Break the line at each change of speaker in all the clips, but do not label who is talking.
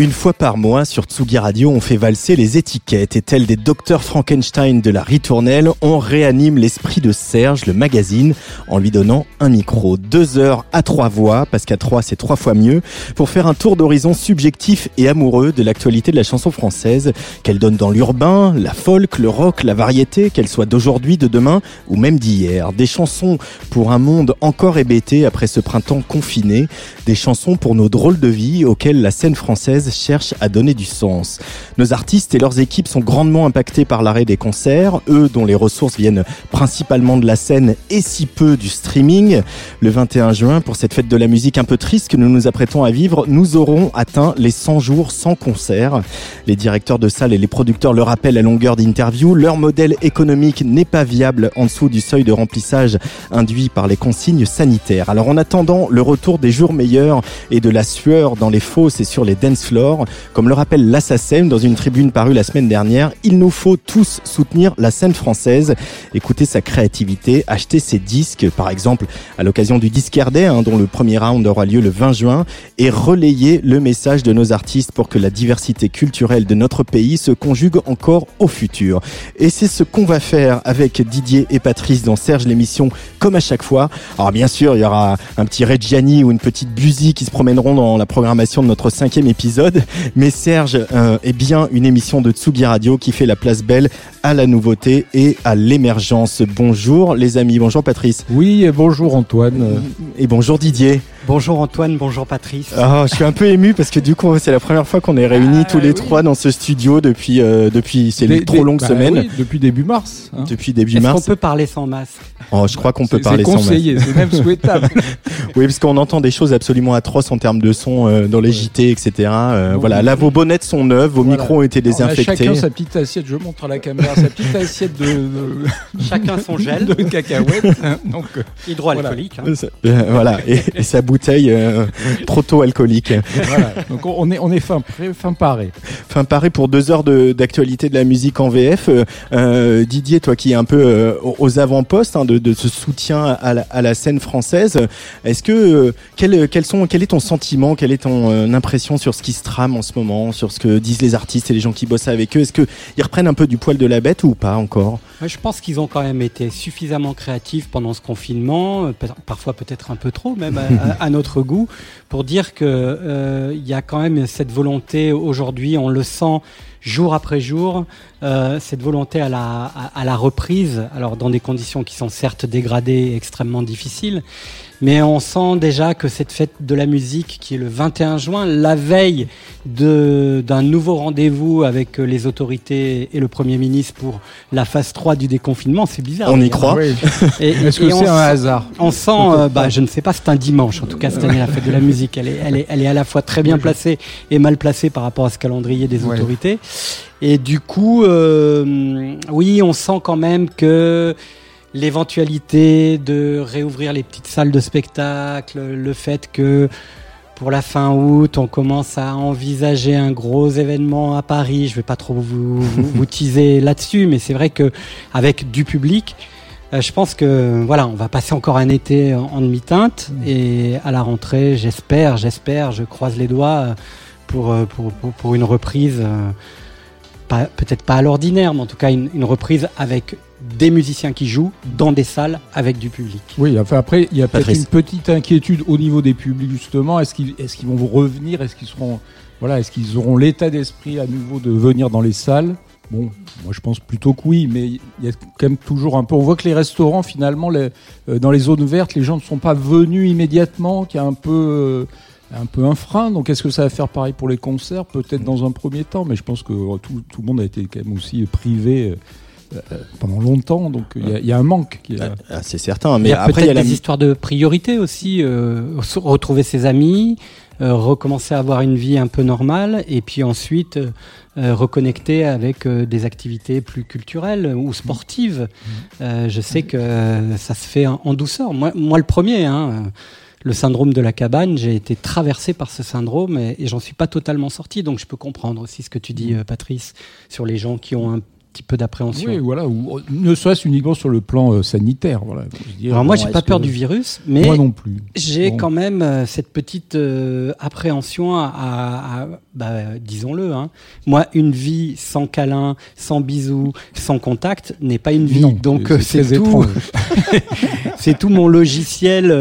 Une fois par mois, sur Tsugi Radio, on fait valser les étiquettes et tel des docteurs Frankenstein de la ritournelle, on réanime l'esprit de Serge, le magazine, en lui donnant un micro. Deux heures à trois voix, parce qu'à trois c'est trois fois mieux, pour faire un tour d'horizon subjectif et amoureux de l'actualité de la chanson française, qu'elle donne dans l'urbain, la folk, le rock, la variété, qu'elle soit d'aujourd'hui, de demain ou même d'hier. Des chansons pour un monde encore hébété après ce printemps confiné, des chansons pour nos drôles de vie auxquelles la scène française cherche à donner du sens. Nos artistes et leurs équipes sont grandement impactés par l'arrêt des concerts, eux dont les ressources viennent principalement de la scène et si peu du streaming. Le 21 juin, pour cette fête de la musique un peu triste que nous nous apprêtons à vivre, nous aurons atteint les 100 jours sans concert. Les directeurs de salles et les producteurs le rappellent à longueur d'interview, leur modèle économique n'est pas viable en dessous du seuil de remplissage induit par les consignes sanitaires. Alors en attendant le retour des jours meilleurs et de la sueur dans les fosses et sur les dance floors, comme le rappelle l'Assassin dans une tribune parue la semaine dernière, il nous faut tous soutenir la scène française, écouter sa créativité, acheter ses disques, par exemple à l'occasion du Disque hein, dont le premier round aura lieu le 20 juin, et relayer le message de nos artistes pour que la diversité culturelle de notre pays se conjugue encore au futur. Et c'est ce qu'on va faire avec Didier et Patrice dans Serge l'émission, comme à chaque fois. Alors bien sûr, il y aura un petit Reggiani ou une petite Buzy qui se promèneront dans la programmation de notre cinquième épisode mais Serge euh, est bien une émission de Tsugi Radio qui fait la place belle à la nouveauté et à l'émergence. Bonjour les amis, bonjour Patrice.
Oui, et bonjour Antoine.
Et bonjour Didier.
Bonjour Antoine, bonjour Patrice.
Ah, je suis un peu ému parce que du coup c'est la première fois qu'on est réunis ah, tous les trois dans ce studio depuis euh, depuis c'est une trop longue bah semaine.
depuis début mars.
Hein. Depuis début mars.
Est-ce qu'on peut parler sans masque?
Oh, je crois qu'on peut parler sans masque.
C'est même souhaitable.
oui, parce qu'on entend des choses absolument atroces en termes de son euh, dans les JT, etc. Euh, voilà, là vos bonnettes sont neuves, vos micros ont été désinfectés. On a
chacun sa petite assiette. Je montre à la caméra sa petite assiette de,
chacun son gel
de cacahuètes,
donc hydroalcoolique.
Voilà, voilà. Et, et, sa bouteille proto-alcoolique.
Voilà. Donc on est, on est fin, fin paré.
Fin paré pour deux heures d'actualité de, la musique en VF. Euh, euh, Didier, toi qui es un peu euh, aux avant-postes hein, de, de, ce soutien à la, à la scène française, est-ce que quel, quels sont, quel est ton sentiment, quelle est ton impression sur ce qui se en ce moment, sur ce que disent les artistes et les gens qui bossent avec eux. Est-ce qu'ils reprennent un peu du poil de la bête ou pas encore?
Je pense qu'ils ont quand même été suffisamment créatifs pendant ce confinement, parfois peut-être un peu trop même à, à notre goût pour dire que euh, y a quand même cette volonté aujourd'hui, on le sent jour après jour, euh, cette volonté à la, à, la reprise, alors dans des conditions qui sont certes dégradées, extrêmement difficiles, mais on sent déjà que cette fête de la musique qui est le 21 juin, la veille d'un nouveau rendez-vous avec les autorités et le Premier ministre pour la phase 3 du déconfinement, c'est bizarre.
On y croit.
Est-ce que c'est un hasard
On sent, euh, bah, je ne sais pas, c'est un dimanche. En tout cas, cette année, la fête de la musique, elle est, elle est, elle est à la fois très bien placée et mal placée par rapport à ce calendrier des autorités. Et du coup, euh, oui, on sent quand même que l'éventualité de réouvrir les petites salles de spectacle, le fait que pour la fin août, on commence à envisager un gros événement à Paris. Je vais pas trop vous, vous, teaser là-dessus, mais c'est vrai que avec du public, euh, je pense que voilà, on va passer encore un été en, demi-teinte et à la rentrée, j'espère, j'espère, je croise les doigts pour, euh, pour, pour, une reprise. Euh, peut-être pas à l'ordinaire, mais en tout cas une, une reprise avec des musiciens qui jouent dans des salles avec du public.
Oui, enfin après, il y a peut-être une petite inquiétude au niveau des publics justement. Est-ce qu'ils est vont revenir? Est-ce qu'ils seront voilà, est-ce qu'ils auront l'état d'esprit à nouveau de venir dans les salles? Bon, moi je pense plutôt que oui, mais il y a quand même toujours un peu. On voit que les restaurants, finalement, les, euh, dans les zones vertes, les gens ne sont pas venus immédiatement, qu'il y a un peu. Euh, un peu un frein. Donc est-ce que ça va faire pareil pour les concerts? Peut-être dans un premier temps, mais je pense que tout, tout, le monde a été quand même aussi privé. Pendant longtemps, donc il y, a un manque. Qui
ah, ah, c'est certain, mais
il y a après il y a des histoires de priorité aussi. retrouver ses amis, recommencer à avoir une vie un peu normale, et puis ensuite euh, reconnecter avec euh, des activités plus culturelles ou sportives. Mmh. Euh, je sais que ça se fait en, douceur. Moi, moi le premier, hein, le syndrome de la cabane, j'ai été traversé par ce syndrome et, et j'en suis pas totalement sorti. Donc je peux comprendre aussi ce que tu dis, mmh. Patrice, sur les gens qui ont un peu d'appréhension.
Oui, voilà, ou ne serait-ce uniquement sur le plan euh, sanitaire. Voilà.
Alors moi, j'ai pas peur du virus, mais
moi non plus.
J'ai quand même euh, cette petite euh, appréhension à, bah, disons-le. Hein. Moi, une vie sans câlin, sans bisous, sans contact n'est pas une vie. Donc c'est tout. c'est tout mon logiciel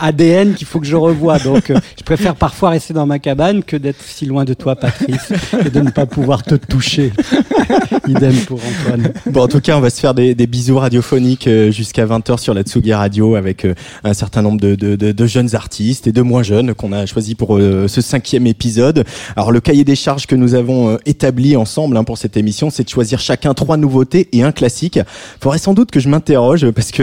ADN qu'il faut que je revoie. Donc je préfère parfois rester dans ma cabane que d'être si loin de toi, Patrice, et de ne pas pouvoir te toucher. Idem pour Antoine.
Bon, en tout cas, on va se faire des, bisous radiophoniques euh, jusqu'à 20h sur la Tsugi Radio avec euh, un certain nombre de, de, de, jeunes artistes et de moins jeunes qu'on a choisi pour euh, ce cinquième épisode. Alors, le cahier des charges que nous avons établi ensemble hein, pour cette émission, c'est de choisir chacun trois nouveautés et un classique. Faudrait sans doute que je m'interroge parce que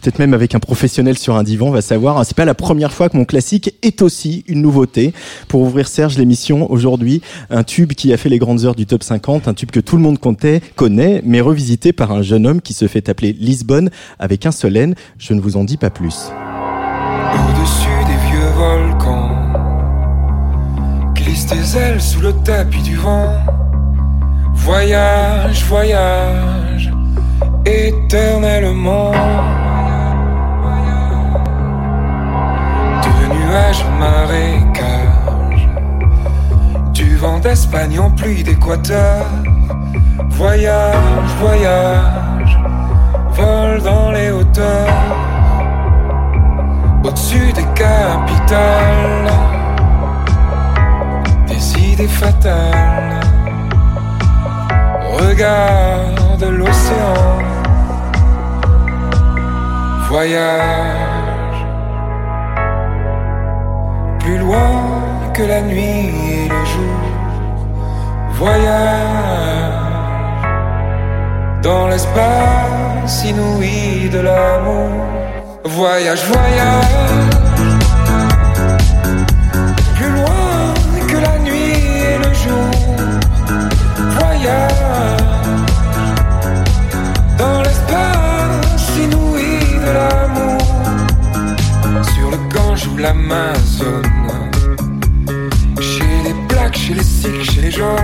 peut-être même avec un professionnel sur un divan, on va savoir. Hein, c'est pas la première fois que mon classique est aussi une nouveauté. Pour ouvrir Serge l'émission aujourd'hui, un tube qui a fait les grandes heures du top 50, un tube que tout le monde comptait mais revisité par un jeune homme qui se fait appeler Lisbonne avec un seul N. Je ne vous en dis pas plus.
Au-dessus des vieux volcans, glisse tes ailes sous le tapis du vent. Voyage, voyage, éternellement. De nuages marécages, du vent d'Espagne en pluie d'Équateur. Voyage, voyage, vol dans les hauteurs, au-dessus des capitales, des idées fatales. Regarde l'océan, voyage, plus loin que la nuit et le jour, voyage dans l'espace inouï de l'amour. Voyage, voyage, plus loin que la nuit et le jour. Voyage, dans l'espace inouï de l'amour. Sur le Gange ou l'Amazone, chez les sikhs, chez les jaunes.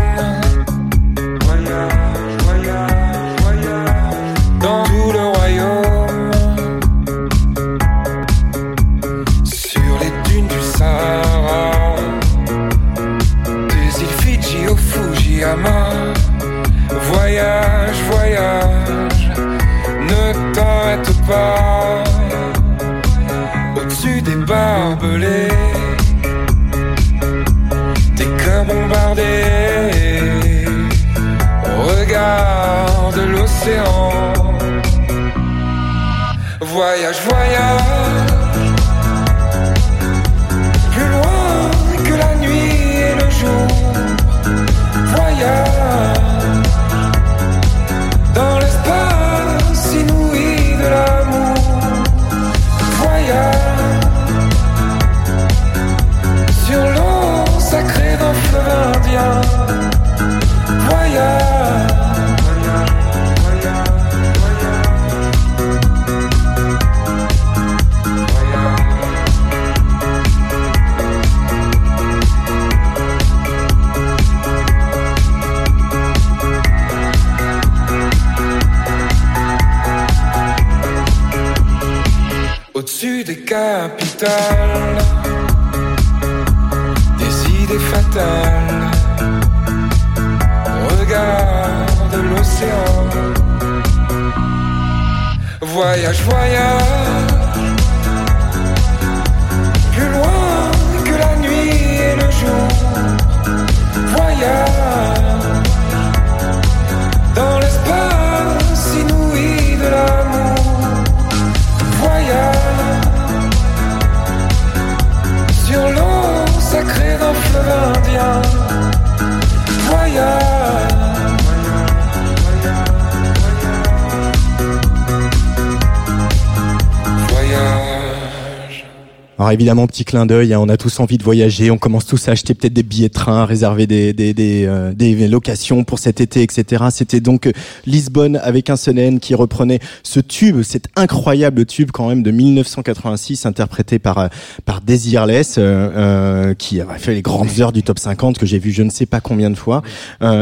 Alors évidemment, petit clin d'œil, hein, on a tous envie de voyager, on commence tous à acheter peut-être des billets de train, à réserver des, des, des, euh, des locations pour cet été, etc. C'était donc euh, Lisbonne avec un Sonnen qui reprenait ce tube, cet incroyable tube quand même de 1986, interprété par euh, par Desireless, euh, qui a fait les grandes heures du top 50 que j'ai vu je ne sais pas combien de fois.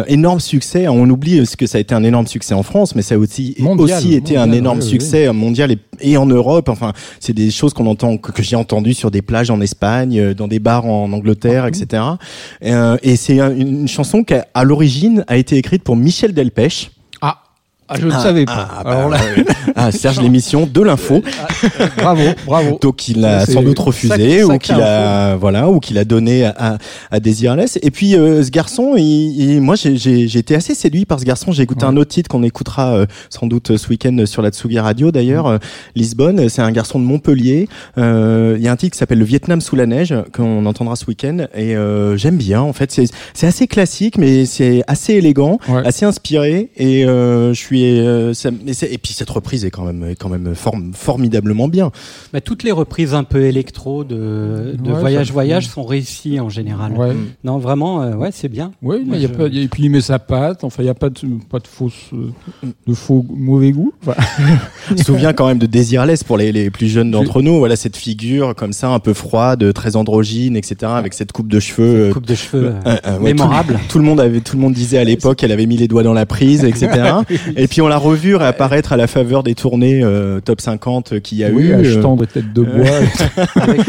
énorme succès, on oublie ce que ça a été un énorme succès en France, mais ça a aussi, aussi été un énorme succès mondial et, et, en Europe. Enfin, c'est des choses qu'on entend, que, que j'ai entendu sur des plages en Espagne, euh, dans des bars en Angleterre, ah etc. Euh, et c'est une chanson qui, à l'origine, a été écrite pour Michel Delpech.
Ah, je ne ah, savais pas. Ah,
Alors bah, là... ah, Serge l'émission de l'info.
Ah, bravo, bravo.
Donc il a sans doute refusé ou qu'il a voilà ou qu'il a donné à, à Desireless. Et puis euh, ce garçon, il, moi j'ai été assez séduit par ce garçon. J'ai écouté un autre titre qu'on écoutera euh, sans doute ce week-end sur la Tsugi Radio d'ailleurs. Euh, Lisbonne, c'est un garçon de Montpellier. Il y a un titre qui s'appelle Le Vietnam sous la neige qu'on entendra ce week-end et j'aime bien. En fait, c'est assez classique mais c'est assez élégant, assez inspiré et je suis et, euh, et, puis cette reprise est quand même, quand même formidablement bien.
Bah, toutes les reprises un peu électro de, de voyage voyage sont réussies en général. Non, vraiment, euh, ouais, c'est bien.
Oui, mais y a pas, et puis il met sa patte. Enfin, il n'y a pas de, pas de fausse, de faux mauvais goût.
Je me souviens quand même de Desireless pour les, les plus jeunes d'entre nous. Voilà cette figure comme ça, un peu froide, très androgyne, etc. Avec cette coupe de cheveux.
coupe de cheveux mémorable.
Tout, le monde avait, tout le monde disait à l'époque qu'elle avait mis les doigts dans la prise, etc. et Et puis on l'a revu réapparaître à la faveur des tournées euh, top 50 qu'il y a
oui,
eu.
achetant des têtes de bois.
avec,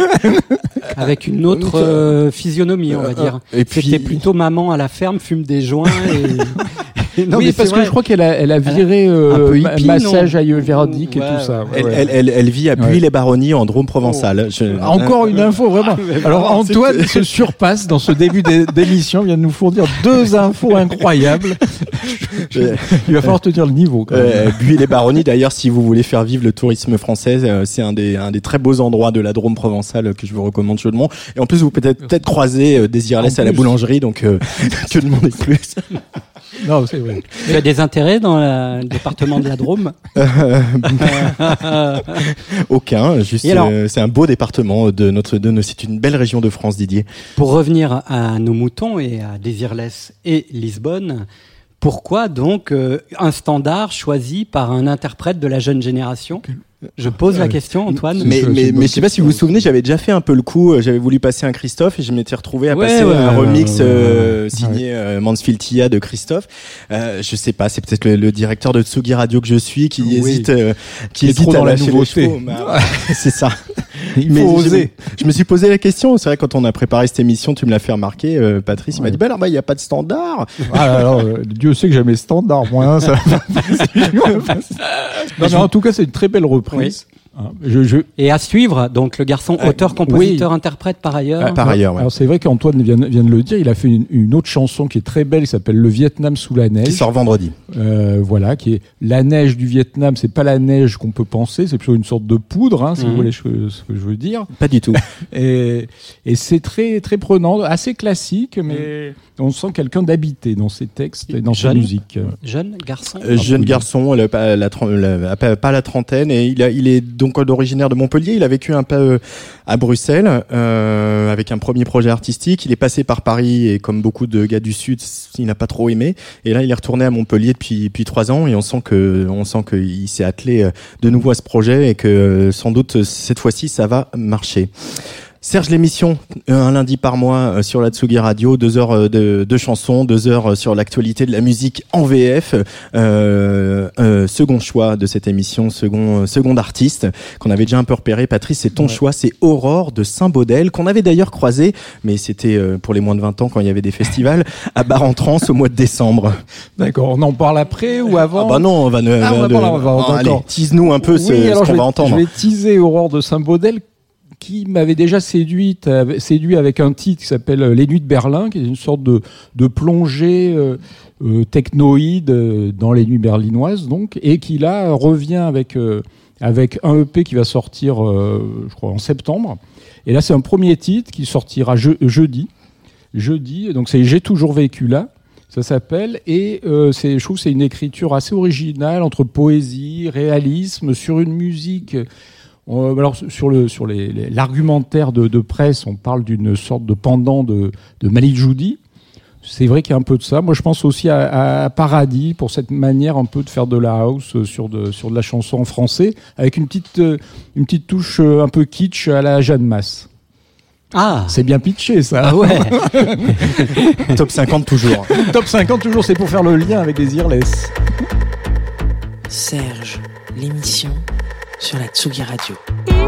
avec, une autre euh, physionomie, on va euh, dire. Et puis c'était plutôt maman à la ferme, fume des joints et,
non, oui, parce que je crois qu'elle a, elle a viré euh, hippie, massage ayurvédique et tout ça.
Elle, elle, elle, elle, vit à Buis-les-Baronnies en Drôme provençal.
Je... Ah, encore une info, vraiment. Ah, Alors Antoine se surpasse dans ce début d'émission, vient de nous fournir deux infos incroyables. Il va falloir tenir le niveau.
Euh, Buis-les-Baronnies, d'ailleurs, si vous voulez faire vivre le tourisme français, euh, c'est un des, un des très beaux endroits de la Drôme provençale que je vous recommande chaudement. Et en plus, vous pouvez peut-être croiser euh, Désirless à la boulangerie, donc euh, que demander plus
Non, c'est vrai. Tu as des intérêts dans le département de la Drôme
Aucun. Juste, euh, c'est un beau département de notre, de c'est une belle région de France, Didier.
Pour revenir à nos moutons et à Desireless et Lisbonne, pourquoi donc euh, un standard choisi par un interprète de la jeune génération? Je pose la question, Antoine.
Mais, mais, mais je sais pas si vous vous souvenez, j'avais déjà fait un peu le coup. Euh, j'avais voulu passer un Christophe et je m'étais retrouvé à passer un remix euh, signé euh, Mansfield Tia de Christophe. Euh, je sais pas, c'est peut-être le, directeur de Tsugi Radio que je suis qui hésite, qui hésite à lâcher les chevaux. c'est ça.
Il faut oser.
Je, me suis posé la question. C'est vrai quand on a préparé cette émission, tu me l'as fait remarquer, Patrice. Il m'a dit bah alors bah il y a pas de standard.
Ah, alors Dieu sait que jamais standard moi. Hein, ça... non, mais en tout cas c'est une très belle reprise
ah, Et à suivre, donc le garçon euh, auteur, compositeur, interprète par ailleurs.
Ah, par ailleurs.
Alors c'est vrai qu'Antoine vient, vient, de le dire, il a fait une, autre chanson qui est très belle, qui s'appelle Le Vietnam sous la neige. Qui
sort vendredi.
Euh, voilà, qui est la neige du Vietnam. C'est pas la neige qu'on peut penser, c'est plutôt une sorte de poudre, hein, si vous mhm. voulez ce que je veux dire.
Pas du tout.
et, et c'est très très prenant, assez classique, mais. On sent quelqu'un d'habité dans ses textes et dans sa musique.
Jeune garçon.
Euh, jeune garçon, il pas la, pas la trentaine et il, a, il est donc originaire de Montpellier. Il a vécu un peu euh, à Bruxelles euh, avec un premier projet artistique. Il est passé par Paris et comme beaucoup de gars du Sud, il n'a pas trop aimé. Et là, il est retourné à Montpellier depuis depuis trois ans et on sent que on sent qu'il s'est attelé euh, de nouveau à ce projet et que sans doute cette fois-ci ça va marcher. Serge l'émission, euh, un lundi par mois euh, sur la Tsugi Radio, deux heures euh, de, de chansons, deux heures sur l'actualité de la musique en VF. Euh, euh, second choix de cette émission, second second artiste qu'on avait déjà un peu repéré. Patrice, c'est ton choix, c'est Aurore de Saint-Baudel qu'on avait d'ailleurs croisé, mais c'était pour les moins de 20 ans quand il y avait des festivals à Bar-en-Trance au mois de décembre.
D'accord, on en parle après ou avant
Ah bah non, on va, ah, on va, allez, tease-nous un peu ce, qu'on va entendre.
Je vais teaser Aurore de Saint-Baudel qui m'avait déjà séduit, séduit avec un titre qui s'appelle Les Nuits de Berlin, qui est une sorte de, de plongée euh, euh technoïde euh, dans les nuits berlinoises, donc, et qui là revient avec, euh, avec un EP qui va sortir, je crois, en septembre. Et là, c'est un premier titre qui sortira jeudi. Jeudi, donc c'est J'ai toujours vécu là. Ça s'appelle et euh, je trouve, c'est une écriture assez originale entre poésie, réalisme, sur une musique. Euh, alors sur le sur les, l'argumentaire de, de, presse, on parle d'une sorte de pendant de, de Malik Joudi. C'est vrai qu'il y a un peu de ça. Moi, je pense aussi à, à, Paradis pour cette manière un peu de faire de la house sur de sur de la chanson en français, avec une petite une petite touche un peu kitsch à la Jeanne Masse.
Ah
C'est bien pitché ça.
Ah ouais
Top 50 toujours.
Top 50 toujours, c'est pour faire le lien avec les Irles.
Serge, l'émission sur la Tsugi Radio.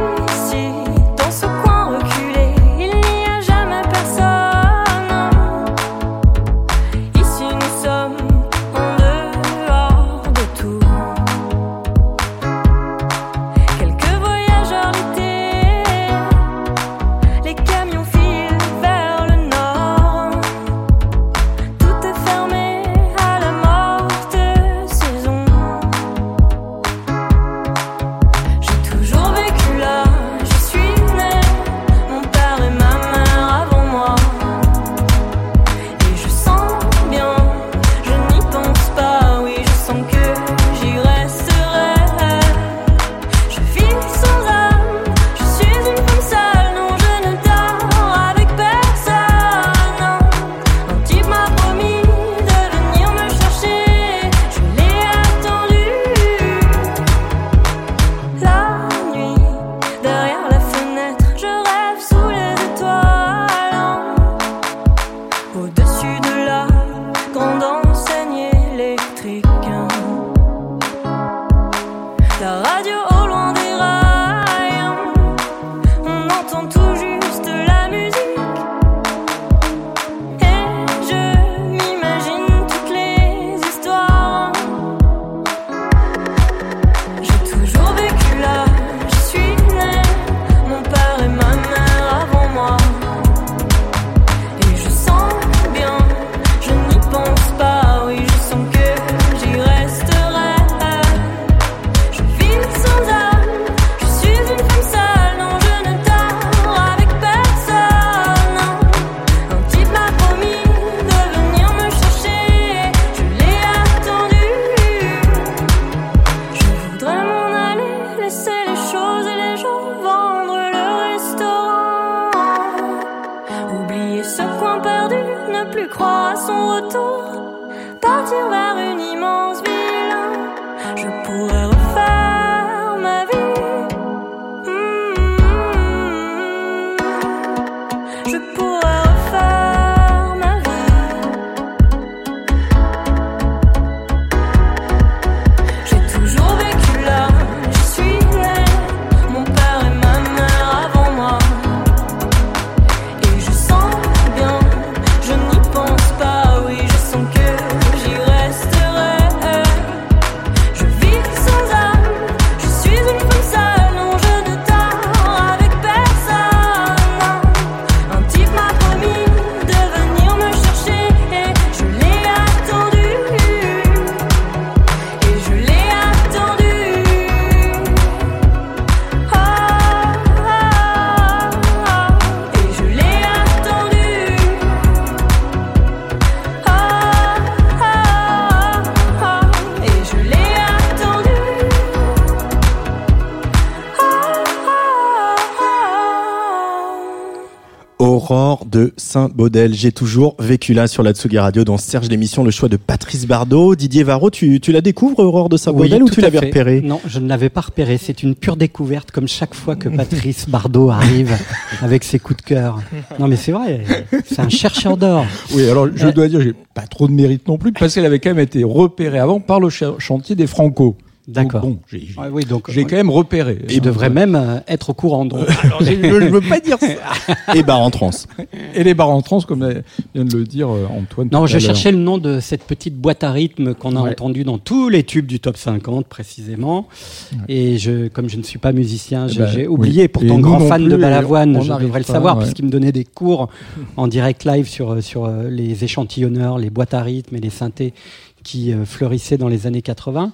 Saint-Baudel. J'ai toujours vécu là sur la Tsugi Radio dans Serge l'émission Le choix de Patrice Bardot. Didier Varro, tu, tu la découvres Aurore de Saint-Baudel ou tu l'avais repéré
Non, je ne l'avais pas repéré. C'est une pure découverte comme chaque fois que Patrice Bardot arrive avec ses coups de cœur. Non mais c'est vrai, c'est un chercheur d'or.
Oui, alors je euh, dois dire, j'ai pas trop de mérite non plus parce qu'elle avait quand même été repérée avant par le chantier des Franco.
D'accord.
Bon, j'ai oui, j'ai quand même repéré.
Il devrait même euh, être au courant. Donc.
Alors, je ne veux pas dire ça.
Et bar en trans.
Et les bars en trans, comme vient de le dire euh, Antoine.
Non, je cherchais le nom de cette petite boîte à rythme qu'on a entendu dans tous les tubes du top 50 précisément. Et je, comme je ne suis pas musicien, j'ai eh ben, oublié. Pourtant, grand fan de Balavoine, je devrais le savoir puisqu'il me donnait des cours en direct live sur sur euh, les échantillonneurs, les boîtes à rythme et les synthés qui euh, fleurissait dans les années 80.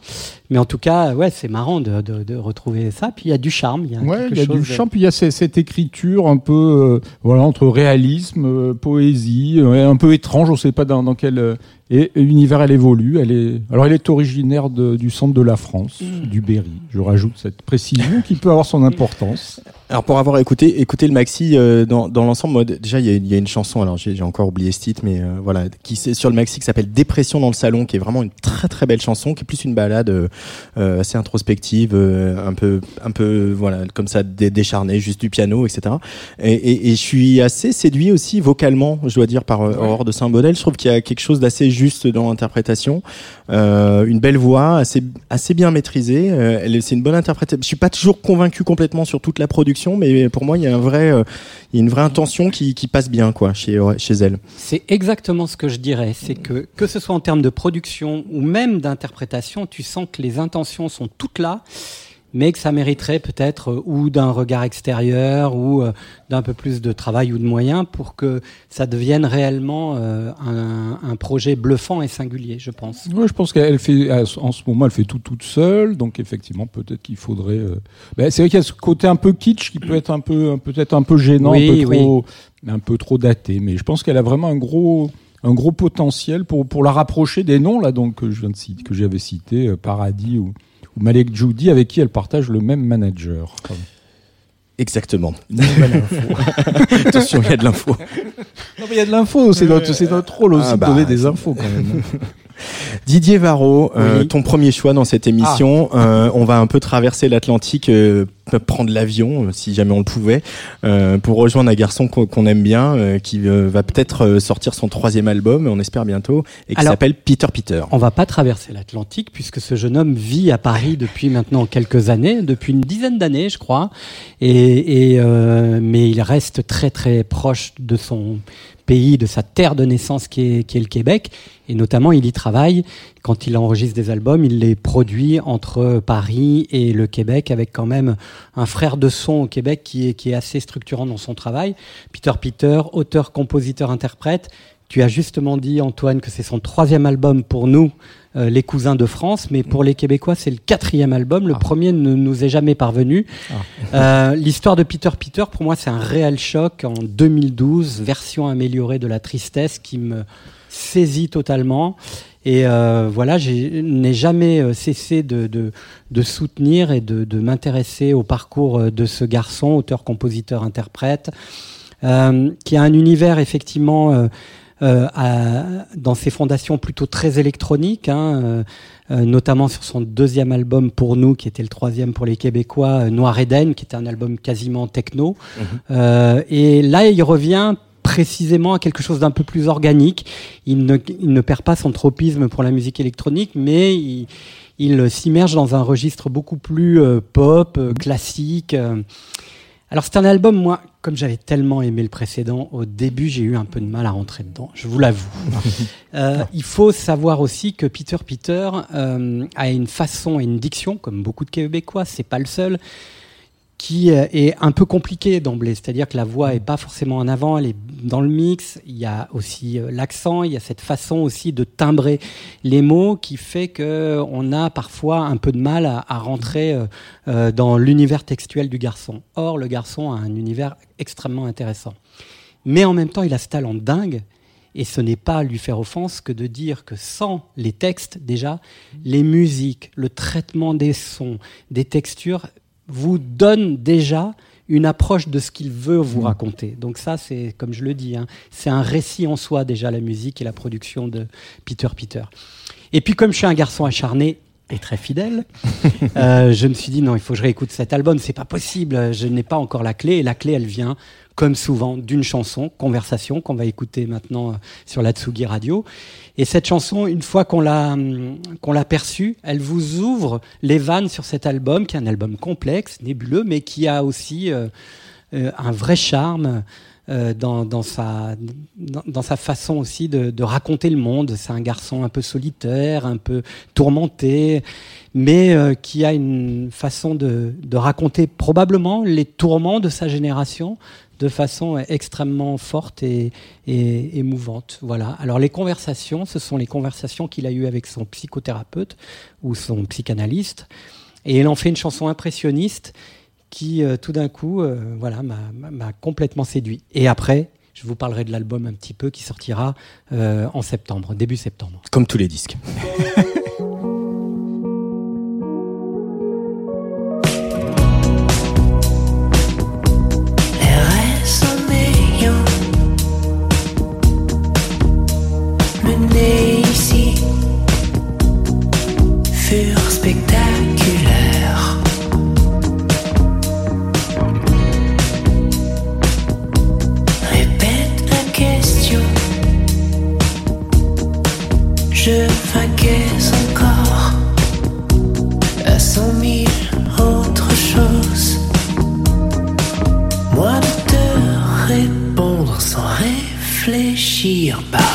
Mais en tout cas, ouais, c'est marrant de, de, de, retrouver ça. Puis il y a du charme.
Il y a, ouais, il y a du charme. Puis il y a cette, écriture un peu, euh, voilà, entre réalisme, euh, poésie, un peu étrange. On ne sait pas dans, dans quel Et, l'univers, elle évolue. Elle est, alors, elle est originaire du centre de la France, mm. du Berry. Je rajoute cette précision qui peut avoir son importance.
Alors, pour avoir écouté, écouté le maxi euh, dans, dans l'ensemble, déjà, il y, y, a une chanson, alors j'ai encore oublié ce titre, mais euh, voilà, qui c'est sur le maxi qui s'appelle Dépression dans le salon, qui est vraiment une très très belle chanson, qui est plus une balade euh, assez introspective, un peu, un peu, voilà, comme ça, décharnée, juste du piano, etc. Et, et, et, je suis assez séduit aussi vocalement, je dois dire, par Aurore de Saint-Baudel. Je trouve qu'il y a quelque chose d'assez juste dans l'interprétation. Euh, une belle voix, assez, assez bien maîtrisée. Euh, c'est une bonne interprétation. Je suis pas toujours convaincu complètement sur toute la production, mais pour moi, il y a un vrai, euh, il y a une vraie intention qui, qui passe bien, quoi, chez, chez elle.
C'est exactement ce que je dirais. C'est que, que ce soit en termes de production ou même d'interprétation, tu sens que les intentions sont toutes là mais que ça mériterait peut-être euh, ou d'un regard extérieur ou euh, d'un peu plus de travail ou de moyens pour que ça devienne réellement euh, un, un, projet bluffant et singulier, je pense.
Oui, je pense qu'elle fait en ce moment elle fait tout toute seule, donc effectivement peut-être qu'il faudrait. Ben, c'est vrai qu'il y a ce côté un peu kitsch qui peut être un peu peut-être un peu gênant, un peu trop, un peu trop daté, mais je pense qu'elle a vraiment un gros un gros potentiel pour pour la rapprocher des noms là donc que je viens de citer, que j'avais cité Paradis ou ou Malek Judy avec qui elle partage le même manager.
Exactement. Attention, il y a de l'info.
Non, mais il y a de l'info, c'est notre, notre rôle aussi ah de donner bah, des infos quand même.
Didier Varro, euh, ton premier choix dans cette émission. Ah. Euh, on va un peu traverser l'Atlantique, euh, prendre l'avion, si jamais on le pouvait, pour rejoindre un garçon qu'on aime bien, qui va peut-être sortir son troisième album, on espère bientôt, et qui s'appelle Peter Peter.
On va pas traverser l'Atlantique, puisque ce jeune homme vit à Paris depuis maintenant quelques années, depuis une dizaine d'années, je crois, et, et mais il reste très très proche de son pays, de sa terre de naissance qui est, qui est le Québec. Et notamment, il y travaille. Quand il enregistre des albums, il les produit entre Paris et le Québec avec quand même un frère de son au Québec qui est, qui est assez structurant dans son travail. Peter Peter, auteur, compositeur, interprète. Tu as justement dit, Antoine, que c'est son troisième album pour nous, euh, Les Cousins de France, mais pour les Québécois, c'est le quatrième album. Le ah. premier ne nous est jamais parvenu. Ah. Euh, L'histoire de Peter Peter, pour moi, c'est un réel choc en 2012, version améliorée de La Tristesse qui me saisit totalement. Et euh, voilà, je n'ai jamais euh, cessé de, de, de, soutenir et de, de m'intéresser au parcours de ce garçon, auteur, compositeur, interprète, euh, qui a un univers effectivement euh, à, dans ses fondations plutôt très électroniques, hein, euh, euh, notamment sur son deuxième album pour nous, qui était le troisième pour les Québécois, Noir Eden, qui était un album quasiment techno. Mhm. et là, il revient précisément à quelque chose d'un peu plus organique. Il ne, il ne, perd pas son tropisme pour la musique électronique, mais il, il s'immerge dans un registre beaucoup plus pop, classique. Alors c'est un album, moi, comme j'avais tellement aimé le précédent, au début j'ai eu un peu de mal à rentrer dedans, je vous l'avoue. euh, il faut savoir aussi que Peter Peter euh, a une façon et une diction, comme beaucoup de Québécois, c'est pas le seul, qui est un peu compliqué d'emblée, c'est-à-dire que la voix est pas forcément en avant, elle est dans le mix. Il y a aussi euh, l'accent, il y a cette façon aussi de timbrer les mots qui fait que on a parfois un peu de mal à, à rentrer euh, euh, dans l'univers textuel du garçon. Or, le garçon a un univers extrêmement intéressant, mais en même temps, il a ce talent dingue. Et ce n'est pas lui faire offense que de dire que sans les textes, déjà, les musiques, le traitement des sons, des textures, vous donne déjà une approche de ce qu'il veut vous mm. raconter. Donc ça, c'est comme je le dis, hein, c'est un récit en soi déjà la musique et la production de Peter Peter. Et puis comme je suis un garçon acharné et très fidèle, euh, je me suis dit non, il faut que je réécoute cet album. C'est pas possible, je n'ai pas encore la clé. Et la clé, elle vient comme souvent, d'une chanson, Conversation, qu'on va écouter maintenant euh, sur la Tsugi Radio. Et cette chanson, une fois qu'on l'a hum, qu'on l'a perçue, elle vous ouvre les vannes sur cet album, qui est un album complexe, nébuleux, mais qui a aussi euh, euh, un vrai charme. Dans, dans, sa, dans, sa façon aussi de, de raconter le monde. C'est un garçon un peu solitaire, un peu tourmenté, mais qui a une façon de, de raconter probablement les tourments de sa génération de façon extrêmement forte et, émouvante. Voilà. Alors les conversations, ce sont les conversations qu'il a eues avec son psychothérapeute ou son psychanalyste, et il en fait une chanson impressionniste qui, euh, tout d'un coup, euh, voilà, m'a complètement séduit. Et après, je vous parlerai de l'album un petit peu qui sortira euh, en septembre, début septembre.
Comme tous les disques. Bah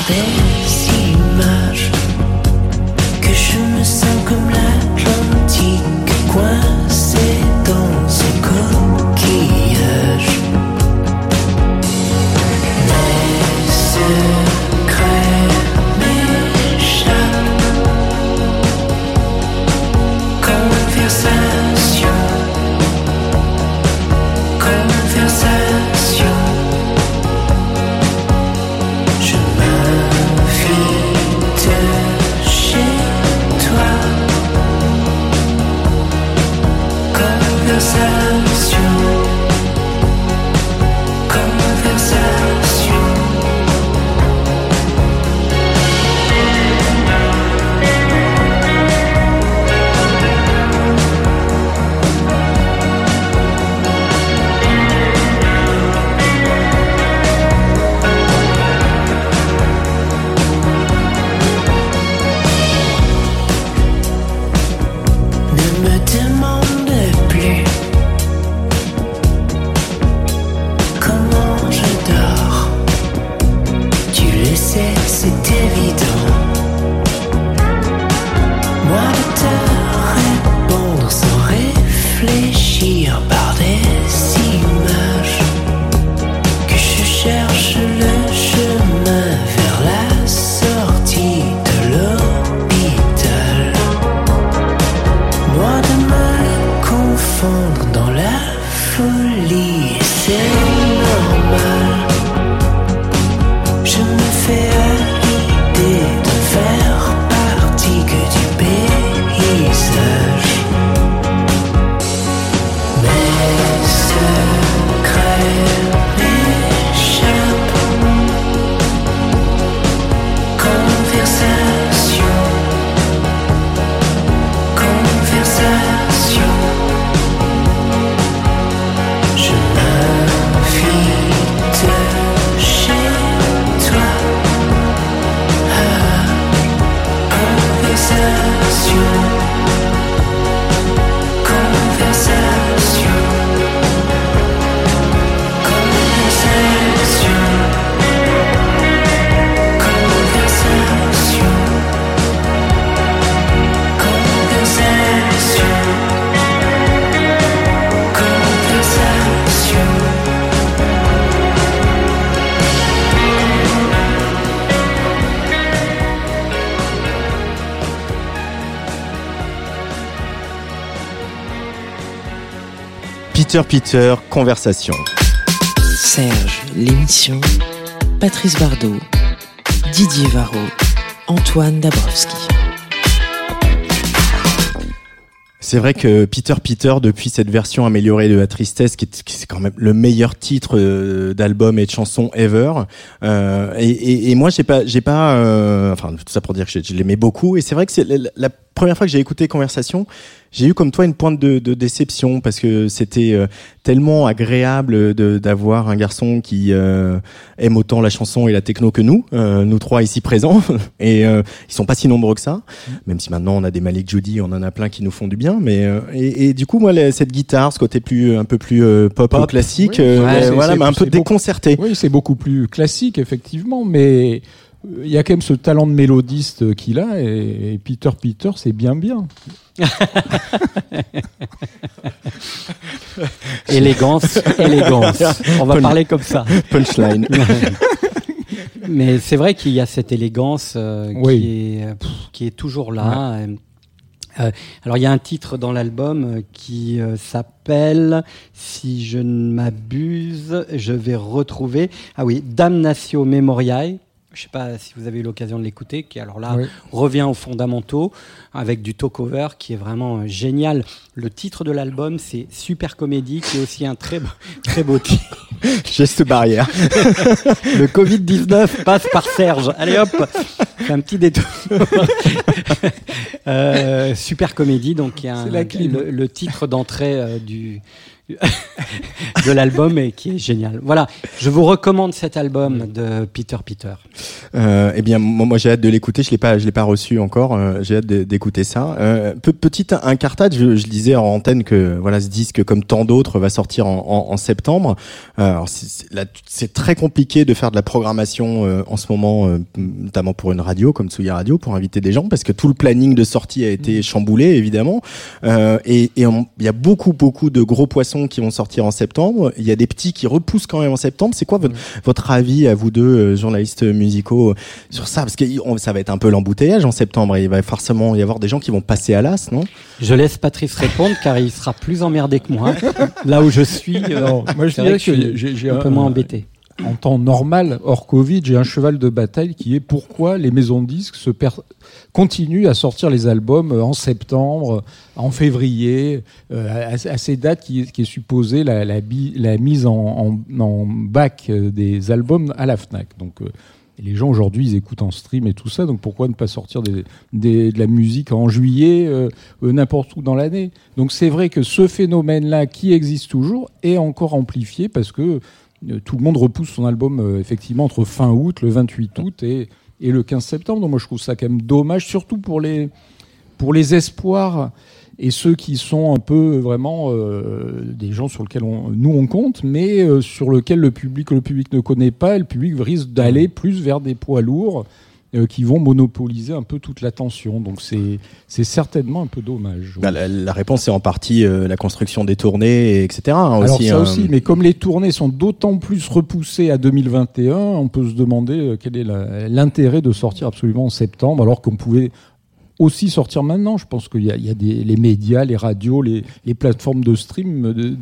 Peter Peter, conversation.
Serge, l'émission. Patrice Bardot. Didier Varro. Antoine Dabrowski.
C'est vrai que Peter Peter, depuis cette version améliorée de La Tristesse, qui est, quand même le meilleur titre euh, d'album et de chanson ever. Euh, et, moi, j'ai pas, j'ai pas, euh, enfin tout ça pour dire que je, l'aimais beaucoup. Et c'est vrai que c'est la première fois que j'ai écouté Conversation, j'ai eu comme toi une pointe de, de déception parce que c'était euh, tellement agréable d'avoir un garçon qui euh, aime autant la chanson et la techno que nous, euh, nous trois ici présents. Et ils sont pas si nombreux que ça, mm. même si maintenant on a des Malik Judy, on en a plein qui nous font du bien. Mais et, et, du coup, moi, cette guitare, ce côté plus un peu plus pop, pop, classique, voilà, m'a un peu déconcerté.
Oui, c'est beaucoup plus classique effectivement, mais il y a quand même ce talent de mélodiste qu'il a et, Peter Peter c'est bien bien.
élégance, élégance. On va parler comme ça.
Punchline.
Mais c'est vrai qu'il y a cette élégance euh, qui, est, qui est toujours là. Euh, alors il y a un titre dans l'album euh, qui euh, s'appelle, si je ne m'abuse, je vais retrouver, ah oui, Damnatio Memoriae. Je ne sais pas si vous avez eu l'occasion de l'écouter, qui alors là revient aux fondamentaux avec du talk-over qui est vraiment génial. Le titre de l'album, c'est Super Comédie, qui est aussi un très beau, très beau titre.
Geste barrière.
le Covid-19 passe par Serge. Allez hop, c'est un petit détour. euh, super comédie, donc il y a un, le, le, titre d'entrée euh, du de l'album et qui est génial. Voilà, je vous recommande cet album de Peter Peter.
Euh, eh bien, moi, j'ai hâte de l'écouter. Je l'ai pas, je l'ai pas reçu encore. Euh, j'ai hâte d'écouter ça. Euh, petite incartade, je, je disais en antenne que voilà, ce disque, comme tant d'autres, va sortir en, en, en septembre. Euh, alors, c'est très compliqué de faire de la programmation euh, en ce moment, notamment pour une radio comme Tsugi Radio, pour inviter des gens, parce que tout le planning de sortie a été mmh. chamboulé, évidemment. et il y a beaucoup, beaucoup de gros poissons qui vont sortir en septembre. Il y a des petits qui repoussent quand même en septembre. C'est quoi votre, votre avis à vous deux, euh, journalistes musicaux, sur ça? Parce que ça va être un peu l'embouteillage en septembre. il va forcément y avoir des gens qui vont passer à l'as, non?
Je laisse Patrice répondre car il sera plus emmerdé que moi. Là où je suis, euh, moi je dirais que, j'ai un peu moins embêté
en temps normal, hors Covid, j'ai un cheval de bataille qui est pourquoi les maisons de disques continuent à sortir les albums euh, en septembre, en février, euh, à, ces dates qui, est supposée la, mise en, bac euh, des albums à la FNAC. Donc les gens aujourd'hui, ils écoutent en stream et tout ça, donc pourquoi ne pas sortir de la musique en juillet, n'importe où dans l'année? Donc c'est vrai que ce phénomène-là, qui existe toujours, est encore amplifié parce que euh, tout le monde repousse son album euh, effectivement entre fin août, le 28 août et, et, le 15 septembre. Donc moi je trouve ça quand même dommage, surtout pour les, pour les espoirs et ceux qui sont un peu vraiment euh, des gens sur lesquels on, nous on compte, mais sur lesquels le public, le public ne connaît pas, et le public risque d'aller plus vers des poids lourds euh, qui vont monopoliser un peu toute l'attention. Donc c'est certainement un peu dommage.
Bah, la, réponse est en partie euh, la construction des tournées, etc.
Hein, Alors ça hein. aussi, mais comme les tournées sont d'autant plus repoussées à 2021, on peut se demander euh, quel est l'intérêt de sortir absolument en septembre, alors qu'on pouvait aussi sortir maintenant. Je pense qu'il y a, il y a des, les médias, les radios, les, les plateformes de stream de,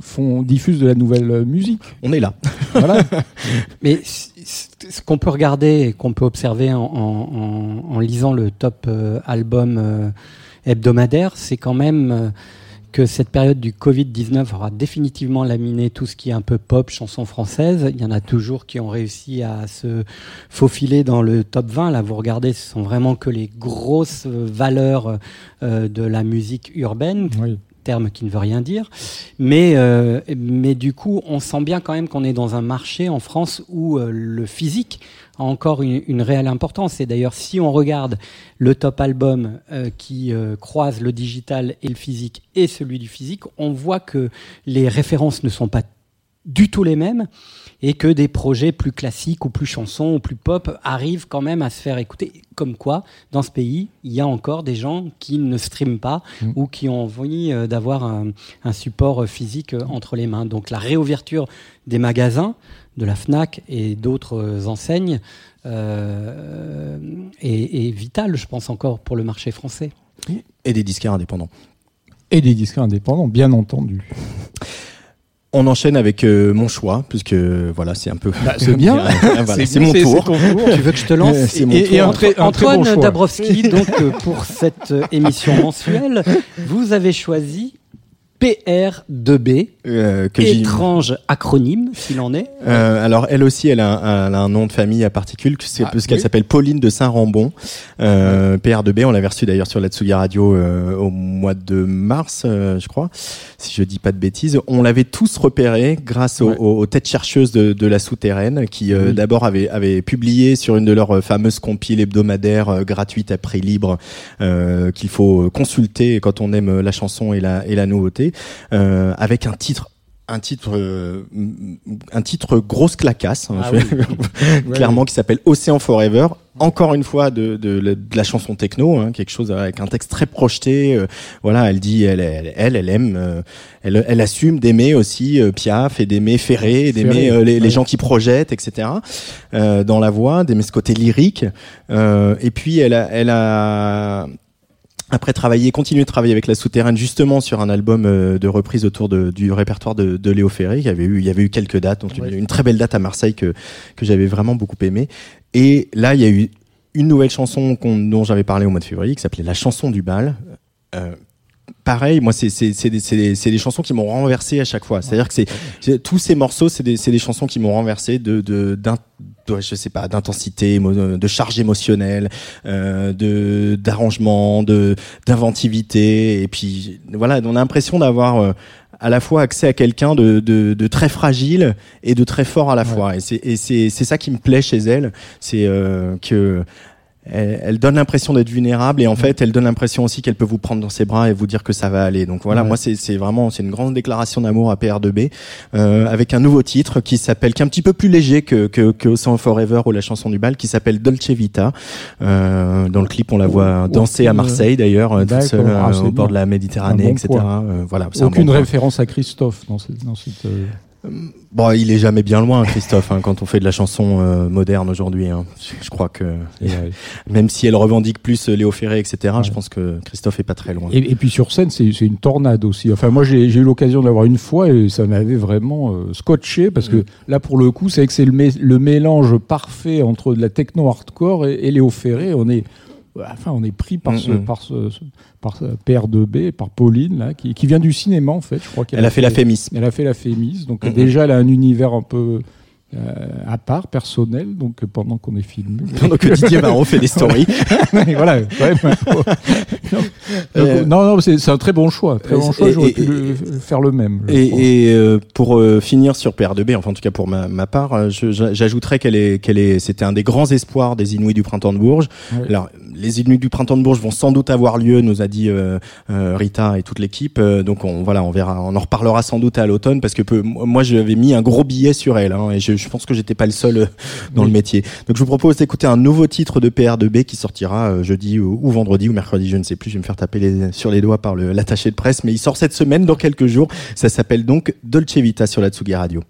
font diffusent de la nouvelle musique.
On est là.
Voilà. Mais ce qu'on peut regarder et qu'on peut observer en, en, en, lisant le top euh, album euh, hebdomadaire, c'est quand même euh, que cette période du Covid-19 aura définitivement laminé tout ce qui est un peu pop, chanson française. Il y en a toujours qui ont réussi à se faufiler dans le top 20. Là, vous regardez, ce sont vraiment que les grosses valeurs de la musique urbaine. Oui terme qui ne veut rien dire. Mais, euh, mais du coup, on sent bien quand même qu'on est dans un marché en France où euh, le physique a encore une, réelle importance. Et d'ailleurs, si on regarde le top album euh, qui croise le digital et le physique et celui du physique, on voit que les références ne sont pas du tout les mêmes et que des projets plus classiques ou plus chansons ou plus pop arrivent quand même à se faire écouter. Comme quoi, dans ce pays, il y a encore des gens qui ne streament pas mm. ou qui ont envie euh, d'avoir un, support physique euh, entre les mains. Donc la réouverture des magasins, de la FNAC et d'autres euh, enseignes euh, est, est vitale, je pense encore, pour le marché français.
Et des disquaires indépendants.
Et des disquaires indépendants, bien entendu.
On enchaîne avec euh, mon choix, puisque voilà, c'est un peu.
Bah, c'est bien.
c'est mon tour.
Tu veux que je te lance
C'est mon et,
tour. Antoine Dabrowski, donc euh, pour cette euh, émission mensuelle, vous avez choisi PR2B, euh, étrange acronyme s'il en est.
Euh, alors elle aussi, elle a, un, elle a, un, nom de famille à particules, c'est ah, parce qu'elle s'appelle Pauline de Saint-Rambon. Euh, PR2B, on l'avait reçu d'ailleurs sur la Tsugi Radio euh, au mois de mars, euh, je crois, si je dis pas de bêtises. On l'avait tous repéré grâce aux, aux, têtes chercheuses de, de la souterraine, qui d'abord avaient, avaient publié sur une de leurs fameuses compiles hebdomadaires gratuites à prix libre qu'il faut consulter quand on aime la chanson et la, et la nouveauté. Euh, avec un titre un titre euh, un titre grosse clacasse hein, ah clairement qui s'appelle Océan Forever. Encore une fois de, de, la chanson techno hein, quelque chose avec un texte très projeté euh, voilà elle dit elle elle elle, elle aime elle, elle assume d'aimer aussi Piaf et d'aimer Ferré d'aimer les, les, gens qui projettent etc dans la voix d'aimer ce côté lyrique. Et puis elle a elle a après travailler, continuer de travailler avec la souterraine justement sur un album euh, de reprise autour de, du répertoire de, de, Léo Ferré. Il y avait eu, il y avait eu quelques dates, donc une, très belle date à Marseille que que j'avais vraiment beaucoup aimé. Et là, il y a eu une nouvelle chanson dont j'avais parlé au mois de février qui s'appelait La chanson du bal. Euh, pareil, moi, c'est des, des, chansons qui m'ont renversé à chaque fois. C'est-à-dire que c'est tous ces morceaux, c'est des, des chansons qui m'ont renversé de, de, je sais pas, d'intensité, de charge émotionnelle, euh, de d'arrangement, de d'inventivité. Et puis voilà, on a l'impression d'avoir euh, à la fois accès à quelqu'un de, de, de, très fragile et de très fort à la fois. Et c'est c'est ça qui me plaît chez elle, c'est euh, que elle, donne l'impression d'être vulnérable et en fait elle donne l'impression aussi qu'elle peut vous prendre dans ses bras et vous dire que ça va aller. Donc voilà, moi c'est vraiment c'est une grande déclaration d'amour à PR2B euh, avec un nouveau titre qui s'appelle qui est un petit peu plus léger que que, que Song Forever ou la chanson du bal qui s'appelle Dolce Vita. Euh, dans le clip on la voit danser à Marseille d'ailleurs euh, toute seule ah, au bord de la Méditerranée, etc. Euh, voilà.
Aucune référence à Christophe dans cette, dans cette euh,
Bon, il est jamais bien loin, Christophe, hein, quand on fait de la chanson euh, moderne aujourd'hui. Hein. Je, crois que même si elle revendique plus euh, Léo Ferré, etc., je pense que Christophe est pas très loin.
Et, puis sur scène, c'est une tornade aussi. Enfin, moi, j'ai eu l'occasion de l'avoir une fois et ça m'avait vraiment euh, scotché parce que mm. là, pour le coup, c'est que c'est le, le, mélange parfait entre de la techno hardcore et, et Léo Ferré. On est enfin, on est pris par, ce, par, ce, par ce père de B, par Pauline, là, qui, qui vient du cinéma, en fait. Je crois
qu'elle elle a, fait, la Fémis.
Elle a fait la Fémis. Donc, déjà, elle a un univers un peu à part, personnel, donc pendant qu'on est filmé.
Pendant que Didier Marot fait des stories.
voilà, euh, non, non, c'est un très bon choix. Très bon choix, j'aurais pu le, faire le même.
Et, et euh, pour finir sur PR2B, enfin en tout cas pour ma, ma part, j'ajouterais qu'elle est, qu'elle est, c'était un des grands espoirs des Inuits du printemps de Bourges. Alors, les Inuits du printemps de Bourges vont sans doute avoir lieu, nous a dit Rita et toute l'équipe. donc on, voilà, on verra, on en reparlera sans doute à l'automne parce que peu, moi j'avais mis un gros billet sur elle hein, et je je pense que j'étais pas le seul euh, dans le métier. Donc je vous propose d'écouter un nouveau titre de PR2B qui sortira euh, jeudi ou, vendredi ou mercredi, je ne sais plus. Je vais me faire taper les, sur les doigts par l'attaché de presse, mais il sort cette semaine dans quelques jours. Ça s'appelle donc Dolce Vita sur la Tsugi Radio.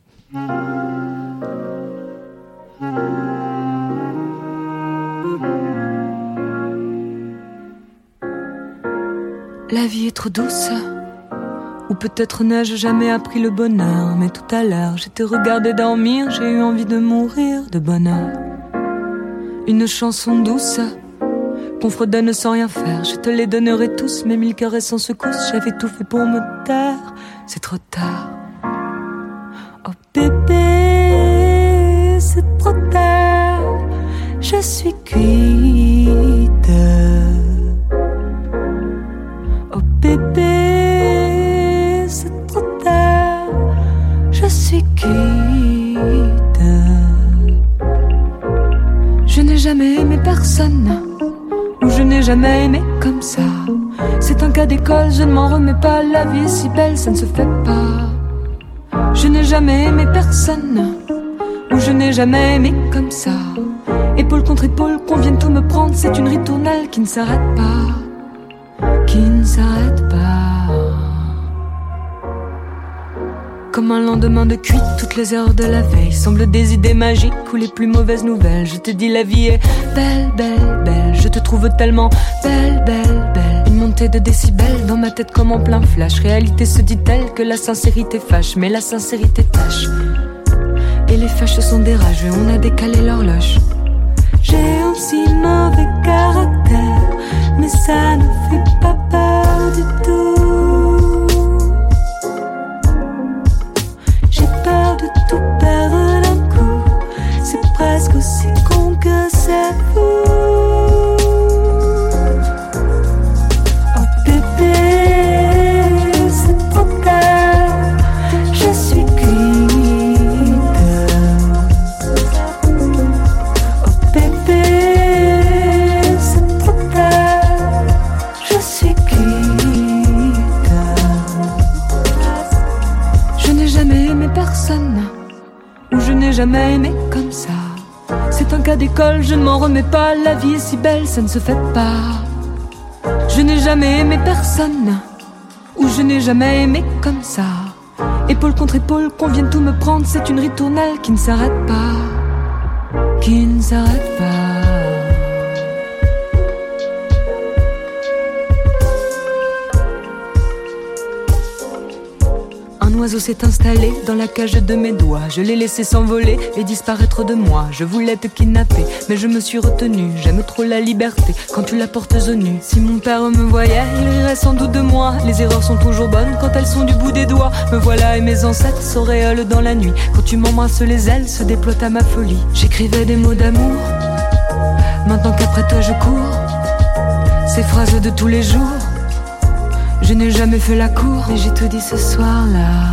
La vie est trop douce. Ou peut-être n'ai-je jamais appris le bonheur, mais tout à l'heure, te regardé dormir, j'ai eu envie de mourir de bonheur. Une chanson douce, qu'on fredonne sans rien faire, je te les donnerai tous, mes mille caresses sans secousse, j'avais tout fait pour me taire, c'est trop tard. Oh bébé, c'est trop tard, je suis quitte. Je n'ai jamais aimé personne, ou je n'ai jamais aimé comme ça. C'est un cas d'école, je ne m'en remets pas. La vie est si belle, ça ne se fait pas. Je n'ai jamais aimé personne, ou je n'ai jamais aimé comme ça. Épaule contre épaule, qu'on vienne tout me prendre, c'est une ritournelle qui ne s'arrête pas, qui ne s'arrête pas. Comme un lendemain de cuite, toutes les heures de la veille semblent des idées magiques ou les plus mauvaises nouvelles. Je te dis la vie est belle, belle, belle. Je te trouve tellement belle, belle, belle. Une montée de décibels dans ma tête comme en plein flash. Réalité se dit-elle que la sincérité fâche, mais la sincérité tâche. Et les fâches sont des on a décalé l'horloge. J'ai aussi mauvais caractère, mais ça ne fait pas peur du tout. Aussi con que c'est fou. Jamais aimé comme ça. C'est un cas d'école, je ne m'en remets pas. La vie est si belle, ça ne se fait pas. Je n'ai jamais aimé personne, ou je n'ai jamais aimé comme ça. Épaule contre épaule, qu'on vienne tout me prendre, c'est une ritournelle qui ne s'arrête pas, qui ne s'arrête pas. Oiseau s'est installé dans la cage de mes doigts. Je l'ai laissé s'envoler et disparaître de moi. Je voulais te kidnapper, mais je me suis retenu. J'aime trop la liberté quand tu la portes au nu. Si mon père me voyait, il rirait sans doute de moi. Les erreurs sont toujours bonnes quand elles sont du bout des doigts. Me voilà et mes ancêtres s'auréolent dans la nuit. Quand tu m'embrasses, les ailes se déploient à ma folie. J'écrivais des mots d'amour. Maintenant qu'après toi je cours, ces phrases de tous les jours. N'ai jamais fait la cour, et j'ai tout dit ce soir-là.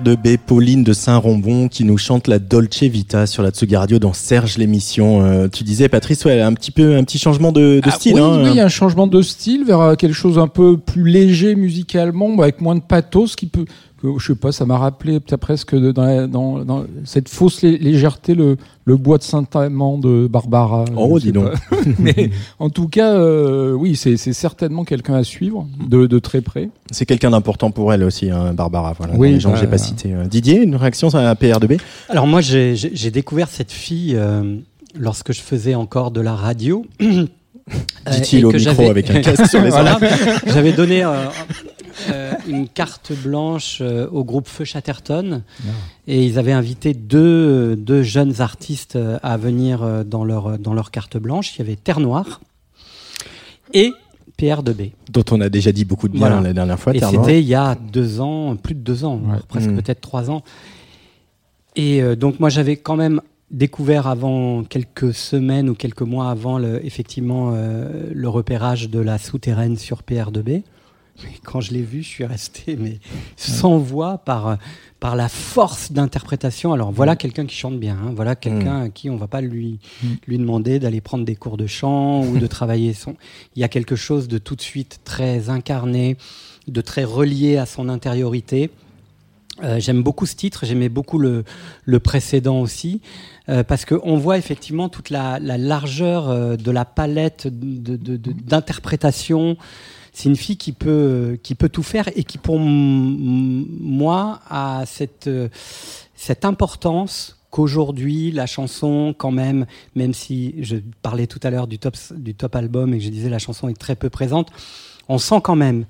PR2B, Pauline de Saint-Rombon, qui nous chante la Dolce Vita sur la Tsugi Radio dans Serge l'émission. Euh, tu disais, Patrice, ouais, un petit peu, un petit changement de,
ah
style.
Oui, hein. oui, un changement de style vers euh, quelque chose un peu plus léger musicalement, avec moins de pathos, qui peut, je sais pas, ça m'a rappelé peut-être presque dans, dans, dans, cette fausse légèreté, le, le bois de Saint-Amand de Barbara.
Oh, dis donc.
Mais en tout cas, euh, oui, c'est certainement quelqu'un à suivre de, de très près.
C'est quelqu'un d'important pour elle aussi, hein, Barbara. Voilà, oui, les gens que j'ai bah, pas cités. Euh, Didier, une réaction la PR2B
Alors moi, j'ai découvert cette fille euh, lorsque je faisais encore de la radio.
Dit-il au micro avec un casque sur les voilà.
J'avais donné euh, une carte blanche euh, au groupe Feu Chatterton ah. et ils avaient invité deux, deux jeunes artistes euh, à venir dans leur, dans leur carte blanche. Il y avait Terre Noire et PR2B.
Dont on a déjà dit beaucoup de bien la dernière fois.
Et c'était il y a deux ans, plus de deux ans, presque mm. peut-être trois ans. Et donc moi j'avais quand même découvert avant quelques semaines ou quelques mois avant le, effectivement le repérage de la souterraine sur PR2B. Mais quand je l'ai vu, je suis resté mais sans voix par par la force d'interprétation. Alors voilà quelqu'un qui chante bien, hein. voilà quelqu'un mm. à qui on va pas lui mm. lui demander d'aller prendre des cours de chant ou de travailler son. Il y a quelque chose de tout de suite très incarné, de très relié à son intériorité. Euh, j'aime beaucoup ce titre, j'aimais beaucoup le, le précédent aussi, euh, parce qu'on voit effectivement toute la, la largeur euh, de la palette d'interprétation. C'est une fille qui peut, qui peut tout faire et qui, pour moi, a cette, cette importance qu'aujourd'hui la chanson quand même même si je parlais tout à l'heure du top du top album et que je disais la chanson est très peu présente on sent quand même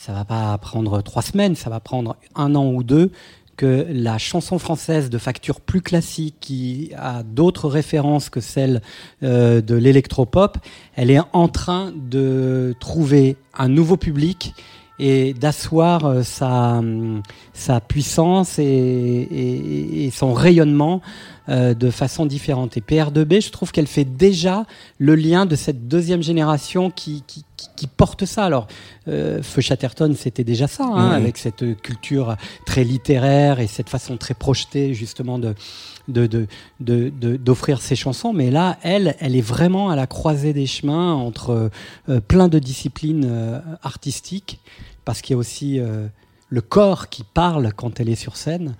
ça va pas prendre trois semaines ça va prendre un an ou deux que la chanson française de facture plus classique, qui a d'autres références que celle euh, de l'électropop, elle est en train de trouver un nouveau public et d'asseoir euh, sa, sa puissance et, et, et son rayonnement euh, de façon différente. Et PR2B, je trouve qu'elle fait déjà le lien de cette deuxième génération qui, qui, qui porte ça. Alors, euh, Feu Chatterton, c'était déjà ça, hein, mmh. avec cette culture très littéraire et cette façon très projetée justement de d'offrir de, de, de, ses chansons. Mais là, elle, elle est vraiment à la croisée des chemins entre euh, plein de disciplines euh, artistiques, parce qu'il y a aussi euh, le corps qui parle quand elle est sur scène.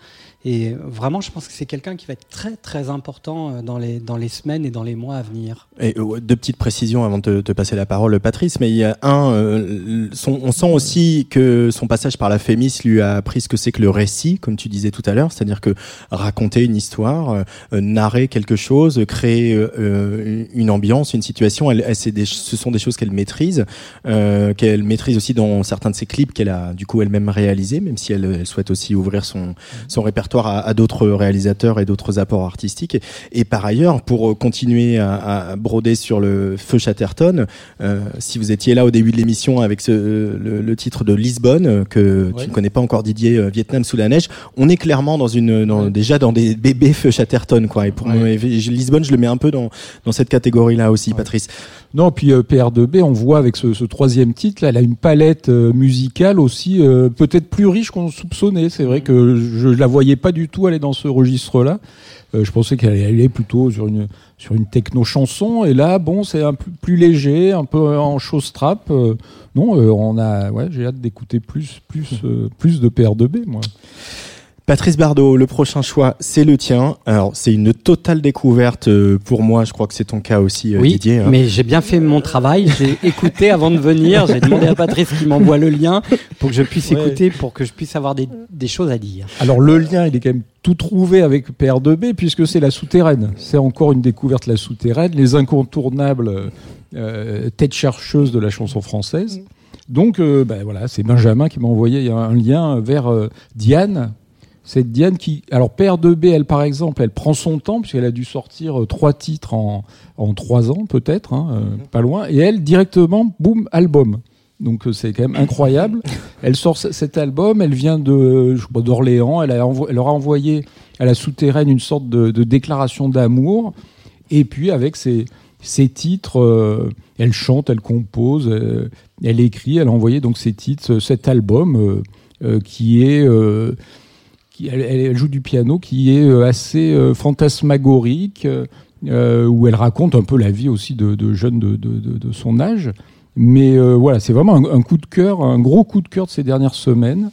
Et vraiment, je pense que c'est quelqu'un qui va être très très important euh, dans les, dans les semaines et dans les mois à venir.
Euh, deux petites précisions avant de te, passer la parole, Patrice. Mais il y a un, euh, on sent aussi que son passage par la Fémis lui a appris ce que c'est que le récit, comme tu disais tout à l'heure, c'est-à-dire que raconter une histoire, narrer quelque chose, créer une ambiance, une situation, ce sont des choses qu'elle maîtrise, qu'elle maîtrise aussi dans certains de ses clips qu'elle a du coup elle-même réalisé, même si elle, elle souhaite aussi ouvrir son, son répertoire à, d'autres réalisateurs et d'autres apports artistiques. Et, par ailleurs, pour continuer à, broder sur le feu Chatterton, euh, si vous étiez là au début de l'émission avec ce, le, titre de Lisbonne, que tu ne connais pas encore Didier, euh, Vietnam sous la neige, on est clairement dans une, déjà dans des bébés feu Chatterton, quoi. Et pour moi, Lisbonne, je le mets un peu dans, dans cette catégorie-là aussi, Patrice.
Non, puis euh, PR2B, on voit avec ce, ce, troisième titre, là, elle a une palette musicale aussi peut-être plus riche qu'on soupçonnait. C'est vrai que je, je la voyais pas du tout aller dans ce registre-là. Euh, je pensais qu'elle allait plutôt sur une sur une techno chanson et là bon c'est un peu plus léger, un peu en chose trap. Euh, non, euh, on a ouais, j'ai hâte d'écouter plus plus plus de PR2B moi.
Patrice Bardot, le prochain choix, c'est le tien. Alors, c'est une totale découverte euh, pour moi. Je crois que c'est ton cas aussi,
euh,
oui, Didier. Hein.
mais j'ai bien fait mon travail. J'ai écouté avant de venir. J'ai demandé à Patrice qu'il m'envoie le lien pour que je puisse écouter, pour que je puisse avoir des, choses à dire.
Alors, le lien, il est quand même tout trouvé avec PR2B puisque c'est la souterraine. C'est encore une découverte, la souterraine. Les incontournables euh, têtes chercheuses de la chanson française. Donc, ben voilà, c'est Benjamin qui m'a envoyé un lien vers Diane, cette Diane qui, alors Père de B, elle par exemple, elle prend son temps puisqu'elle a dû sortir euh, trois titres en, en trois ans peut-être, hein, euh, mhm. pas loin, et elle directement, boum, album. Donc euh, c'est quand même incroyable. elle sort cet album, elle vient de d'Orléans, elle, leur a envoyé à la souterraine une sorte de, de déclaration d'amour, et puis avec ses, ses titres, elle chante, elle compose, elle écrit, elle a envoyé donc ses titres, cet album qui est elle, joue du piano qui est euh, assez euh, fantasmagorique, euh, où elle raconte un peu la vie aussi de, jeunes de, son âge. Mais voilà, c'est vraiment un, coup de cœur, un gros coup de cœur de ces dernières semaines.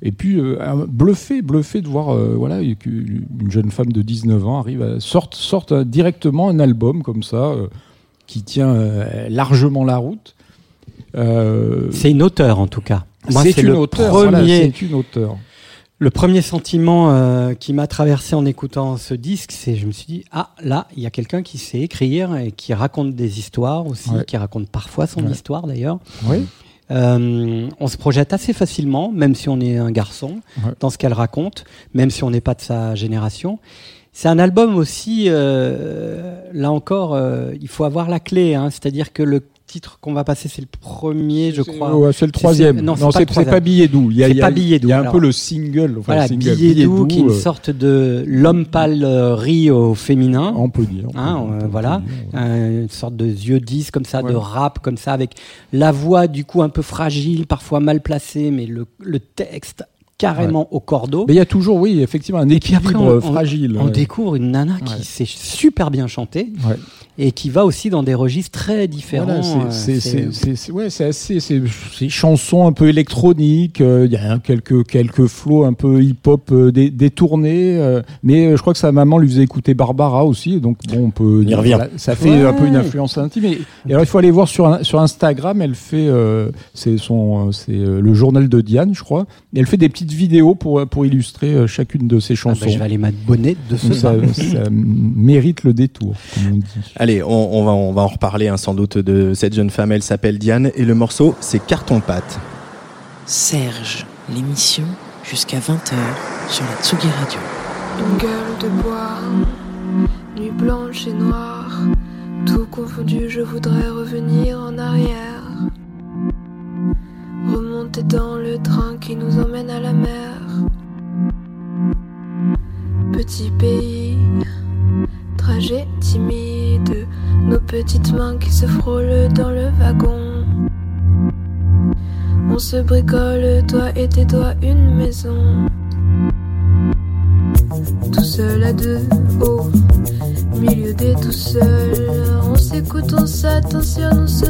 Et puis bluffé, bluffé de voir voilà qu'une jeune femme de 19 ans arrive à sorte sorte directement un album comme ça qui tient largement la route.
c'est une auteure en tout cas.
C'est une, auteure. c'est une auteure.
Le premier sentiment euh, qui m'a traversé en écoutant ce disque, c'est je me suis dit ah là il y a quelqu'un qui sait écrire et qui raconte des histoires aussi, qui raconte parfois son histoire d'ailleurs.
Oui.
Euh, on se projette assez facilement, même si on est un garçon, dans ce qu'elle raconte, même si on n'est pas de sa génération. C'est un album aussi, euh, là encore, euh, il faut avoir la clé, hein, c'est-à-dire que le titre qu'on va passer, c'est le premier, je crois.
c'est le troisième. Non, c'est pas, pas, Billet doux.
Il y a,
pas
Billet doux.
Il y a un peu le single.
Enfin, voilà, Billet, doux, qui est une euh, sorte de l'homme pâle riz au féminin.
On peut dire.
hein, voilà, une sorte de yeux 10 comme ça, de rap comme ça, avec la voix du coup un peu fragile, parfois mal placée, mais le, le texte carrément au cordeau.
Mais il y a toujours, oui, effectivement, un équilibre fragile.
On, découvre une nana qui sait super bien chanter et qui va aussi dans des registres très différents.
c'est ouais, assez, c'est chansons un peu électroniques. Euh, il y a quelques quelques flots un peu hip-hop euh, détournés, euh, mais je crois que sa maman lui faisait écouter Barbara aussi, donc bon, on peut.
y revient.
ça fait un peu une influence intime. Et, alors il faut aller voir sur sur Instagram, elle fait, c'est son, c'est le journal de Diane, je crois. elle fait des petites vidéos pour pour illustrer chacune de ses chansons. Ah bah,
je vais aller m'abonner de ce
ça, ça, mérite le détour, comme on dit.
Allez, on, va, on va en reparler hein, sans doute de cette jeune femme. Elle s'appelle Diane et le morceau, c'est Carton-Pâte.
Serge, l'émission jusqu'à 20h sur la Tsugi Radio.
Une gueule de bois, nuit blanche et noire, tout confondu, je voudrais revenir en arrière. Remonter dans le train qui nous emmène à la mer. Petit pays trajet timide, nos petites mains qui se frôlent dans le wagon. On se bricole, toi et tes doigts, une maison. Tout seul à deux, au milieu des tout seuls. On s'écoute, on s'attentionne, on se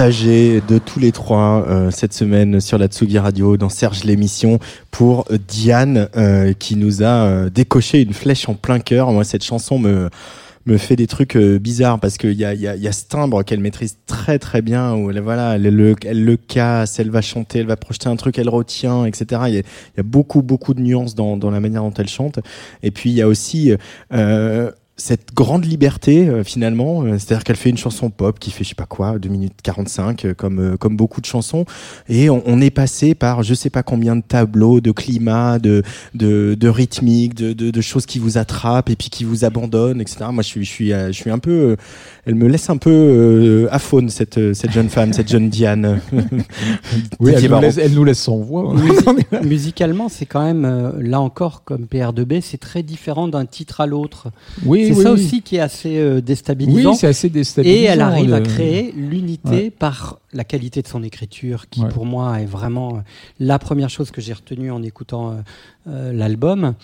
de tous les
trois euh, cette semaine sur la Tsugi Radio dans Serge l'émission pour Diane euh, qui nous a euh, décoché une flèche en plein cœur. Moi cette chanson me me fait des trucs euh, bizarres parce qu'il y a, y, a, y a ce timbre qu'elle maîtrise très très bien où elle voilà elle le, elle le casse, elle va chanter, elle va projeter un truc, elle retient, etc. Il y a, y a beaucoup beaucoup de nuances dans, dans la manière dont elle chante. Et puis il y a aussi euh, cette grande liberté euh, finalement, euh, c'est-à-dire qu'elle fait une chanson pop qui fait je sais pas quoi, 2 minutes 45 euh, comme euh, comme beaucoup de chansons et on, on est passé par je sais pas combien de tableaux, de climats, de de, de rythmiques, de, de, de choses qui vous attrapent et puis qui vous abandonnent, etc. Moi je suis je suis je suis un peu euh, elle me laisse un peu euh, aphone cette cette jeune femme, cette jeune Diane.
Oui, elle nous, laisse, elle nous laisse sans voix.
Musi- musicalement, c'est quand même, euh, là encore, comme PR2B, c'est très différent d'un titre à l'autre.
Oui,
c'est
oui,
ça
oui.
aussi qui est assez euh,
Oui,
déstabilisant.
c'est assez déstabilisant.
et elle arrive à créer l'unité
Ouais.
par la qualité de son écriture, qui
Ouais.
pour moi est vraiment euh, la première chose que j'ai retenue en écoutant euh, euh, l'album.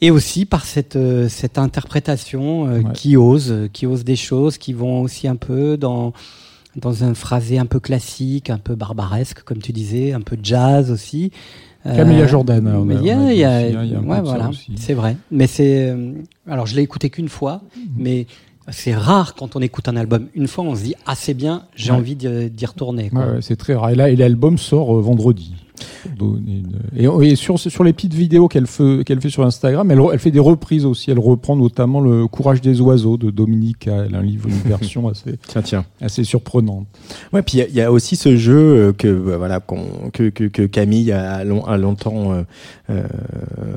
Et aussi par cette, cette interprétation
Ouais.
qui ose, qui ose des choses, qui vont aussi un peu dans, dans un phrasé un peu classique, un peu barbaresque, comme tu disais, un peu jazz aussi.
Camélia Jordan, on a-
mais il y a,
on a
il y a-
aussi, hein, il y a un
ouais, voilà, c'est vrai. Mais c'est, euh, alors je l'ai écouté qu'une fois, mais c'est rare quand on écoute un album une fois, on se dit ah c'est bien, j'ai
Ouais.
envie d'y retourner.
Ouais, c'est très rare. Et là, et l'album sort euh, vendredi. Et, et sur, sur les petites vidéos qu'elle fait, qu'elle fait sur Instagram, elle, elle fait des reprises aussi. Elle reprend notamment le Courage des oiseaux de Dominique. Elle a un livre, une version assez,
Tiens tiens.
assez surprenante.
Ouais, puis il y y, a aussi ce jeu euh, que bah, voilà qu'on- que, que, que Camille a, long- a longtemps euh, euh,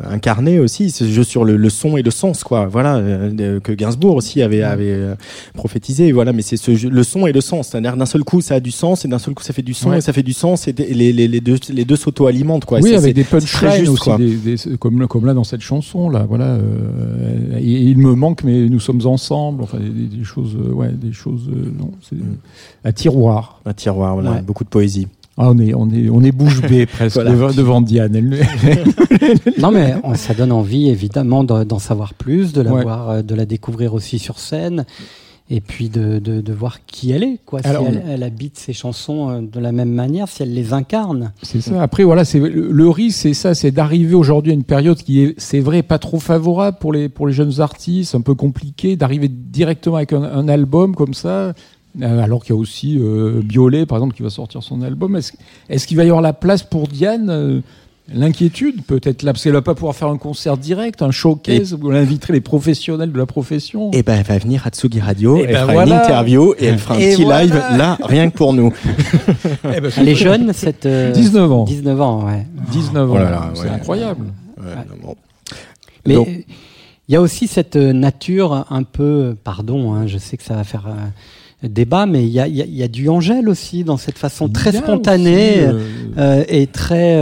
incarné aussi, ce jeu sur le, le son et le sens quoi. Voilà euh, que Gainsbourg aussi avait avait euh, prophétisé. Voilà, mais c'est ce jeu, le son et le sens. C'est-à-dire d'un seul coup ça a du sens et d'un seul coup ça fait du son
Ouais.
et ça fait du sens et les, les, les deux les deux s'auto-alimentent quoi.
oui,
C'est-
avec des punchlines aussi,
quoi.
des- des- comme, comme là dans cette chanson là. Voilà, euh, et- et il me manque, mais nous sommes ensemble. Enfin, des, choses, euh, ouais, des choses. euh, non, c'est
Mm.
un tiroir.
Un tiroir, voilà,
Ouais.
beaucoup de poésie.
Ah, on est, on est, on est bouche bée presque
Voilà.
devant, devant Diane.
Non mais ça donne envie évidemment d'en savoir plus, de la voir, de la découvrir aussi sur scène. Et puis de, de, de, voir qui elle est, quoi. si elle, elle, habite ses chansons euh, de la même manière, si elle les incarne.
C'est ça. Après, voilà, c'est le risque, c'est ça, c'est d'arriver aujourd'hui à une période qui est, c'est vrai, pas trop favorable pour les pour les jeunes artistes, un peu compliqué, d'arriver directement avec un, album comme ça. Euh, alors qu'il y a aussi euh, Biolay, par exemple, qui va sortir son album. Est-ce est qu'il va y avoir la place pour Diane euh, L'inquiétude peut-être là, parce qu'elle va pas pouvoir faire un concert direct, un showcase où elle inviterait les professionnels de la profession.
Et eh ben elle va venir à Tsugi Radio, et elle ben fera une interview et elle fera un petit live là, rien que pour nous.
Eh ben, elle est jeune, cette
19 ans.
19 ans, ouais.
19 ans, c'est incroyable.
Mais il y a aussi cette nature un peu, pardon, hein, je sais que ça va faire euh, débat, mais il y a, y a, du Angèle aussi dans cette façon très spontanée euh, euh, et très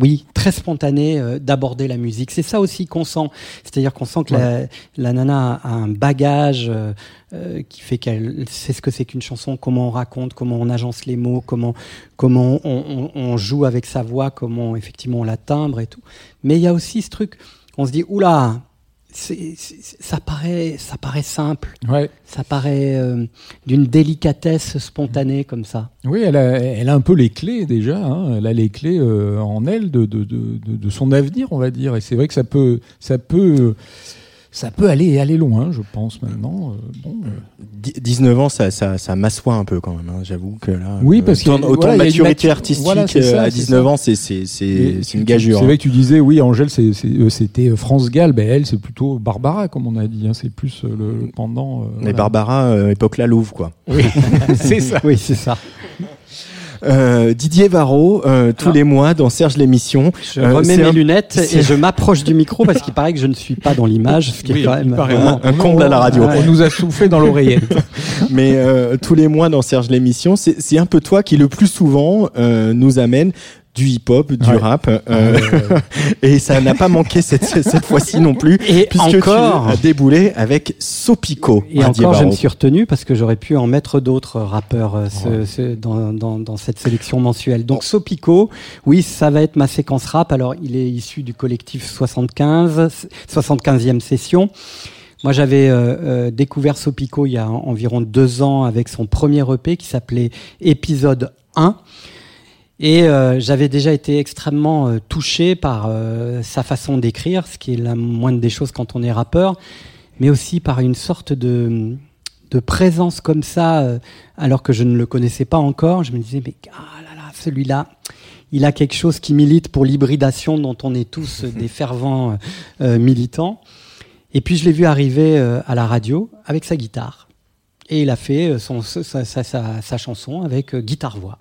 oui, très spontané euh, d'aborder la musique. C'est ça aussi qu'on sent. C'est-à-dire qu'on sent que la, la, nana a un bagage euh, euh, qui fait qu'elle sait ce que c'est qu'une chanson, comment on raconte, comment on agence les mots, comment comment on, on, on, joue avec sa voix, comment effectivement on la timbre et tout. Mais il y a aussi ce truc, on se dit oula, ça paraît, ça paraît simple.
Ouais.
Ça paraît euh, d'une délicatesse spontanée comme ça.
Oui, elle a, elle a un peu les clés déjà. Hein. Elle a les clés euh, en elle de, de, de, de, son avenir, on va dire. Et c'est vrai que ça peut, ça peut ça peut aller aller loin, je pense maintenant. Euh, bon,
19 euh. ans, ça, ça, ça m'assoit un peu quand même. Hein. J'avoue que là,
oui, parce
autant, autant de maturité artistique euh, à 19 ans, c'est une gageure.
C'est vrai que tu disais, oui, Angèle, c'était France Gall, ben elle, c'est plutôt Barbara, comme on a dit. Hein. C'est plus le pendant.
Mais Barbara, époque la Louve, quoi.
Oui, c'est ça.
Oui, c'est ça.
Euh, Didier Varro, euh, tous ah. les mois dans Serge l'émission.
Je euh, remets mes lunettes et je m'approche du micro parce qu'il paraît que je ne suis pas dans l'image, ce qui est quand même
un, comble à la radio.
On nous a soufflé dans l'oreillette.
Mais tous les mois dans Serge l'émission, c'est un peu toi qui le plus souvent nous amène du hip-hop, du rap, euh, et ça n'a pas manqué cette, cette fois-ci non plus,
et puisque encore,
tu as déboulé avec Sopico.
Et encore, je me suis retenu parce que j'aurais pu en mettre d'autres rappeurs euh, ce, dans, dans, dans, cette sélection mensuelle. Donc Sopico, oui, ça va être ma séquence rap. Alors, il est issu du collectif 75, 75e session. Moi, j'avais euh, euh, découvert Sopico il y a environ deux ans avec son premier EP qui s'appelait Épisode 1. Et euh, j'avais déjà été extrêmement euh, touché par euh, sa façon d'écrire, ce qui est la moindre des choses quand on est rappeur, mais aussi par une sorte de, de présence comme ça, alors que je ne le connaissais pas encore. Je me disais, mais ah là là, celui-là, il a quelque chose qui milite pour l'hybridation dont on est tous des fervents militants. Et puis je l'ai vu arriver à la radio avec sa guitare. Et il a fait son, sa, sa, sa chanson avec guitare-voix.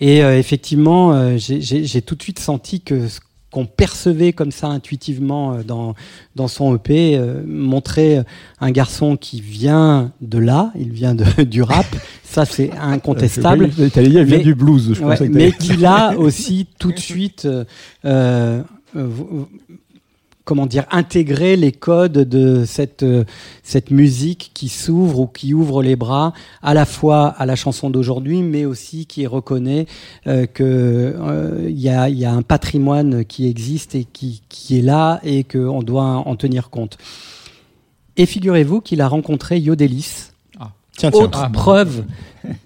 Et euh, effectivement, euh, j'ai tout de suite senti que ce qu'on percevait comme ça intuitivement euh, dans, dans son EP montrait un garçon qui vient de là, il vient de, du rap, ça c'est incontestable.
il vient du blues, je ouais,
Mais qu'il a aussi tout de suite euh, comment dire, intégrer les codes de cette, euh, cette musique qui s'ouvre ou qui ouvre les bras à la fois à la chanson d'aujourd'hui, mais aussi qui reconnaît euh, qu'il euh, y, a, y, a, un patrimoine qui existe et qui, qui est là et qu'on doit en tenir compte. Et figurez-vous qu'il a rencontré Yodelis. Ah. Tiens, tiens. Autre ah, preuve,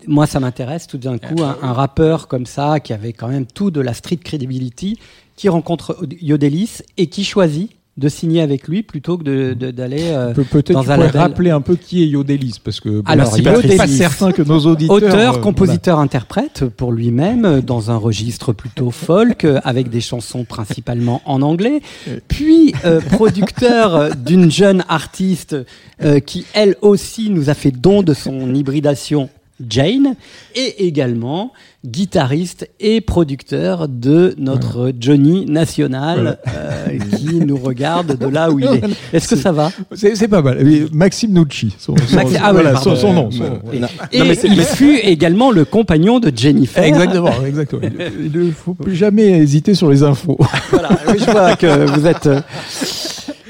moi ça m'intéresse tout d'un coup, un, un, rappeur comme ça qui avait quand même tout de la street credibility qui rencontre Yodelis et qui choisit de signer avec lui plutôt que d'aller euh,
peut-être
dans
un label. rappeler un peu qui est Yodelis parce que alors c'est pas certain que nos auditeurs
auteur euh, compositeur interprète pour lui-même euh, dans un registre plutôt folk avec des chansons principalement en anglais. Puis producteur d'une jeune artiste qui elle aussi nous a fait don de son hybridation Jane, et également guitariste et producteur de notre Johnny National euh, qui nous regarde de là où il est. Est-ce que ça va?
C'est pas mal. Maxime Nucci, son,
ah son, nom. et, il fut également le compagnon de Jennifer.
Exactement, exactement. Il ne faut plus jamais hésiter sur les infos.
voilà, je vois que vous êtes... Euh,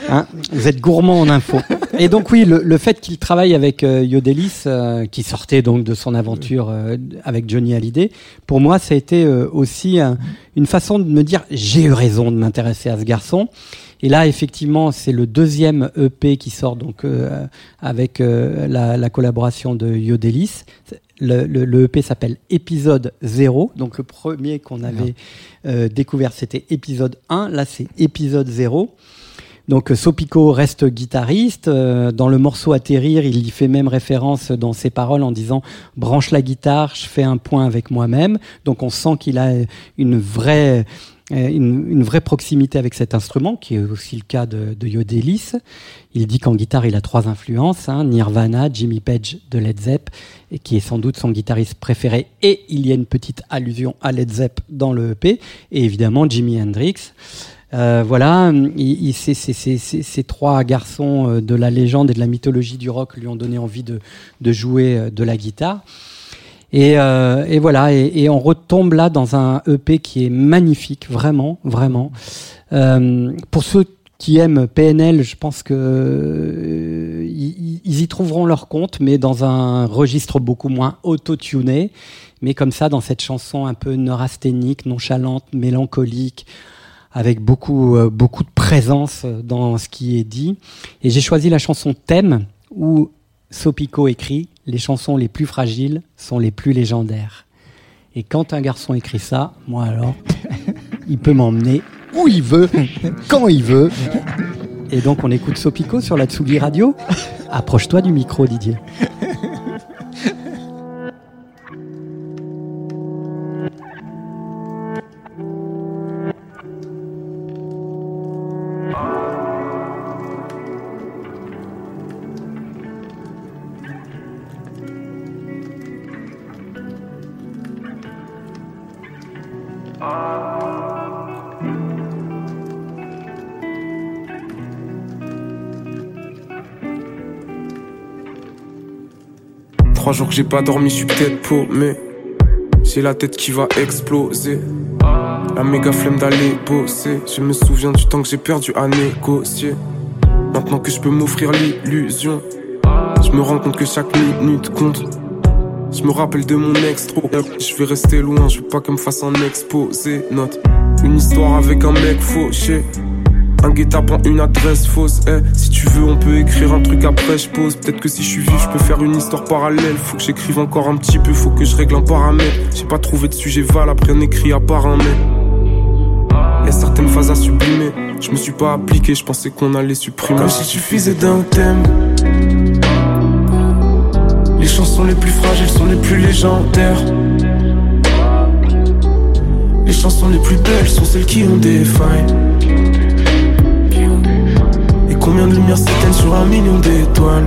Hein, vous êtes gourmand en info. Et donc oui, le, fait qu'il travaille avec euh, Yodelis, euh, qui sortait donc de son aventure euh, avec Johnny Hallyday, pour moi, ça a été aussi une façon de me dire j'ai eu raison de m'intéresser à ce garçon. Et là, effectivement, c'est le deuxième EP qui sort donc avec la, la, collaboration de Yodelis. Le, le, le, EP s'appelle Épisode 0. Donc le premier qu'on avait découvert, c'était épisode 1. Là, c'est épisode 0. Donc Sopico reste guitariste. Euh, dans le morceau Atterrir, il y fait même référence dans ses paroles en disant branche la guitare, je fais un point avec moi-même. Donc on sent qu'il a une vraie euh, une, vraie proximité avec cet instrument, qui est aussi le cas de, de Yodelis. Il dit qu'en guitare, il a trois influences, hein, Nirvana, Jimmy Page de Led Zepp, et qui est sans doute son guitariste préféré, et il y a une petite allusion à Led Zepp dans le EP, et évidemment Jimi Hendrix. Euh, voilà, ces trois garçons euh, de la légende et de la mythologie du rock lui ont donné envie de, jouer euh, de la guitare. Et, voilà, et, on retombe là dans un EP qui est magnifique, vraiment, vraiment. pour ceux qui aiment PNL, je pense que ils, y trouveront leur compte, mais dans un registre beaucoup moins auto-tuné. Mais comme ça, dans cette chanson un peu neurasthénique, nonchalante, mélancolique, avec beaucoup, euh, beaucoup de présence dans ce qui est dit. Et j'ai choisi la chanson Thème où Sopico écrit Les chansons les plus fragiles sont les plus légendaires. Et quand un garçon écrit ça, moi alors, il peut m'emmener où il veut, quand il veut. Et donc on écoute Sopico sur la Tsugi Radio. Approche-toi du micro, Didier.
Trois jours que j'ai pas dormi, je suis peut-être paumé. J'ai la tête qui va exploser. La méga flemme d'aller bosser. Je me souviens du temps que j'ai perdu à négocier. Maintenant que je peux m'offrir l'illusion, je me rends compte que chaque minute compte. Je me rappelle de mon ex trop. Je vais rester loin, je veux pas qu'elle me fasse un exposé. Note une histoire avec un mec fauché. Un guet-apens, une adresse fausse. Eh, si tu veux, on peut écrire un truc après, je pose. Peut-être que si je suis vif, je peux faire une histoire parallèle. Faut que j'écrive encore un petit peu, faut que je règle un paramètre. J'ai pas trouvé de sujet valable, rien écrit à part un mais. Y'a certaines phases à sublimer. Je me suis pas appliqué, je pensais qu'on allait supprimer. Comme si suffisait d'un thème. Les chansons les plus fragiles sont les plus légendaires. Les chansons les plus belles sont celles qui ont des failles. Combien de lumière s'éteignent sur un million d'étoiles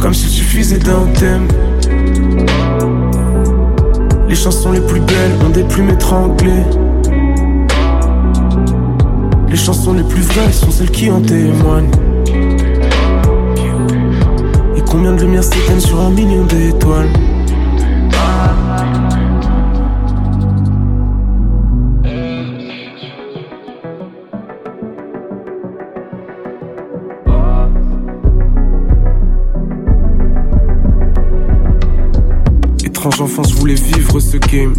Comme s'il suffisait d'un thème. Les chansons les plus belles ont des plumes étranglées. Les chansons les plus vraies sont celles qui en témoignent. Et combien de lumière s'éteignent sur un million d'étoiles enfance, je voulais vivre ce game.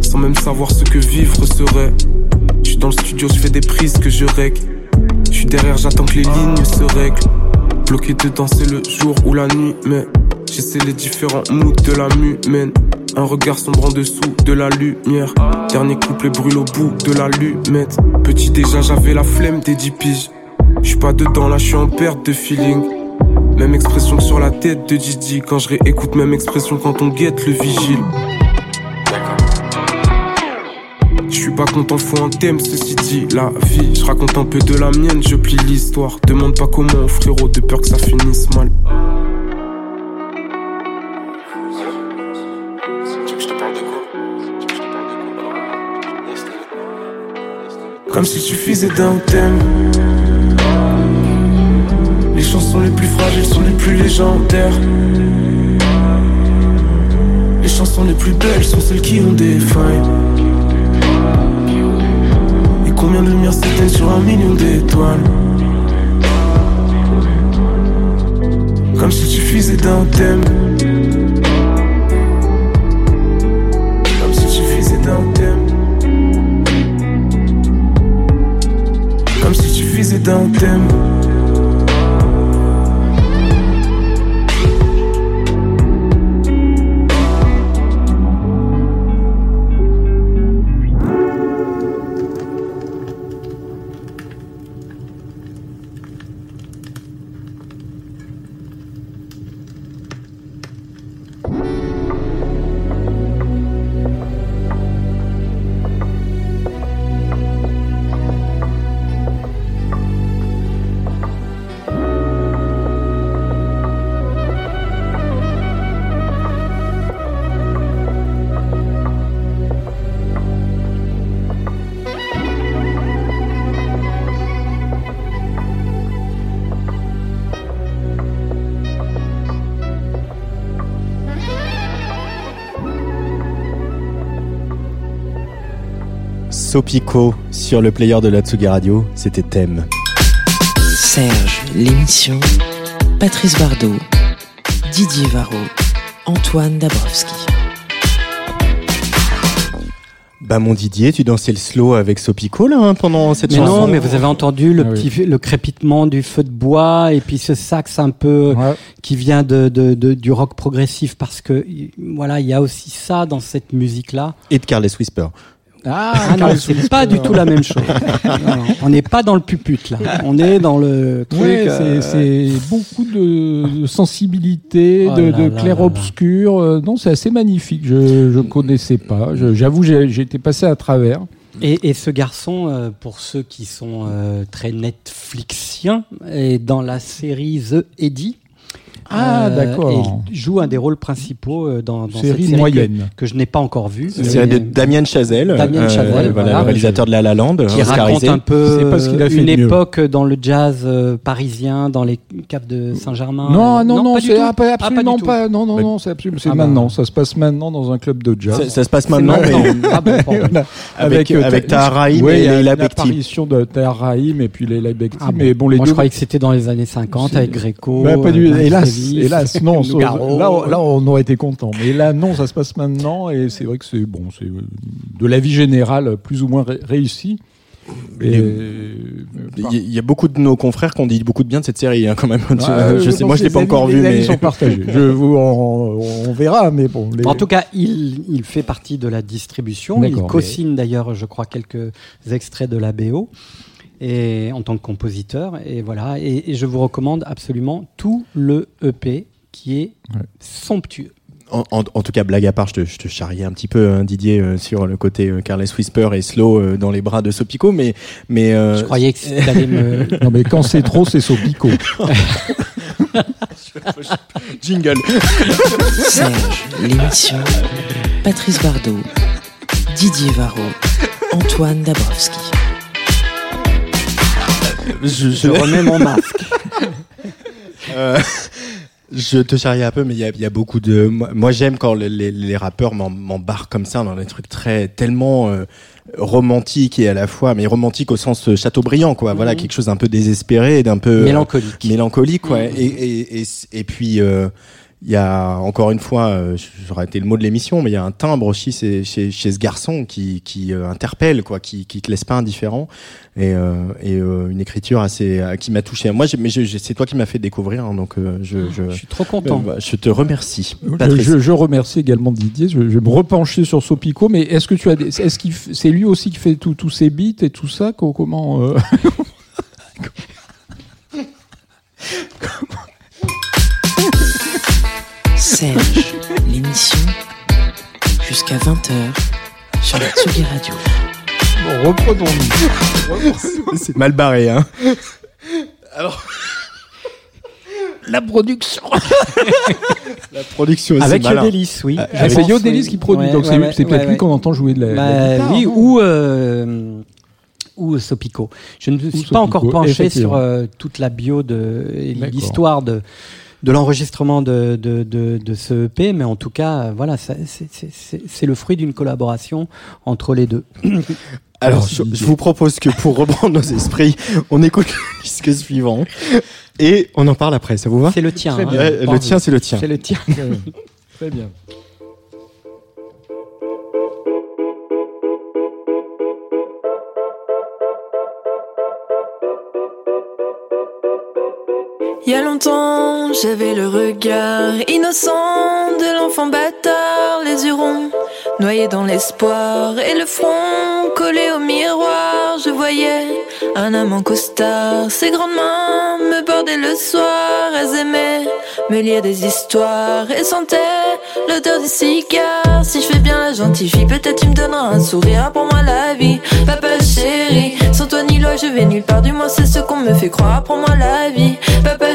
Sans même savoir ce que vivre serait. Je suis dans le studio, je fais des prises que je règle. Je suis derrière, j'attends que les lignes se règlent. Bloqué dedans, c'est le jour ou la nuit, mais j'essaie les différents moods de la mumène. Un regard sombre en dessous de la lumière. Dernier couplet brûle au bout de la lumette. Petit déjà, j'avais la flemme des 10 piges. Je suis pas dedans, là, je suis en perte de feeling. Même expression que sur la tête de Didi. Quand je réécoute même expression quand on guette le vigile. Je suis pas content, faut un thème, ceci dit La vie, je raconte un peu de la mienne, je plie l'histoire. Demande pas comment, frérot, de peur que ça finisse mal. Comme s'il suffisait d'un thème chansons les plus fragiles sont les plus légendaires. Les chansons les plus belles sont celles qui ont des failles. Et Combien de lumières s'éteignent sur un million d'étoiles? Comme si tu suffisait d'un thème Comme si tu suffisait d'un thème Comme si tu suffisait d'un thème
Sopico sur le player de la Tsugi Radio, c'était Thème.
Serge, l'émission. Patrice Bardot, Didier Varro, Antoine Dabrowski.
Bah mon Didier, tu dansais le slow avec Sopico là hein, pendant cette
mais
chanson.
Non, mais vous avez entendu le
Ah
petit le crépitement du feu de bois et puis ce sax un peu
Ouais.
qui vient de, de, de- du rock progressif parce que voilà il y a aussi ça dans cette musique là.
Et de Carles Whisper.
Ah, non, c'est pas du tout la même chose. Non, non, on n'est pas dans le puput là. On est dans le truc.
Ouais,
euh,
c'est beaucoup de, de sensibilité,
Oh
de, clair-obscur. Euh, Non, c'est assez magnifique. Je je connaissais pas. J'avoue, j'ai été passé à travers.
Et, et ce garçon, euh, pour ceux qui sont euh, très Netflixiens, est dans la série The Eddie.
Ah,
Euh,
d'accord.
et Il joue un des rôles principaux euh, dans, dans
Série
cette série
moyenne.
que, que je n'ai pas encore vue.
C'est de
Mais-
Damien Chazelle, euh,
Damien Chazelle,
voilà,
voilà.
le réalisateur de La La Land,
qui raconte un peu
C'est pas ce qu'il a fait
une
mieux.
époque dans le jazz euh, parisien, dans les caves de Saint-Germain.
Non, non, non, c'est ah,
Ah,
absolument
du tout.
pas. Non, non,
Bah,
non, c'est absolument. C'est
Ah bah.
maintenant. Ça se passe maintenant dans un club de jazz.
Ça, se passe maintenant.
Ah
avec,
euh,
avec
Ta-
Tahar Rahim
Ouais, il
et Leila Bekti.
apparition de Tahar Rahim et puis Leila Bekti.
Ah bon.
mais bon, les
Moi,
deux.
je croyais que c'était dans les années 50
C'est-
avec Gréco.
Bah, pas du-
euh,
hélas, Hélas, non. là, on- là, on aurait été content. Mais là, non, ça se passe maintenant, et c'est vrai que c'est bon, c'est euh, de la vie générale plus ou moins ré- réussi. Et,
Les-
euh,
Il y, a beaucoup de nos confrères qui ont dit beaucoup de bien de cette série, hein, quand même. Je-
euh,
je sais, moi, je l'ai pas encore vu, mais
sont partagés. Je vous, on, on verra, mais bon. les-
En tout cas, il, il fait partie de la distribution. Il co-signe d'ailleurs, je crois, quelques extraits de la BO et, en tant que compositeur. Et voilà. Et, et je vous recommande absolument tout le EP qui est
Ouais.
somptueux.
En, en- en tout cas, blague à part, je te, je te charriais un petit peu, hein, Didier, euh, sur le côté euh, Carles Whisper et Slow euh, dans les bras de Sopico, mais, mais euh,
Je croyais que t'allais me.
Non, mais quand c'est trop, c'est Sopico.
jingle.
Serge, l'émission. Patrice Bardot, Didier Varro, Antoine Dabrowski.
Je,
Je remets mon masque.
Euh, je te charriais un peu, mais il y a, y a beaucoup de. Moi, j'aime quand les, les- les rappeurs m'em- m'embarquent comme ça dans des trucs très tellement euh, romantiques et à la fois, mais romantiques au sens euh, Chateaubriand, quoi. Voilà,
Mhm.
quelque chose d'un peu désespéré, d'un peu euh,
Mélancolique.
mélancolique, ouais.
Mhm.
Et, et, et, et puis. euh, il y a encore une fois, euh, j'aurais été le mot de l'émission, mais il y a un timbre aussi chez, chez, chez ce garçon qui, qui euh, interpelle, quoi, qui, qui te laisse pas indifférent, et, euh, et euh, une écriture assez qui m'a touché. Moi, mais je- je- c'est toi qui m'as fait découvrir, hein, donc je, je,
Je suis trop content.
euh, bah, je te remercie.
Je,
Patrice.
je- je remercie également Didier. Je, je vais me repencher sur Sopico, mais est-ce que tu as, des- est-ce qu'il, c'est lui aussi qui fait tous ses beats et tout ça? Co- Comment euh,
Serge, l'émission. Jusqu'à 20h sur la Tsugi Radio.
bon, reprenons-nous.
C'est mal barré, hein.
La production.
La production aussi
Avec
malin.
Yodelis, oui.
Ah, c'est Yodelis
oui.
qui produit,
Ouais,
donc c'est,
ouais,
lui- c'est
ouais,
peut-être
ouais,
lui
ouais.
qu'on entend jouer de la, la
Bah,
guitare,
oui, ou, euh, ou Sopico. Je ne me suis
Ou
pas encore penché sur euh, toute la bio de, l'histoire de, de l'enregistrement de, de, de, de, ce EP, mais en tout cas, voilà, c'est le fruit d'une collaboration entre les deux.
Alors, je, vous propose que pour reprendre nos esprits, on écoute le disque suivant et on en parle après. Ça vous va?
C'est le tien. Hein.
le tien, c'est le tien.
C'est le tien.
Très bien.
Il y a longtemps, j'avais le regard innocent de l'enfant bâtard, les yeux ronds, noyés dans l'espoir et le front collé au miroir. Je voyais un amant costard, ses grandes mains me bordaient le soir. Elles aimaient me lire des histoires et sentaient l'odeur des cigares. Si je fais bien la gentille fille, peut-être tu me donneras un sourire pour moi la vie. Papa chéri, sans toi ni loi, je vais nulle part. Du moins, c'est ce qu'on me fait croire. Pour moi la vie, papa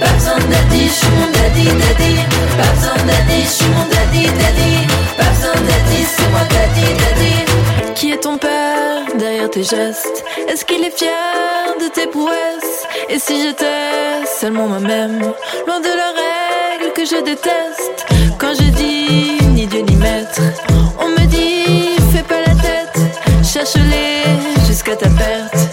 Pas besoin de daddy, daddy. Pas besoin de daddy, daddy, c'est moi daddy, daddy. Qui est ton père derrière tes gestes? Est-ce qu'il est fier de tes prouesses? Et si j'étais seulement moi-même, loin de la règle que je déteste? Quand je dis ni Dieu ni maître, on me dit fais pas la tête, cherche-les jusqu'à ta perte.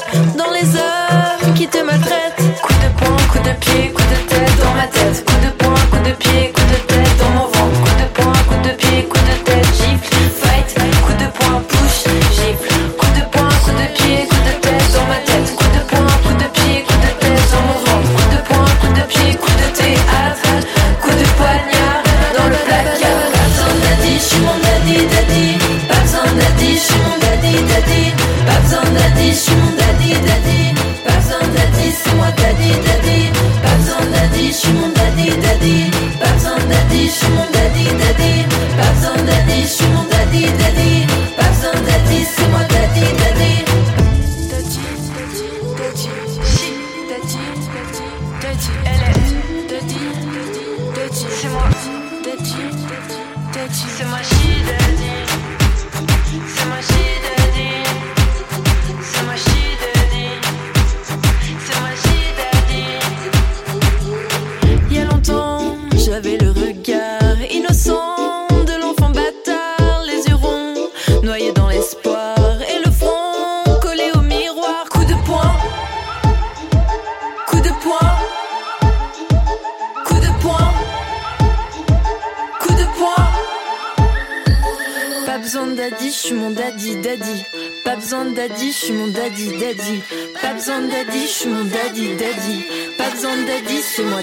Daddy, daddy. Pas besoin de c'est moi daddy, daddy. Pas besoin daddy. Pas besoin daddy. Pas besoin de daddy, daddy. Pas besoin c'est moi daddy, daddy. Daddy, daddy, daddy, daddy, daddy, c'est moi, c'est moi, daddy, daddy, je suis mon daddy, daddy. Pas besoin de daddy, je suis mon daddy, daddy. Pas besoin de daddy, je suis mon daddy, daddy. Pas besoin de daddy, c'est moi.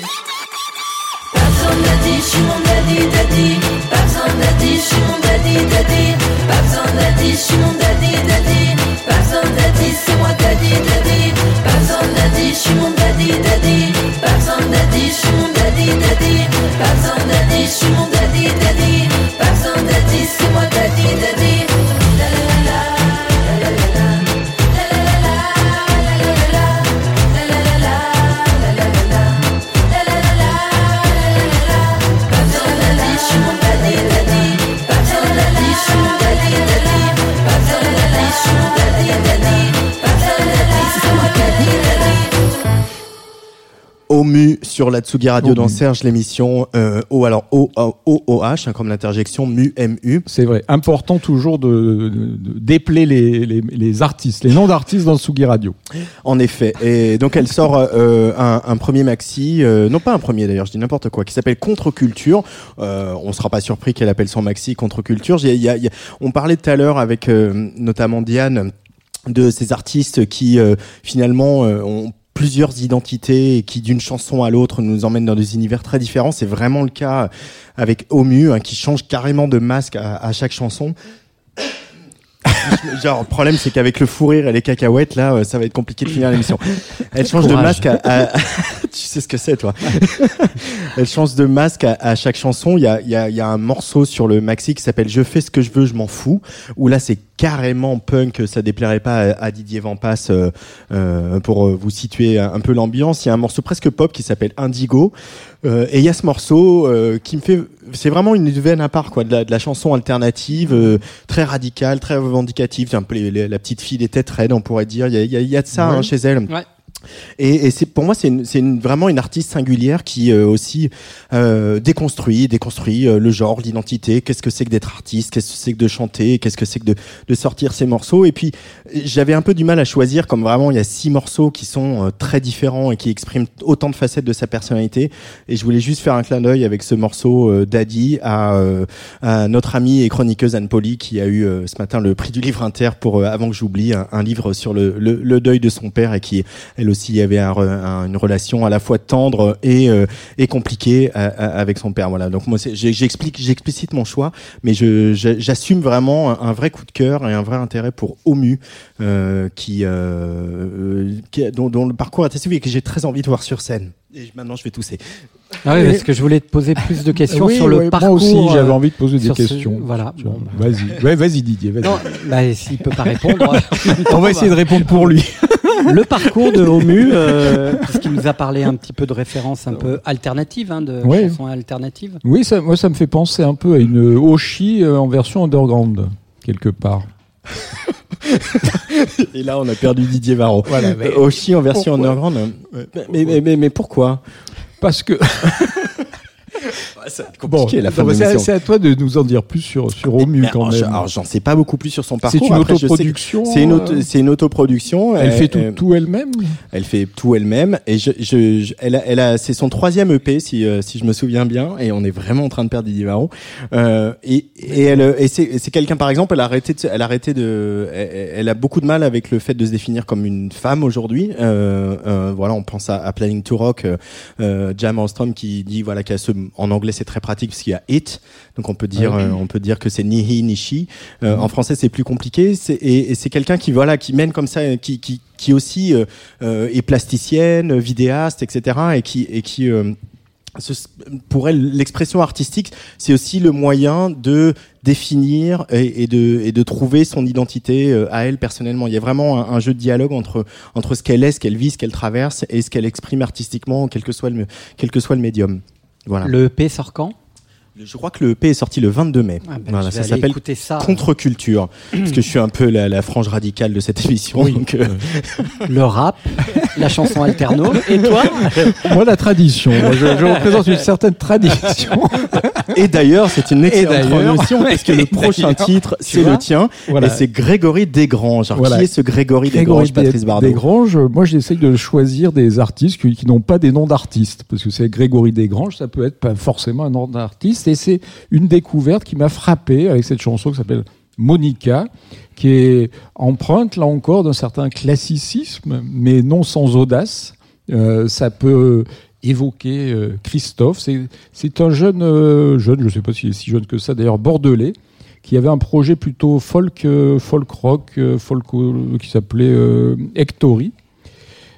Pas besoin de daddy, je suis mon daddy, daddy. Pas besoin de daddy, je suis mon daddy, daddy. Pas besoin de daddy, je suis mon daddy, daddy. Pas besoin de daddy, c'est moi daddy, daddy. Pas besoin de daddy, je suis mon
sur la Tsugi Radio dans Serge l'émission euh, O alors O O O O H hein, comme l'interjection MU MU.
C'est vrai. Important toujours de, de, dépeler les, les, les artistes, les noms d'artistes dans Tsugi Radio.
En effet. Et donc elle sort euh, un, un premier maxi, euh, non pas un premier d'ailleurs, je dis n'importe quoi, qui s'appelle Contre-culture. Euh, on sera pas surpris qu'elle appelle son maxi Contre-culture. J'ai- il y a- il y a- on parlait tout à l'heure avec euh, notamment Diane de ces artistes qui euh, finalement euh, ont plusieurs identités et qui d'une chanson à l'autre nous emmènent dans des univers très différents. C'est vraiment le cas avec Omu hein, qui change carrément de masque à, à chaque chanson. Genre, le problème, c'est qu'avec le fou rire et les cacahuètes, là, euh, ça va être compliqué de finir l'émission. Elle change de masque à, à- sais ce que c'est, toi. Elle change de masque à, chaque chanson. Il y a, y, a, y a un morceau sur le maxi qui s'appelle Je fais ce que je veux, je m'en fous. Où là, c'est carrément punk. Ça déplairait pas à, Didier Vampas euh, euh, pour euh, vous situer un peu l'ambiance. Il y a un morceau presque pop qui s'appelle Indigo. Euh, et il y a ce morceau euh, qui me fait, c'est vraiment une veine à part quoi, de la, de la chanson alternative, euh, très radicale, très revendicative. C'est un peu la petite fille des têtes raides, on pourrait dire. Il y a, y a, y a de ça hein, chez elle. Ouais. Et, et c'est pour moi c'est une, vraiment une artiste singulière qui euh, aussi euh, déconstruit, déconstruit euh, le genre, l'identité. Qu'est-ce que c'est que d'être artiste? Qu'est-ce que c'est que de chanter? Qu'est-ce que c'est que de, de sortir ses morceaux? Et puis j'avais un peu du mal à choisir, comme vraiment il y a six morceaux qui sont euh, très différents et qui expriment autant de facettes de sa personnalité. Et je voulais juste faire un clin d'œil avec ce morceau d'Adi à, à, notre amie et chroniqueuse Anne Poli qui a eu ce matin le prix du livre inter pour avant que j'oublie un, un, livre sur le, le, le, deuil de son père et qui elle aussi il y avait une relation à la fois tendre et, euh, et compliquée euh, euh, avec son père. Voilà. Donc moi, j'explique, j'explicite mon choix, mais j'assume vraiment un, vrai coup de cœur et un vrai intérêt pour Omu, qui, qui dont, dont, le parcours est assez suivi et que j'ai très envie de voir sur scène. Et maintenant, je vais tousser.
Ah oui, parce que je voulais te poser plus de questions sur le parcours.
Moi aussi, j'avais envie de poser des questions.
Voilà.
Vas-y, ouais, vas-y Didier. Vas
non, bah, s'il peut pas répondre,
on va essayer de répondre pour lui.
le parcours de Homu, euh, puisqu'il nous a parlé un petit peu de références un peu alternatives, hein, de chansons alternatives.
Oui, ça, moi ça me fait penser un peu à une Oshi euh, en version underground, quelque part.
Et là, on a perdu Didier Varro. Voilà, Oshi en version underground. Mais, mais, mais, mais pourquoi?
Parce que compliqué la fin C'est à toi de nous en dire plus sur sur Omu quand même.
Alors j'en sais pas beaucoup plus sur son parcours.
C'est une autoproduction.
C'est une auto, c'est une autoproduction.
Elle, fait tout, tout elle-même.
Elle fait tout elle-même et je, je, elle a, elle a c'est son troisième EP si euh, si je me souviens bien et on est vraiment en train de perdre Didier Varro. Euh, et et elle et c'est c'est quelqu'un par exemple elle a arrêté de, elle a arrêté de elle, a beaucoup de mal avec le fait de se définir comme une femme aujourd'hui. Euh, euh, voilà on pense à, à Planning to Rock, euh, Jam Armstrong qui dit voilà qu'elle se en anglais c'est très pratique parce qu'il y a it, donc on peut dire, ah euh, on peut dire que c'est ni he ni she. Euh, en français, c'est plus compliqué. Et, et c'est quelqu'un qui voilà, qui mène comme ça, qui qui, qui aussi euh, est plasticienne, vidéaste, etc. Et qui et qui pour elle, l'expression artistique, c'est aussi le moyen de définir et, de, et de trouver son identité à elle personnellement. Il y a vraiment un, jeu de dialogue entre, entre ce qu'elle est, ce qu'elle vit, ce qu'elle traverse et ce qu'elle exprime artistiquement, quel que soit le, quel que soit le médium.
Le EP sort quand?
Je crois que le EP est sorti le 22 mai.
Ah ben, voilà, ça s'appelle
Contre-culture. parce que je suis un peu la, frange radicale de cette émission. Donc, euh,
Le rap, la chanson alterno. Et toi?
Moi, la tradition. je, représente une certaine tradition.
Et d'ailleurs, c'est une excellente transition parce que le prochain titre, c'est le tien. Et c'est Grégory Desgranges. Alors, qui est ce Grégory, Desgranges, Patrice Bardot
Desgranges, moi, j'essaye de choisir des artistes qui, qui n'ont pas des noms d'artistes. Parce que c'est Grégory Desgranges, ça peut être pas forcément un nom d'artiste et c'est une découverte qui m'a frappé avec cette chanson qui s'appelle Monica, qui est empreinte là encore d'un certain classicisme, mais non sans audace. Euh, ça peut évoquer euh, Christophe. C'est un jeune, euh, jeune, je ne sais pas s'il est si jeune que ça, d'ailleurs bordelais, qui avait un projet plutôt folk, folk rock, folk qui s'appelait Hectory.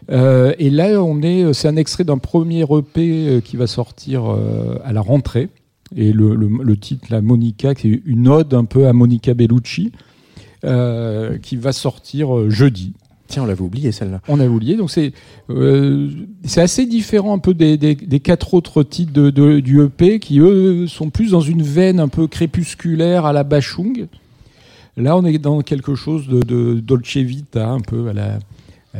et là, on est, c'est un extrait d'un premier EP qui va sortir à la rentrée. Et le, le, titre, la Monica, qui est une ode un peu à Monica Bellucci, euh, qui va sortir euh, jeudi.
Tiens, on l'avait oublié celle-là.
On a oublié, donc c'est euh, c'est assez différent un peu des, des, des quatre autres titres de, de, du EP qui eux sont plus dans une veine un peu crépusculaire à la Bachung. Là, on est dans quelque chose de, de Dolce Vita, un peu à la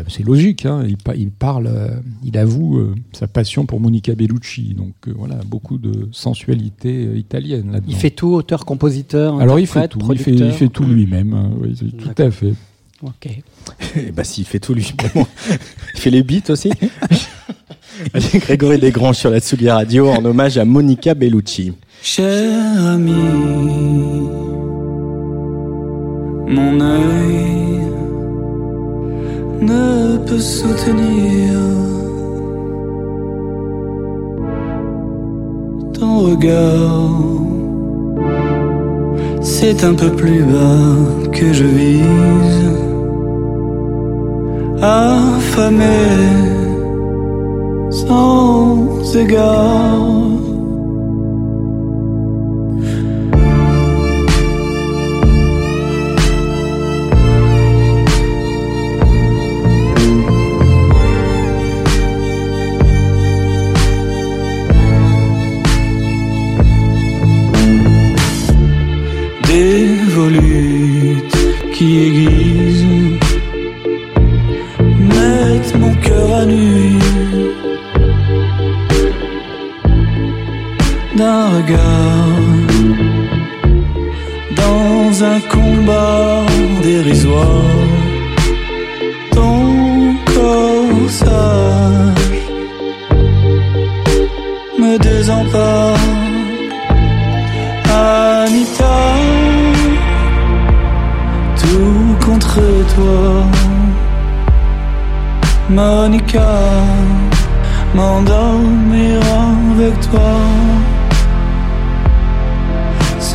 c'est logique, hein. il, parle, euh, il avoue euh, sa passion pour Monica Bellucci, donc voilà, beaucoup de sensualité italienne là-dedans.
Il fait tout, auteur, compositeur,
Alors il fait tout, il fait, tout lui-même, hein. tout à fait.
Ok.
bah s'il fait tout lui-même, il fait les beats aussi. Grégory Desgrands sur la Tsugi Radio en hommage à Monica Bellucci.
Cher ami, mon œil ne peut soutenir ton regard. C'est un peu plus bas que je vise. Affamé, sans
qui aiguise mettent mon cœur à nu d'un regard dans un combat dérisoire.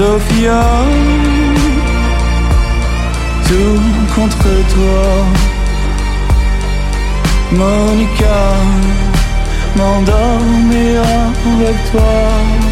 Sophia, tout contre toi. Monica m'endormir avec toi.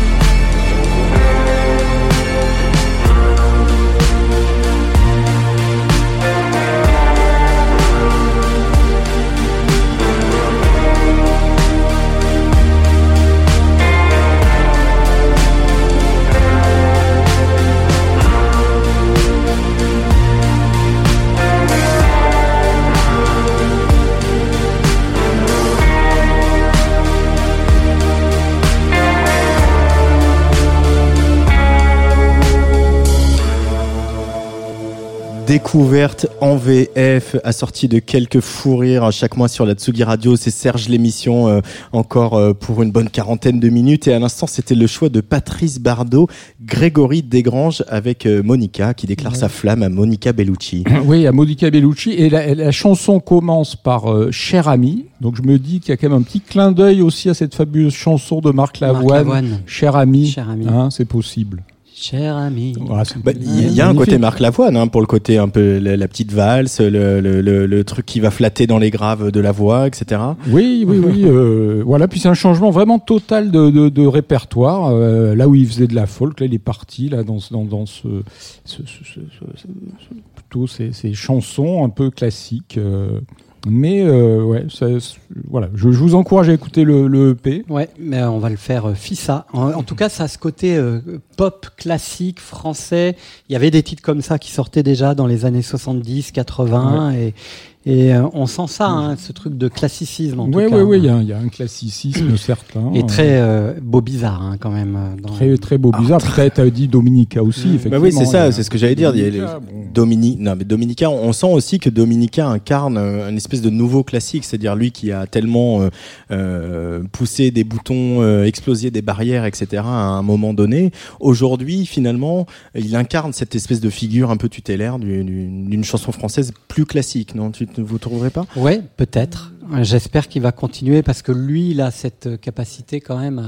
Découverte en VF, assortie de quelques fous rires chaque mois sur la Tsugi Radio. C'est Serge l'émission, euh, encore euh, pour une bonne quarantaine de minutes. Et à l'instant, c'était le choix de Patrice Bardot, Grégory Desgranges avec euh, Monica, qui déclare sa flamme à Monica Bellucci.
Oui, à Monica Bellucci. Et la, chanson commence par Cher ami. Donc je me dis qu'il y a quand même un petit clin d'œil aussi à cette fabuleuse chanson de Marc Lavoine, Cher ami. Cher ami. Hein, c'est possible.
Cher ami.
Bah, il y a un côté Marc Lavoine hein, pour le côté un peu la, petite valse, le, le, le, truc qui va flatter dans les graves de la voix, etc.
Oui, oui, oui. euh, voilà, puis c'est un changement vraiment total de, de, de répertoire. Euh, là où il faisait de la folk, là il est parti là dans, dans, dans ce, ce, ce, plutôt ces, ces, chansons un peu classiques. Euh, mais euh, ouais, ça, voilà, je, je, vous encourage à écouter le, le EP.
Ouais, mais on va le faire euh, FISA. En, en, tout cas, ça a ce côté euh, pop classique français. Il y avait des titres comme ça qui sortaient déjà dans les années 70, 80 ouais. et et euh, on sent ça, hein, ce truc de classicisme.
Oui, oui, oui, il y, a un classicisme certain.
Et très euh, beau bizarre, hein, quand même.
Euh, dans... Très, très beau bizarre. Ah, Peut-être as dit Dominica aussi, effectivement.
Bah oui, c'est ça, c'est ce que j'allais dire. Dominica, Non, mais Dominica, on sent aussi que Dominica incarne une espèce de nouveau classique, c'est-à-dire lui qui a tellement euh, poussé des boutons, explosé des barrières, etc. à un moment donné. Aujourd'hui, finalement, il incarne cette espèce de figure un peu tutélaire d'une chanson française plus classique, non? Vous trouverez pas?
Oui, peut-être. J'espère qu'il va continuer parce que lui, il a cette capacité quand même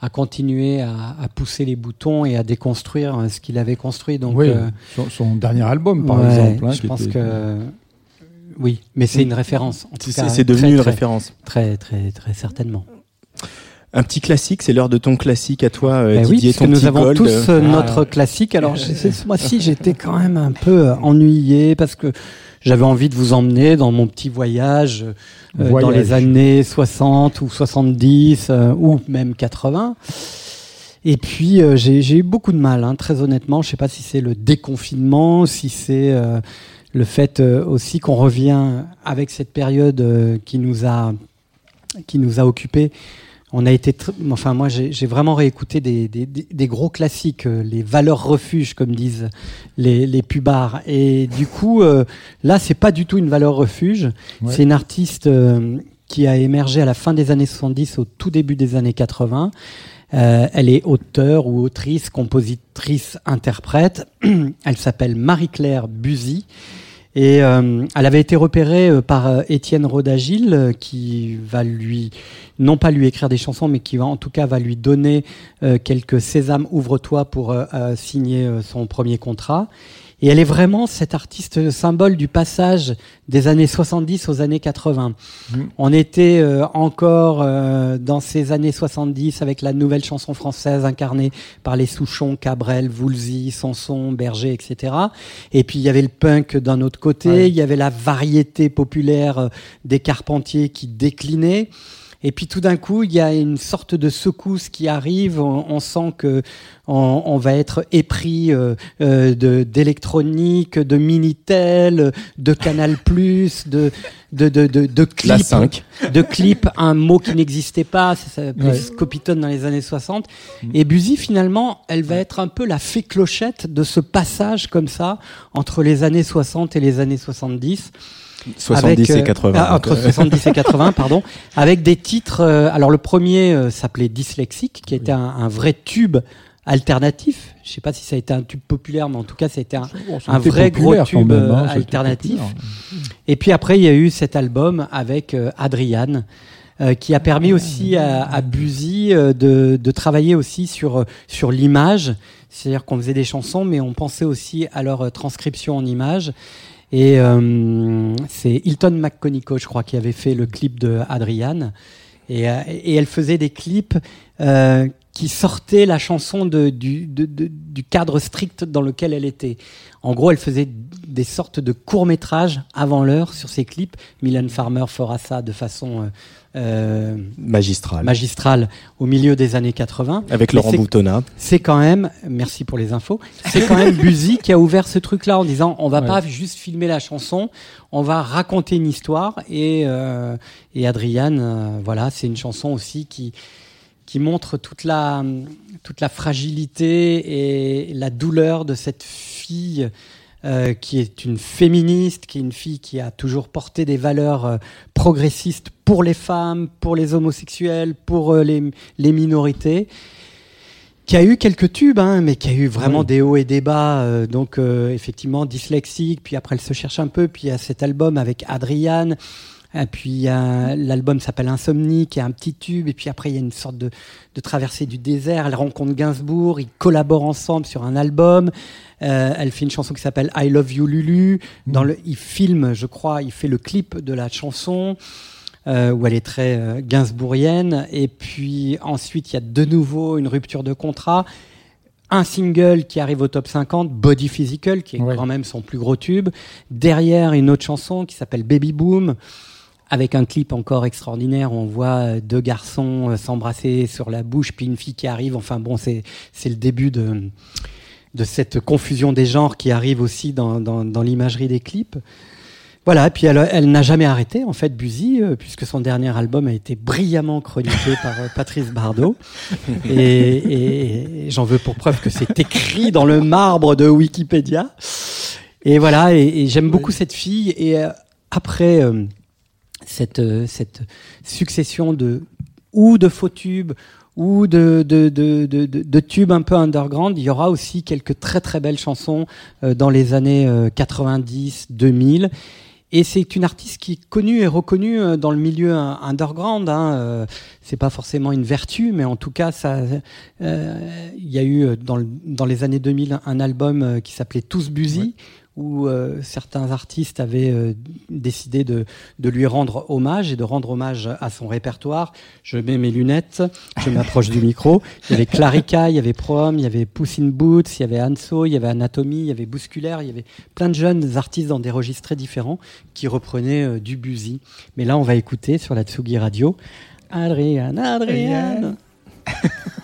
à, continuer à, pousser les boutons et à déconstruire ce qu'il avait construit. Donc,
oui, euh, son, dernier album, par exemple.
Hein, je pense que. Oui, mais c'est une référence.
C'est devenu une référence.
Très, très, très certainement.
Un petit classique, c'est l'heure de ton classique à toi, euh, ben Didier.
Oui, parce que nous avons tous euh, notre classique. Alors, ce mois-ci, j'étais quand même un peu ennuyé parce que j'avais envie de vous emmener dans mon petit voyage, euh, dans les années 60 ou 70 ou même 80. Et puis j'ai eu beaucoup de mal, hein, très honnêtement. Je sais pas si c'est le déconfinement, si c'est le fait aussi qu'on revient avec cette période qui nous a qui nous a occupés on a été, enfin moi j'ai vraiment réécouté des, des, gros classiques, euh, les valeurs refuges comme disent les, les pubards. Et du coup, euh, là c'est pas du tout une valeur refuge. C'est une artiste euh, qui a émergé à la fin des années 70, au tout début des années 80. elle est auteure ou autrice, compositrice, interprète. elle s'appelle Marie-Claire Buzy. Et euh, elle avait été repérée euh, par euh, Étienne Rodagil, qui va lui, non pas lui écrire des chansons, mais qui va en tout cas va lui donner quelques Sésame, ouvre-toi pour signer son premier contrat. Et elle est vraiment cet artiste symbole du passage des années 70 aux années 80. Mmh. On était euh, encore euh, dans ces années 70 avec la nouvelle chanson française incarnée par les Souchons, Cabrel, Voulzy, Sanson, Berger, etc. Et puis il y avait le punk d'un autre côté, il y avait la variété populaire euh, des Carpentiers qui déclinait. Et puis tout d'un coup, il y a une sorte de secousse qui arrive. On, sent que on, va être épris euh, euh, de d'électronique, de minitel, de Canal Plus, de de de de, de clips, de clips, un mot qui n'existait pas, ça s'appelait Scopitone dans les années 60. Mm. Et Buzy finalement, elle va être un peu la fée clochette de ce passage comme ça entre les années 60 et les années 70.
70 et 80. Euh,
ah, entre 70 et 80, pardon, avec des titres. Euh, alors le premier euh, s'appelait Dyslexique, qui était un, vrai tube alternatif. Je sais pas si ça a été un tube populaire, mais en tout cas, ça a été un, vrai gros tube hein, alternatif. Et puis après, il y a eu cet album avec Adriane. qui a permis aussi à, à Buzy de, de, travailler aussi sur, sur l'image. C'est-à-dire qu'on faisait des chansons, mais on pensait aussi à leur transcription en images. Et euh, c'est Hilton McConico, je crois, qui avait fait le clip de Adriane. Et, euh, elle faisait des clips euh, qui sortaient la chanson de, du, de, du, cadre strict dans lequel elle était. En gros, elle faisait des sortes de courts métrages avant l'heure sur ses clips. Milan Farmer fera ça de façon euh,
euh, magistrale.
magistrale au milieu des années 80.
Avec Laurent Boutonnat.
C'est quand même, merci pour les infos, c'est quand même Buzy qui a ouvert ce truc-là en disant on va pas juste filmer la chanson, on va raconter une histoire. Et, euh, et Adriane, euh, voilà, c'est une chanson aussi qui, qui montre toute la, toute la fragilité et la douleur de cette fille euh, qui est une féministe, qui est une fille qui a toujours porté des valeurs euh, progressistes pour les femmes, pour les homosexuels, pour euh, les, les, minorités, qui a eu quelques tubes, hein, mais qui a eu vraiment des hauts et des bas. donc effectivement dyslexique, puis après elle se cherche un peu, puis il y a cet album avec Adriane. Et puis l'album s'appelle Insomnie, qui est un petit tube. Et puis après, il y a une sorte de, de traversée du désert. Elle rencontre Gainsbourg, ils collaborent ensemble sur un album. Euh, elle fait une chanson qui s'appelle I Love You Lulu. Dans le, il filme, je crois, il fait le clip de la chanson. Euh, où elle est très euh, gainsbourgienne. Et puis ensuite, il y a de nouveau une rupture de contrat. Un single qui arrive au top 50, Body Physical, qui est quand même son plus gros tube. Derrière, une autre chanson qui s'appelle Baby Boom avec un clip encore extraordinaire. On voit deux garçons s'embrasser sur la bouche, puis une fille qui arrive. Enfin bon, c'est c'est le début de de cette confusion des genres qui arrive aussi dans, dans, l'imagerie des clips. Voilà, et puis elle, elle n'a jamais arrêté, en fait, Buzy, euh, puisque son dernier album a été brillamment chroniqué par euh, Patrice Bardot. Et, j'en veux pour preuve que c'est écrit dans le marbre de Wikipédia. Et voilà, et, j'aime beaucoup cette fille. Et euh, après cette, cette succession de ou de faux tubes ou de, tubes un peu underground. Il y aura aussi quelques très très belles chansons euh, dans les années 90, euh, 2000. Et c'est une artiste qui est connue et reconnue euh, dans le milieu underground. Hein. C'est pas forcément une vertu, mais en tout cas, ça, il y a eu dans, dans les années 2000 un album qui s'appelait Tous Busy,
où euh, certains artistes avaient euh, décidé de, de, lui rendre hommage et de rendre hommage à son répertoire. Je mets mes lunettes, je m'approche du micro. Il y avait Clarica, il y avait Prom, il y avait Puss in Boots, il y avait Anso, il y avait Anatomy, il y avait Bousculaire, il y avait plein de jeunes artistes dans des registres très différents qui reprenaient euh. Mais là, on va écouter sur la Tsugi Radio Adrian, Adrian.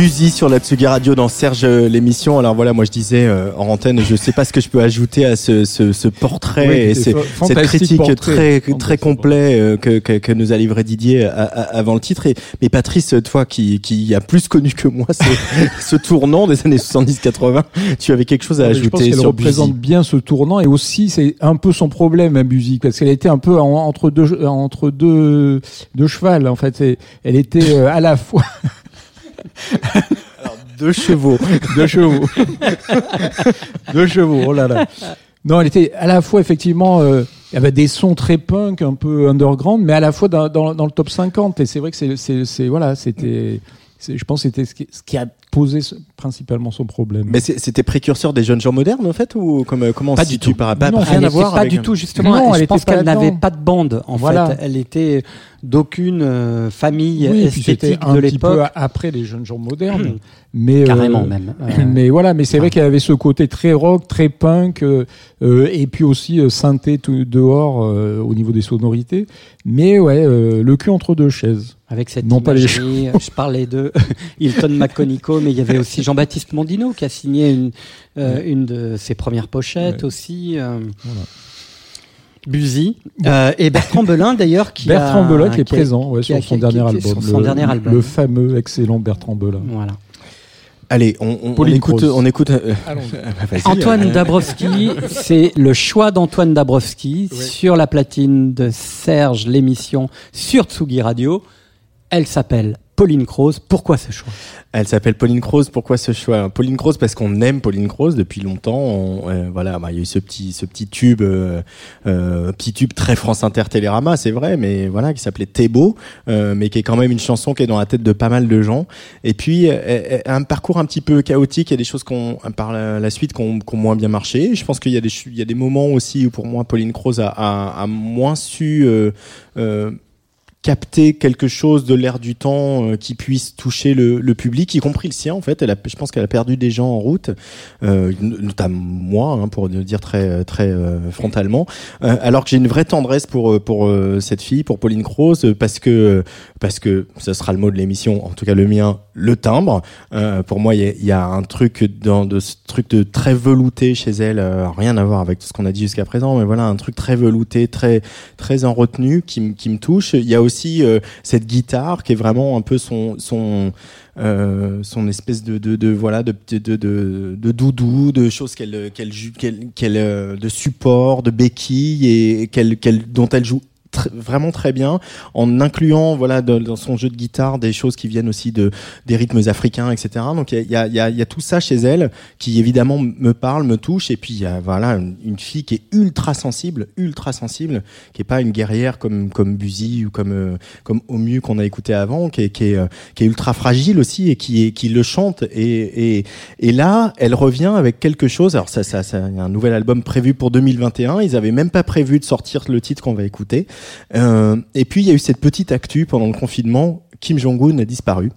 Buzy sur la Tsugi Radio dans Serge euh, l'émission. Alors voilà, moi je disais euh, en antenne, je sais pas ce que je peux ajouter à ce, ce, ce portrait et cette critique très très complet euh, que, que, que, nous a livré Didier avant le titre. Et, mais Patrice, toi qui, qui a plus connu que moi ce tournant des années 70-80, tu avais quelque chose à ajouter je pense
représente bien ce tournant et aussi c'est un peu son problème à Buzy parce qu'elle était un peu entre deux entre deux deux chevals en fait. Elle était à la fois
Deux chevaux.
deux chevaux. deux chevaux, oh là là. Non, elle était à la fois effectivement, euh, il y avait des sons très punk, un peu underground, mais à la fois dans, le top 50. Et c'est vrai que c'est, voilà, c'était, je pense, c'était ce qui a posait principalement son problème.
Mais c'était précurseur des jeunes gens modernes en fait ou comme comment
pas du tout.
par
pas, non, rien à voir pas du tout justement. Non, elle je pense qu'elle n'avait pas de bande en fait. Elle était d'aucune euh, famille oui, esthétique
un
de l'époque.
après les jeunes gens modernes. Hmm. mais
carrément euh, même
mais voilà mais c'est vrai qu'elle avait ce côté très rock très punk euh, et puis aussi synthé tout dehors au niveau des sonorités. Mais ouais le cul entre deux chaises.
Avec cette non pas les je parlais de Hilton McConico mais il y avait aussi Jean-Baptiste Mondino qui a signé une, euh, une de ses premières pochettes aussi. Euh, Buzy. Euh, et Bertrand Belin d'ailleurs qui
Bertrand Belin qui est présent sur, son, dernier album,
son
le,
dernier album.
le fameux excellent Bertrand Belin.
Voilà.
Allez, on, on, écoute, on écoute.
Antoine Dabrowski, c'est le choix d'Antoine Dabrowski sur la platine de Serge, l'émission sur Tsugi Radio. Elle s'appelle Pauline Croze. Pourquoi ce choix?
Elle s'appelle Pauline Croze. Pourquoi ce choix? Pauline Croze parce qu'on aime Pauline Croze depuis longtemps. Euh, voilà, bah, il y a eu ce petit, ce petit tube, euh, euh, petit tube très France Inter Télérama, c'est vrai, mais voilà, qui s'appelait Thébo, mais qui est quand même une chanson qui est dans la tête de pas mal de gens. Et puis un parcours un petit peu chaotique. Il y a des choses qu'on par la, suite qui ont moins bien marché. Je pense qu'il y a des, y a des moments aussi où pour moi Pauline Croze a moins su capter quelque chose de l'air du temps euh, qui puisse toucher le, le, public, y compris le sien en fait. Elle a, je pense qu'elle a perdu des gens en route, euh, notamment moi, hein, pour dire très très euh, frontalement. Euh, alors que j'ai une vraie tendresse pour pour cette fille, pour Pauline Croze, parce que parce que ce sera le mot de l'émission, en tout cas le mien, le timbre. pour moi, il y, a, un truc de très velouté chez elle, rien à voir avec tout ce qu'on a dit jusqu'à présent, mais voilà un truc très velouté, très très en retenue qui, qui me touche. Il y a euh, cette guitare qui est vraiment un peu son son euh, son espèce de, de, voilà de, de, doudou, de choses qu'elle qu'elle euh, de support, de béquille et qu'elle dont elle joue vraiment très bien en incluant voilà dans son jeu de guitare des choses qui viennent aussi de des rythmes africains etc donc il y a, y, a, y a tout ça chez elle qui évidemment me parle me touche. Et puis y a voilà une, fille qui est ultra sensible ultra sensible qui est pas une guerrière comme comme Buzy ou comme euh, comme Omu qu'on a écouté avant qui est qui est, euh, qui est ultra fragile aussi et qui qui le chante. Et et, et là elle revient avec quelque chose. Alors ça ça, ça y a un nouvel album prévu pour 2021 ils avaient même pas prévu de sortir le titre qu'on va écouter euh, et puis il y a eu cette petite actu pendant le confinement, Kim Jong-un a disparu.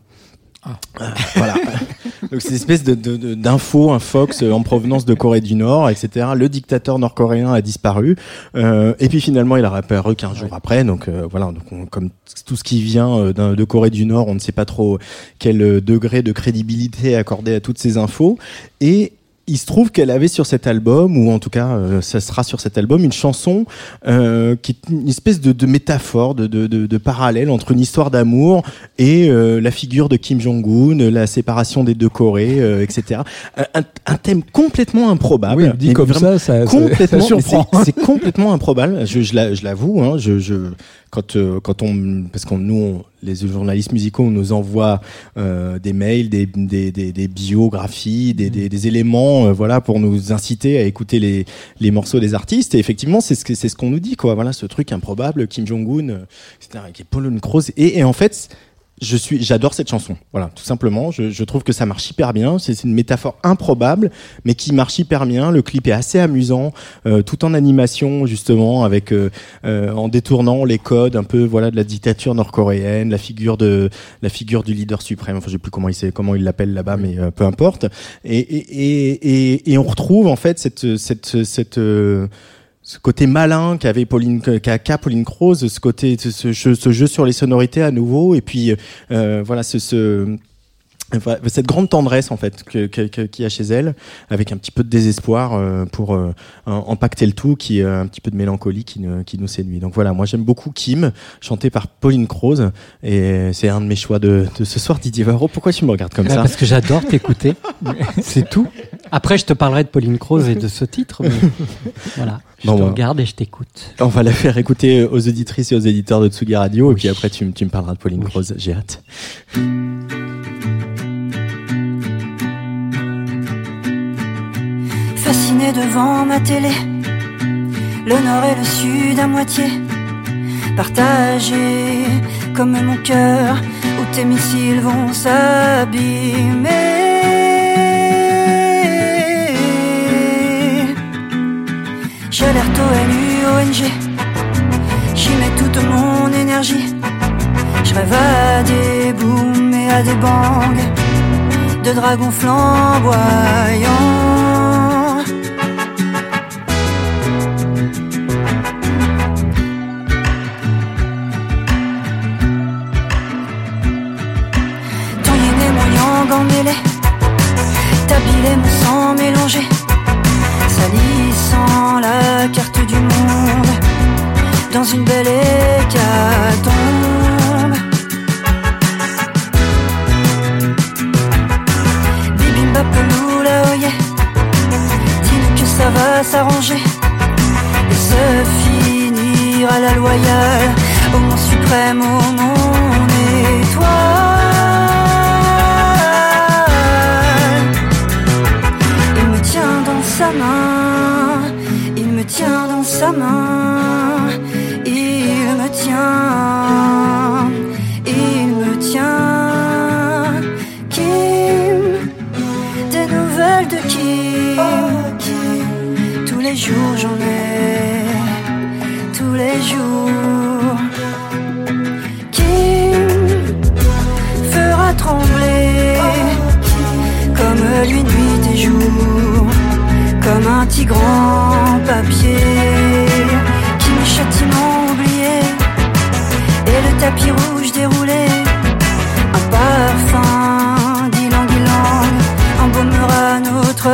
Ah. Euh, voilà. Donc c'est une espèce de, d'info, un Fox euh, en provenance de Corée du Nord, etc. Le dictateur nord-coréen a disparu, euh, et puis finalement il a réapparu 15 jours après. Donc euh, voilà, donc comme tout ce qui vient de Corée du Nord, on ne sait pas trop quel degré de crédibilité accorder à toutes ces infos. Et il se trouve qu'elle avait sur cet album, ou en tout cas, euh, ça sera sur cet album, une chanson euh, qui est une espèce de, de métaphore, de, de, de, parallèle entre une histoire d'amour et euh, la figure de Kim Jong-un, la séparation des deux Corées, euh, etc. Un, un, thème complètement improbable.
Oui, dit comme ça, ça,
complètement,
ça surprend.
C'est complètement improbable. Je, je l'avoue. Hein, je, je, quand euh, quand on parce qu'on nous les journalistes musicaux nous envoient euh, des mails, des, des, des, des biographies, des, des, des éléments, euh, voilà, pour nous inciter à écouter les, les morceaux des artistes. Et effectivement, c'est ce que c'est ce qu'on nous dit, quoi. Voilà, ce truc improbable, Kim Jong Un, euh, etc., qui est Paul Kroos. Et, et en fait, je suis, j'adore cette chanson. Voilà, tout simplement. Je, je trouve que ça marche hyper bien. C'est une métaphore improbable, mais qui marche hyper bien. Le clip est assez amusant, euh, tout en animation justement, avec euh, euh, en détournant les codes un peu, voilà, de la dictature nord-coréenne, la figure de la figure du leader suprême. Enfin, je sais plus comment il comment il l'appelle là-bas, mais euh, peu importe. Et, et, et, et, on retrouve en fait cette cette cette ce côté malin qu'avait Pauline qu'a Pauline Croze, ce côté ce jeu, ce jeu sur les sonorités à nouveau et puis euh, voilà ce, ce cette grande tendresse en fait qu'il que, y a chez elle, avec un petit peu de désespoir euh, pour euh, impacter le tout, qui un petit peu de mélancolie qui, qui nous séduit. Donc voilà, moi j'aime beaucoup Kim, chanté par Pauline Croze, et c'est un de mes choix de, de, ce soir, Didier Varro. Pourquoi tu me regardes comme ça?
Parce que j'adore t'écouter, c'est tout. Après, je te parlerai de Pauline Croze et de ce titre, mais voilà. Je te regarde et je t'écoute.
On va la faire écouter aux auditrices et aux éditeurs de Tsugi Radio, et puis après tu, tu me parleras de Pauline Croze. J'ai hâte.
Fasciné devant ma télé, le nord et le sud à moitié. partagé comme mon cœur où tes missiles vont s'abîmer. J'alerte ONU, ONG, j'y mets toute mon énergie. Je rêve à des booms et à des bangs de dragons flamboyants. Tabiler mon sang mélangé, salissant la carte du monde dans une belle hécatombe. Bibimba la oye, dis que ça va s'arranger et se finir à la loyale, au mon suprême, au mon étoile. sa main, me tient dans sa main, il me tient, il me tient. Kim, des nouvelles de Kim, tous les jours j'en ai, tous les jours. Kim fera trembler comme lui nuit et jour un tigrant papier qui mes châtiments oublié et le tapis rouge déroulé, un parfum d'ylang ylang embaumera notre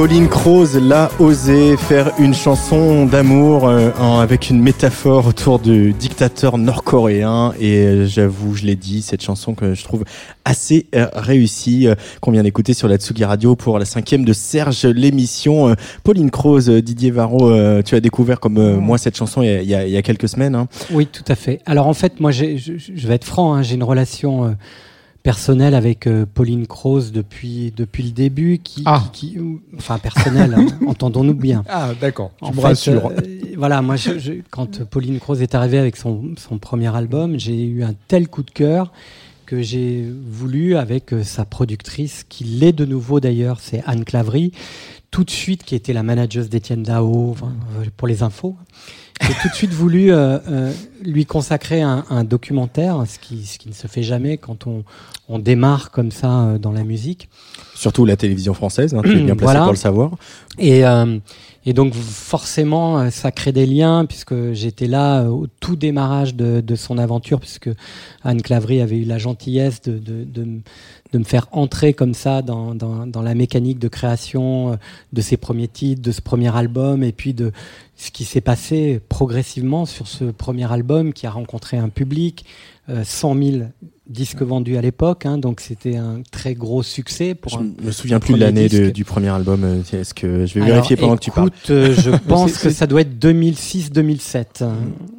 Pauline Croze l'a osé faire une chanson d'amour euh, avec une métaphore autour du dictateur nord-coréen et euh, j'avoue, je l'ai dit, cette chanson que je trouve assez euh, réussie qu'on vient d'écouter sur la Tsugi Radio pour la cinquième de Serge l'émission. Pauline Croze, Didier Varro, tu as découvert comme moi cette chanson il y a, il y a quelques semaines. Hein.
Oui, tout à fait. Alors en fait, moi, je, je vais être franc, hein, j'ai une relation personnel avec euh, Pauline Croze depuis depuis le début qui,
ah.
qui, enfin personnel hein, entendons-nous bien.
Ah d'accord. Tu me rassures. euh,
voilà moi je, quand Pauline Croze est arrivée avec son, son premier album j'ai eu un tel coup de cœur que j'ai voulu avec euh, sa productrice qui l'est de nouveau d'ailleurs c'est Anne Clavry tout de suite qui était la manageuse d'Étienne Dao pour les infos j'ai tout de suite voulu euh, euh, lui consacrer un, un, documentaire, ce qui, ce qui ne se fait jamais quand on, on démarre comme ça euh, dans la musique.
Surtout la télévision française, hein, tu es bien placé pour le savoir.
Et euh, Et donc forcément, ça crée des liens puisque j'étais là au tout démarrage de, de, son aventure, puisque Anne Clavry avait eu la gentillesse de, de, de, de me faire entrer comme ça dans, dans, dans, la mécanique de création de ses premiers titres, de ce premier album, et puis de ce qui s'est passé progressivement sur ce premier album qui a rencontré un public, 100 000 disques vendus à l'époque, hein, donc c'était un très gros succès. Pour
je me souviens plus de l'année du premier album. Euh, est-ce que je vais vérifier pendant que tu parles
euh, Je pense que ça doit être 2006-2007.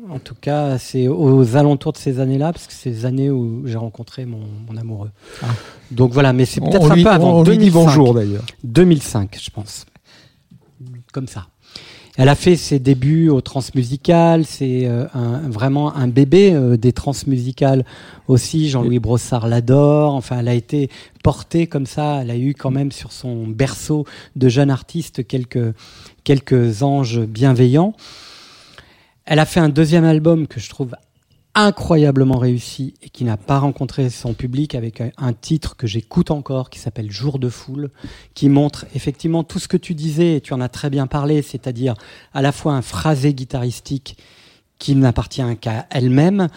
En tout cas, c'est aux alentours de ces années-là, parce que c'est les années où j'ai rencontré mon, amoureux. Ah. Donc voilà, mais c'est peut-être un peu avant.
On 2005. bonjour d'ailleurs.
2005, je pense. Comme ça. Elle a fait ses débuts au transmusical, c'est euh, vraiment un bébé euh, des transmusicales aussi. Jean-Louis Brossard l'adore. Enfin, elle a été portée comme ça. Elle a eu quand même sur son berceau de jeune artiste quelques, quelques anges bienveillants. Elle a fait un deuxième album que je trouve incroyablement réussi et qui n'a pas rencontré son public avec un titre que j'écoute encore qui s'appelle Jour de foule, qui montre effectivement tout ce que tu disais et tu en as très bien parlé, c'est-à-dire à la fois un phrasé guitaristique qui n'appartient qu'à elle-même,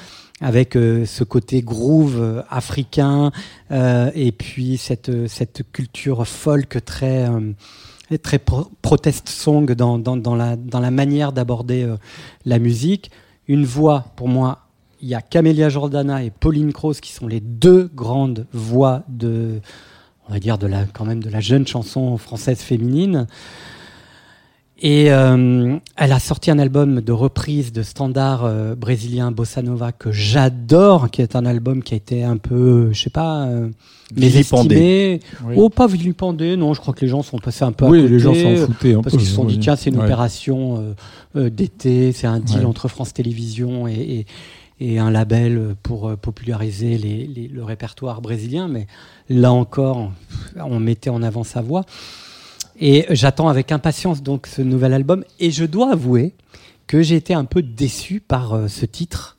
avec euh, ce côté groove euh, africain euh, et puis cette, cette culture folk très très protest song dans, dans, la, dans la manière d'aborder la musique. Une voix, pour moi, il y a Camélia Jordana et Pauline Croce qui sont les deux grandes voix de, on va dire de la, quand même de la jeune chanson française féminine. Et euh, elle a sorti un album de reprise de standard euh, brésilien bossa nova que j'adore, qui est un album qui a été un peu, je sais pas, euh. Oui. Oh, pas vilipendé, non, je crois que les gens sont passés un peu à
oui, les gens s'en foutaient un
parce qu'ils se sont dit tiens, c'est une opération d'été, c'est un deal entre France Télévisions et, et et un label pour euh, populariser les, le répertoire brésilien, mais là encore, on mettait en avant sa voix. Et j'attends avec impatience donc ce nouvel album. Et je dois avouer que j'ai été un peu déçu par euh, ce titre.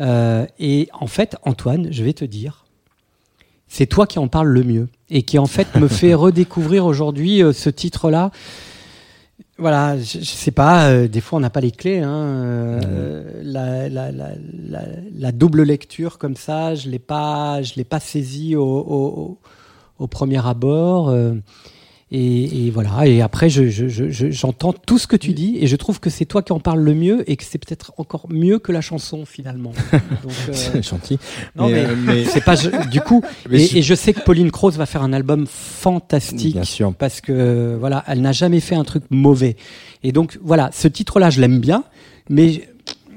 Euh, et en fait, Antoine, je vais te dire, c'est toi qui en parles le mieux et qui en fait me fait redécouvrir aujourd'hui ce titre-là voilà, je, je, sais pas, euh, des fois on n'a pas les clés. Hein, euh, la, double lecture comme ça, je l'ai pas, je l'ai pas saisi au, au, au, premier abord. Euh, et, et, voilà. Et après, j'entends je, je, tout ce que tu dis, et je trouve que c'est toi qui en parles le mieux, et que c'est peut-être encore mieux que la chanson finalement.
c'est gentil.
Non, mais, mais, c'est pas du coup. Et, et, je sais que Pauline Croze va faire un album fantastique,
Bien sûr.
parce que voilà, elle n'a jamais fait un truc mauvais. Et donc voilà, ce titre-là, je l'aime bien, mais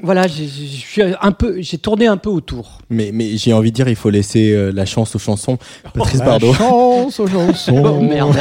voilà, je suis un peu, j'ai tourné un peu autour.
Mais, mais j'ai envie de dire, il faut laisser euh, la chance aux chansons.
Patrice Bardot. La chance aux chansons.
oh, merde.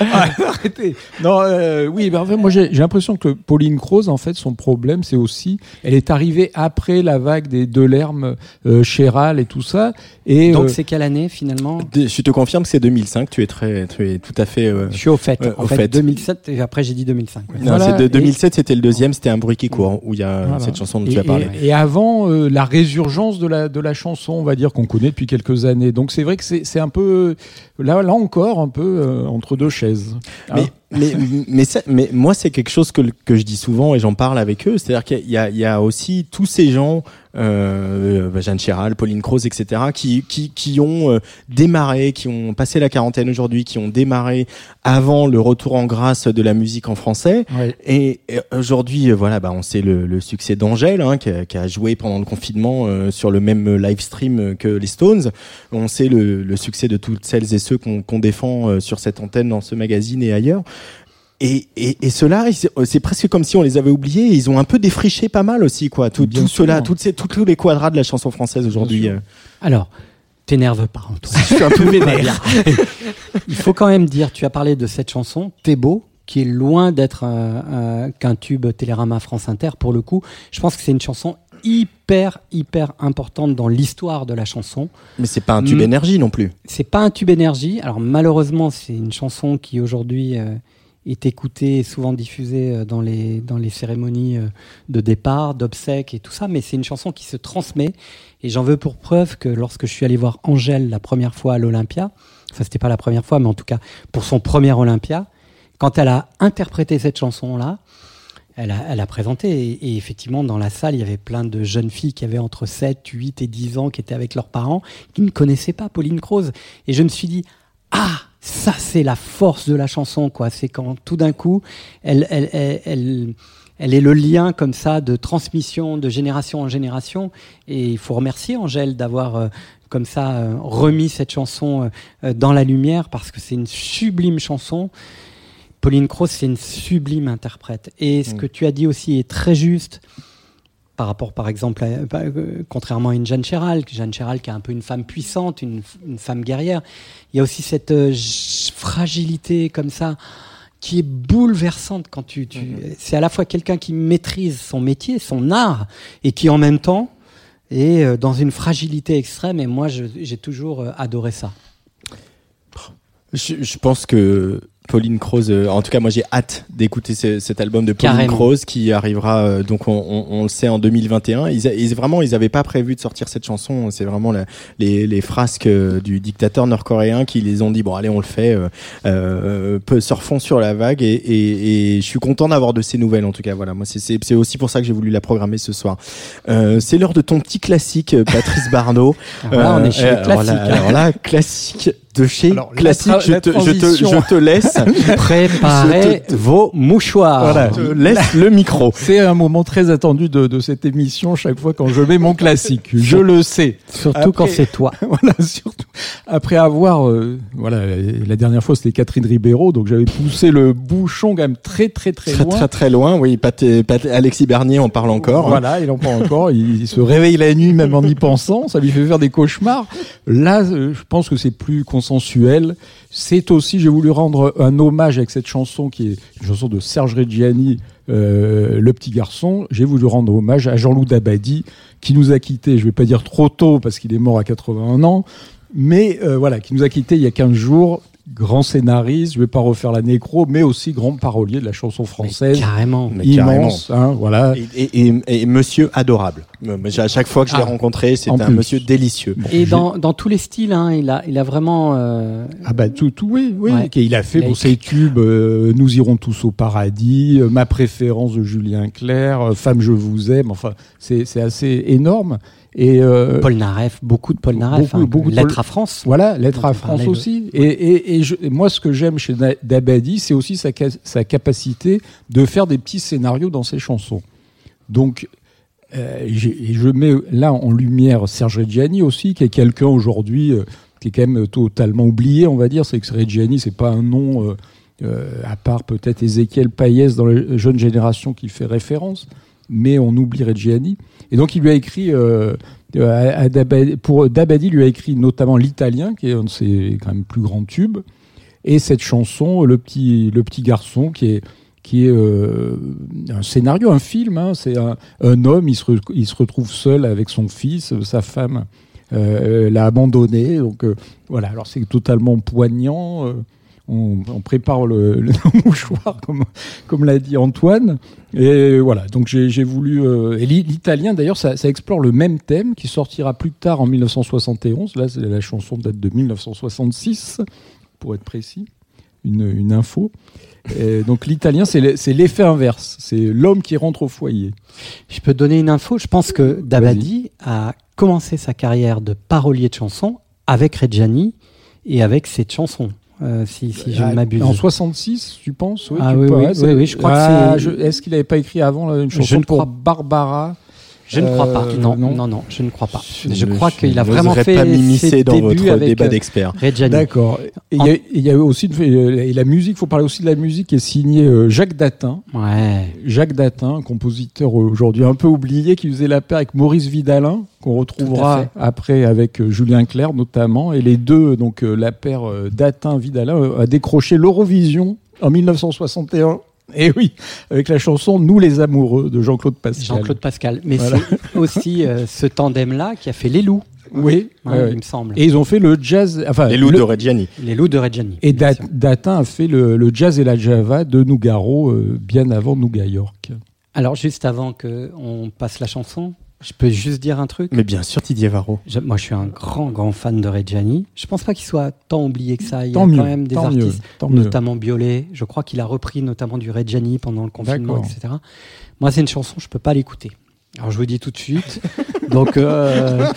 ah, arrêtez. Non, euh, oui, ben, en fait, moi j'ai l'impression que Pauline Croze, en fait, son problème, c'est aussi, elle est arrivée après la vague des Delerme, euh, Chéral et tout ça. Et
donc c'est quelle année finalement?
Je te confirme que c'est 2005. Tu es très, tu es tout à fait.
je suis au fait. en fait, 2007 et après j'ai dit 2005.
Non, de, 2007, c'était le deuxième. C'était un bruit qui court où il y a cette chanson dont
et,
tu as parlé.
Et, avant euh, la résurgence de la, de la chanson, on va dire, qu'on connaît depuis quelques années. Donc c'est vrai que c'est un peu, là, là encore, un peu euh, entre deux chaises.
Mais, mais, mais, mais, moi, c'est quelque chose que, que je dis souvent et j'en parle avec eux. C'est-à-dire qu'il y, y, a aussi tous ces gens euh, Jeanne Chéral, Pauline Croze, etc., qui, qui, qui ont euh, démarré, qui ont passé la quarantaine aujourd'hui, qui ont démarré avant le retour en grâce de la musique en français. Et, aujourd'hui, euh, voilà, bah, on sait le, le succès d'Angèle, hein, qui, a, qui, a, joué pendant le confinement euh, sur le même live stream que les Stones. On sait le, le succès de toutes celles et ceux qu'on qu'on défend sur cette antenne, dans ce magazine et ailleurs. Et, et, et ceux-là, c'est presque comme si on les avait oubliés. Ils ont un peu défriché pas mal aussi, quoi. Tout, tout cela, toutes ces, tous les quadrats de la chanson française aujourd'hui. Euh.
Alors, t'énerve pas, Antoine. Je suis un peu vénère. Il faut quand même dire, tu as parlé de cette chanson, T'es beau, qui est loin d'être qu'un tube Télérama France Inter pour le coup. Je pense que c'est une chanson hyper hyper importante dans l'histoire de la chanson.
Mais c'est pas un tube énergie non plus.
C'est pas un tube énergie. Alors malheureusement, c'est une chanson qui aujourd'hui euh, est écouté et souvent diffusé euh, dans les, dans les cérémonies euh, de départ, d'obsèques et tout ça, mais c'est une chanson qui se transmet. Et j'en veux pour preuve que lorsque je suis allé voir Angèle la première fois à l'Olympia, enfin c'était pas la première fois, mais en tout cas pour son premier Olympia, quand elle a interprété cette chanson-là, elle a, elle a présenté. Et, effectivement, dans la salle, il y avait plein de jeunes filles qui avaient entre 7, 8 et 10 ans, qui étaient avec leurs parents, qui ne connaissaient pas Pauline Croze. Et je me suis dit, ah, ça, c'est la force de la chanson, quoi. C'est quand tout d'un coup, elle, elle, elle, elle, est le lien comme ça de transmission de génération en génération. Et il faut remercier Angèle d'avoir euh, comme ça euh, remis cette chanson euh, dans la lumière parce que c'est une sublime chanson. Pauline Croce, c'est une sublime interprète. Et ce mm. que tu as dit aussi est très juste par rapport, par exemple, bah, euh, contrairement à une Jeanne Chéral, Jeanne Chéral qui est un peu une femme puissante, une, femme guerrière, il y a aussi cette euh, fragilité comme ça qui est bouleversante quand tu, mm-hmm. c'est à la fois quelqu'un qui maîtrise son métier, son art, et qui en même temps est euh, dans une fragilité extrême. Et moi, j'ai toujours adoré ça.
je pense que Pauline Croze. Euh, en tout cas, moi, j'ai hâte d'écouter cet album de Pauline Croze qui arrivera, euh, donc on, le sait, en 2021. Ils, vraiment, ils n'avaient pas prévu de sortir cette chanson. C'est vraiment les, les, frasques euh, du dictateur nord-coréen qui les ont dit bon, allez, on le fait, euh, surfons sur la vague. Et, je suis content d'avoir de ces nouvelles. En tout cas, voilà, moi, c'est aussi pour ça que j'ai voulu la programmer ce soir. c'est l'heure de ton petit classique, Patrice Barneau.
Alors on est chez classique.
alors là, classique de chez Classique. Je te, je, te, je, te, laisse
préparer vos mouchoirs.
Voilà, je laisse le micro.
C'est un moment très attendu de, de, cette émission chaque fois quand je mets mon classique. Je le sais.
Surtout quand c'est toi.
voilà, surtout. Après avoir, euh, voilà, la dernière fois c'était Catherine Ribeiro, donc j'avais poussé le bouchon quand même très très très,
très
loin.
Très très loin. Oui, Alexis Bernier en parle encore.
Voilà, il en parle encore. il, se réveille la nuit même en y pensant. Ça lui fait faire des cauchemars. Là, euh, je pense que c'est plus consensuel. C'est aussi, j'ai voulu rendre un hommage avec cette chanson qui est une chanson de Serge Reggiani, euh, Le Petit Garçon. J'ai voulu rendre hommage à Jean-Loup Dabadi, qui nous a quittés, je ne vais pas dire trop tôt parce qu'il est mort à 81 ans, mais euh, voilà, qui nous a quittés il y a 15 jours grand scénariste, je vais pas refaire la nécro, mais aussi grand parolier de la chanson française.
carrément.
immense, Hein, voilà.
Et, et, monsieur adorable. À chaque fois que je l'ai ah, rencontré, c'est un monsieur délicieux.
et dans, dans, tous les styles, hein, il, a, il a vraiment... Euh...
Ah bah tout, tout oui. oui. Il a fait il bon, ses tubes, euh, Nous irons tous au paradis, euh, Ma préférence de Julien Clerc, euh, Femme je vous aime, enfin c'est assez énorme.
Et euh, Paul Naref, beaucoup de Paul Naref. Beaucoup, hein. Lettre à France.
Voilà, Lettre à France aussi. Et, et, et, je, moi, ce que j'aime chez Dabadi, c'est aussi sa, sa, capacité de faire des petits scénarios dans ses chansons. Donc, euh, je mets là en lumière Serge Reggiani aussi, qui est quelqu'un aujourd'hui euh, qui est quand même totalement oublié, on va dire. C'est que Reggiani, c'est pas un nom, à part peut-être Ézéchiel Payès dans les jeunes générations qui fait référence mais on oublie Reggiani. Et donc il lui a écrit, euh, à, Dabadi, pour lui a écrit notamment l'italien, qui est un de ses quand même plus grands tubes, et cette chanson, le petit, le petit garçon, qui est qui est euh, un scénario, un film. Hein. c'est un, homme, il se, retrouve seul avec son fils, sa femme euh, l'a abandonné. Donc euh, voilà, alors c'est totalement poignant. On, prépare le, mouchoir, comme, comme l'a dit Antoine. Et voilà, donc j'ai voulu. Euh, et l'italien, d'ailleurs, ça, explore le même thème qui sortira plus tard en 1971. Là, la chanson date de 1966, pour être précis. Une, une info. Et donc l'italien, c'est l'effet inverse. C'est l'homme qui rentre au foyer.
Je peux donner une info. Je pense que Dabadi a commencé sa carrière de parolier de chansons avec Reggiani et avec cette chanson. Euh, si, si, je ne m'abuse.
En 66, tu penses
oui, ah, oui, oui, oui, je crois que
ah, c'est. Est-ce qu'il n'avait pas écrit avant une chanson pour Barbara?
Je ne crois pas. Euh, non, non, non, je ne crois pas. Je, crois qu'il a vraiment fait
pas m'immiscer dans votre débat euh, d'experts.
D'accord. Et il y, a aussi et la musique. Il faut parler aussi de la musique qui est signée Jacques Datin.
Ouais.
Jacques Datin, compositeur aujourd'hui un peu oublié, qui faisait la paire avec Maurice Vidalin qu'on retrouvera après avec euh, Julien Clerc notamment. Et les deux, donc euh, la paire euh, Datin-Vidalin, a décroché l'Eurovision en 1961. Et oui, avec la chanson Nous les amoureux de Jean-Claude Pascal.
Jean-Claude Pascal. Mais c'est aussi ce tandem-là qui a fait Les Loups.
Oui,
hein, il me semble.
Et ils ont fait le jazz. Enfin,
les loups de Reggiani.
Les loups de Reggiani.
Et Datin a fait le, jazz et la java de Nougaro bien avant Nouga York.
Alors, juste avant qu'on passe la chanson, Je peux juste dire un truc
Mais bien sûr, Didier Varro.
moi, je suis un grand, grand fan de Reggiani. Je pense pas qu'il soit tant oublié que ça. Il
y a
quand
même
des artistes, notamment Biolay. Je crois qu'il a repris notamment du Reggiani pendant le confinement, etc. Moi, c'est une chanson, je peux pas l'écouter. Alors, je vous dis tout de suite. Donc, euh,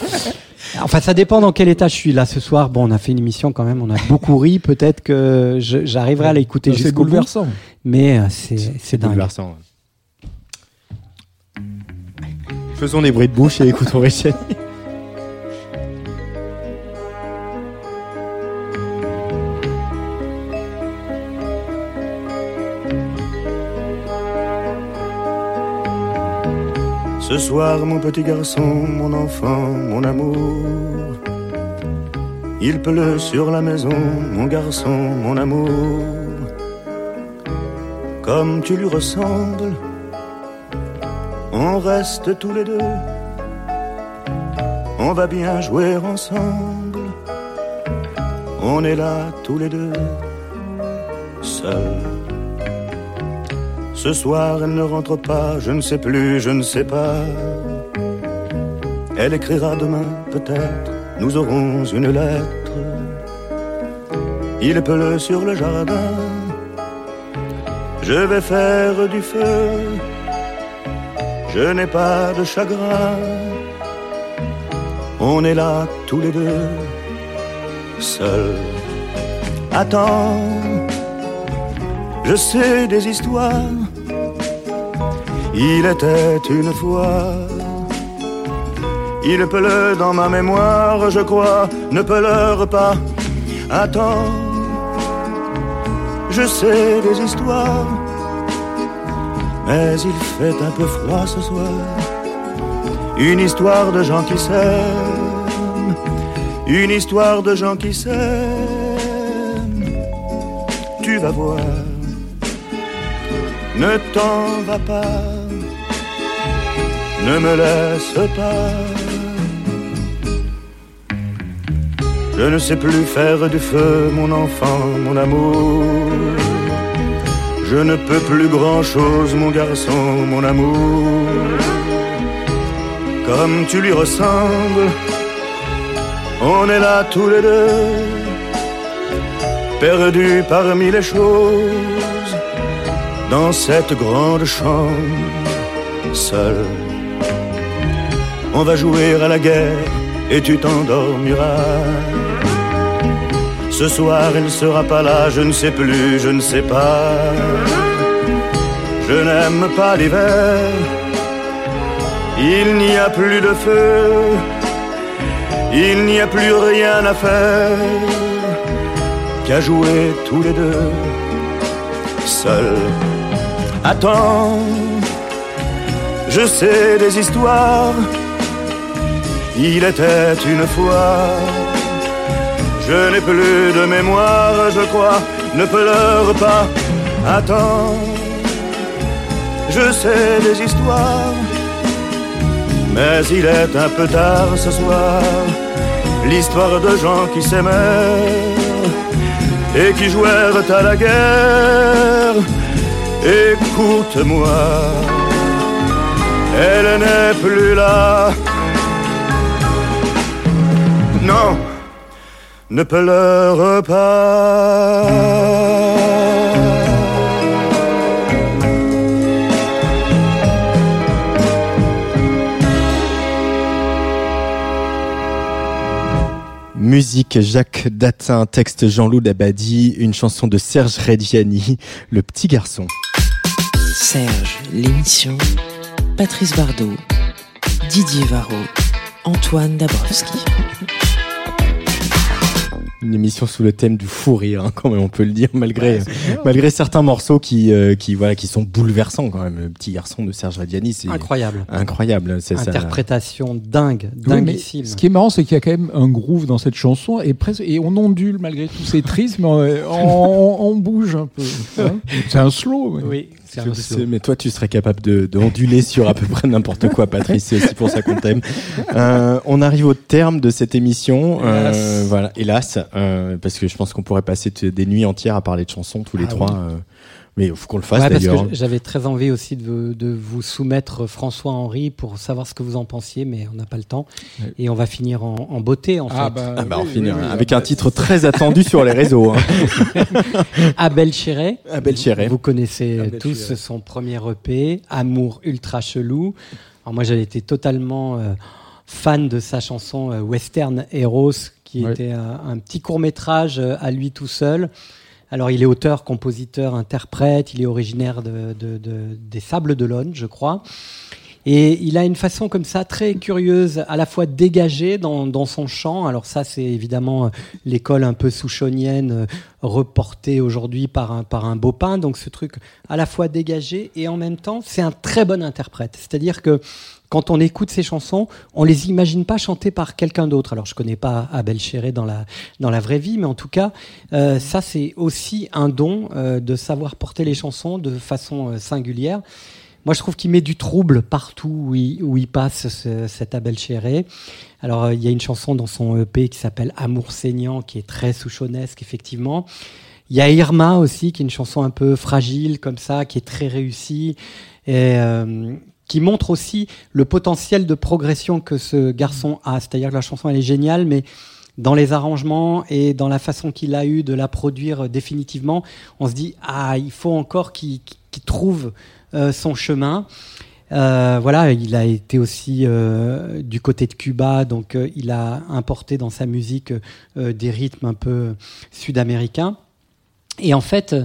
enfin, ça dépend dans quel état je suis là ce soir. Bon, on a fait une émission quand même, on a beaucoup ri. Peut-être que j'arriverai à l'écouter jusqu'au bout.
C'est bouleversant.
Mais euh, c'est dingue. Bouleversant.
Faisons des bruits de bouche et écoutons Richel.
Ce soir, mon petit garçon, mon enfant, mon amour. Il pleut sur la maison, mon garçon, mon amour. Comme tu lui ressembles, on reste tous les deux. On va bien jouer ensemble. On est là tous les deux, seuls. Ce soir, elle ne rentre pas, je ne sais plus, je ne sais pas. Elle écrira demain, peut-être, nous aurons une lettre. Il pleut sur le jardin, je vais faire du feu. Je n'ai pas de chagrin, on est là tous les deux, seuls. Attends, je sais des histoires il était une fois. Il pleut dans ma mémoire, je crois, ne pleure pas. Attends, je sais des histoires, mais il fait un peu froid ce soir. Une histoire de gens qui s'aiment, une histoire de gens qui s'aiment. Tu vas voir, ne t'en va pas ne me laisse pas. Je ne sais plus faire du feu, mon enfant, mon amour. Je ne peux plus grand-chose, mon garçon, mon amour. Comme tu lui ressembles, on est là tous les deux, perdus parmi les choses, dans cette grande chambre, seule on va jouer à la guerre et tu t'endormiras. Ce soir, il ne sera pas là, je ne sais plus, je ne sais pas. Je n'aime pas l'hiver, il n'y a plus de feu, il n'y a plus rien à faire qu'à jouer tous les deux, seuls. Attends, je sais des histoires il était une fois. Je n'ai plus de mémoire, je crois, ne pleure pas, attends. Je sais des histoires, mais il est un peu tard ce soir. L'histoire de gens qui s'aimèrent et qui jouèrent à la guerre. Écoute-moi, elle n'est plus là non, ne pleure pas.
Musique Jacques Datin, texte Jean-Loup Dabadi, une chanson de Serge Reggiani, Le petit garçon.
Serge, l'émission, Patrice Bardot, Didier Varro, Antoine Dabrowski
une émission sous le thème du fou rire, hein, quand même, on peut le dire, malgré, malgré certains morceaux qui, euh, qui, voilà, qui sont bouleversants quand même. Le petit garçon de Serge Radiani, c'est
incroyable.
Incroyable, c'est
ça. Interprétation dingue, dinguissime.
ce qui est marrant, c'est qu'il y a quand même un groove dans cette chanson et presque, et on ondule malgré tous ces tristes, mais on, bouge un peu. Hein. c'est un slow.
Oui
mais toi, tu serais capable de, onduler sur à peu près n'importe quoi, Patrice. C'est aussi pour ça qu'on t'aime. Euh, on arrive au terme de cette émission. Euh, voilà, hélas, euh, parce que je pense qu'on pourrait passer des nuits entières à parler de chansons tous les ah trois. Mais il faut qu'on le fasse d'ailleurs.
J'avais très envie aussi de, de, vous soumettre François Henri pour savoir ce que vous en pensiez, mais on n'a pas le temps. Et on va finir en, en beauté en
ah
fait.
Bah, ah bah on finit avec un titre très attendu sur les réseaux. Hein.
Abel Chiré.
Abel Chiré.
Vous connaissez tous son premier EP, Amour ultra chelou. Alors moi j'avais été totalement euh, fan de sa chanson euh, Western Heroes, qui était un petit court métrage euh, à lui tout seul. Alors, il est auteur, compositeur, interprète. Il est originaire de, des Sables d'Olonne, je crois. Et il a une façon comme ça très curieuse, à la fois dégagée dans, son chant. Alors ça, c'est évidemment euh, l'école un peu souchonienne euh, reportée aujourd'hui par un, par un beau. Donc ce truc à la fois dégagé et en même temps, c'est un très bon interprète. C'est-à-dire que quand on écoute ces chansons, on les imagine pas chantées par quelqu'un d'autre. Alors je connais pas Abel Chéré dans la dans la vraie vie, mais en tout cas, euh, ça c'est aussi un don euh, de savoir porter les chansons de façon euh, singulière. Moi, je trouve qu'il met du trouble partout où il, où il passe cet Abel Chéré. Alors, il y a une chanson dans son EP qui s'appelle Amour saignant, qui est très souchonesque, effectivement. Il y a Irma aussi, qui est une chanson un peu fragile, comme ça, qui est très réussie. Et qui montre aussi le potentiel de progression que ce garçon a. C'est-à-dire que la chanson, elle est géniale, mais dans les arrangements et dans la façon qu'il a eu de la produire définitivement, on se dit, ah, il faut encore qu'il trouve euh, son chemin. Euh, voilà, il a été aussi euh, du côté de Cuba, donc il a importé dans sa musique des rythmes un peu sud-américains. Et en fait,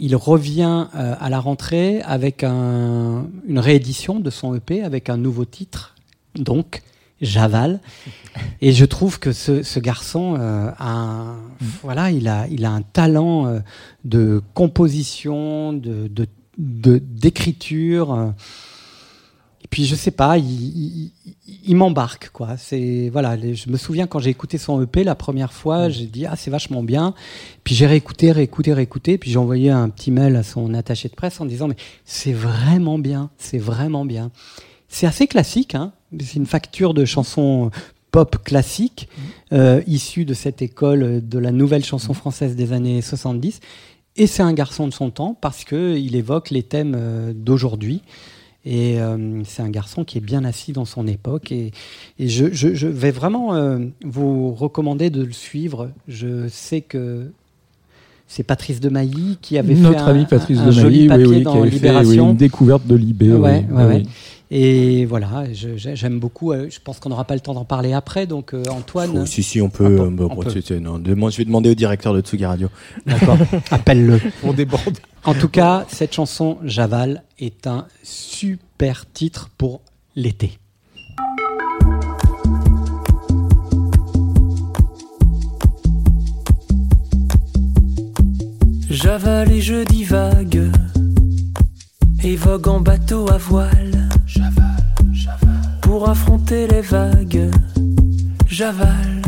il revient euh, à la rentrée avec une réédition de son EP avec un nouveau titre, donc Javal. Et je trouve que ce, garçon euh, a, un, voilà, il a, il a un talent euh, de composition, de, d'écriture puis je sais pas, il, m'embarque quoi. C'est voilà, je me souviens quand j'ai écouté son EP la première fois, mm. j'ai dit ah c'est vachement bien. Puis j'ai réécouté, réécouté, réécouté, puis j'ai envoyé un petit mail à son attaché de presse en disant mais c'est vraiment bien, c'est vraiment bien. C'est assez classique, hein. C'est une facture de chansons pop classique mm. euh, issue de cette école de la nouvelle chanson française des années 70. Et c'est un garçon de son temps parce que il évoque les thèmes euh, d'aujourd'hui. Et euh, c'est un garçon qui est bien assis dans son époque. Et, je, vais vraiment euh, vous recommander de le suivre. Je sais que c'est Patrice de Mailly qui avait
Notre
fait
ami
un,
Patrice
de
Mailly,
papier
oui,
dans
qui
Libération.
Fait, une découverte de Libé.
Ouais, ouais, et voilà, j'aime beaucoup. Euh, je pense qu'on n'aura pas le temps d'en parler après. Donc, euh, Antoine.
Oh, si, si, on peut. Ah, bon, on peut. Non, je vais demander au directeur de Tsugi Radio.
D'accord, appelle-le.
On déborde.
En tout cas, cette chanson, Javal, est un super titre pour l'été.
Javal et je divague, et vogue en bateau à voile pour affronter les vagues, j'avale.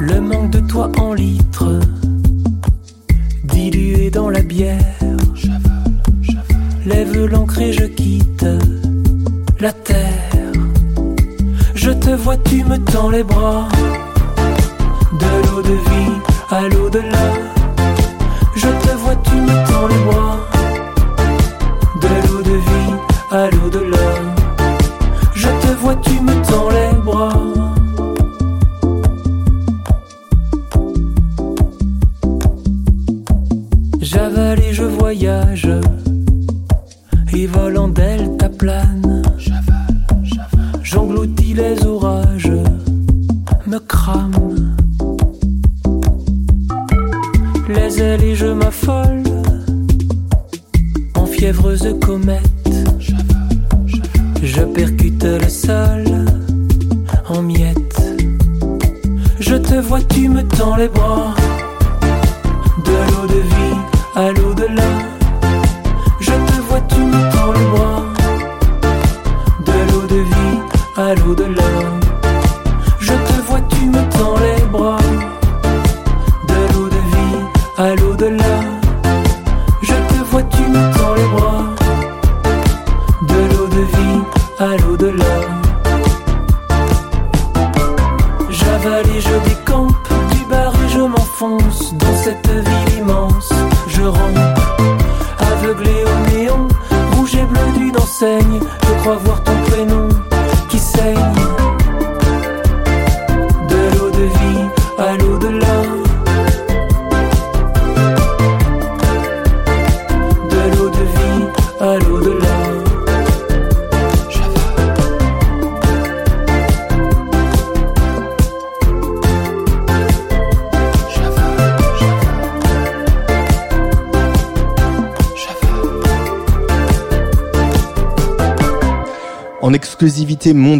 Le manque de toi en litres, dilué dans la bière. Lève l'encre et je quitte la terre. Je te vois, tu me tends les bras. De l'eau de vie à l'au-delà. Je te vois, tu me tends les bras. De l'eau de vie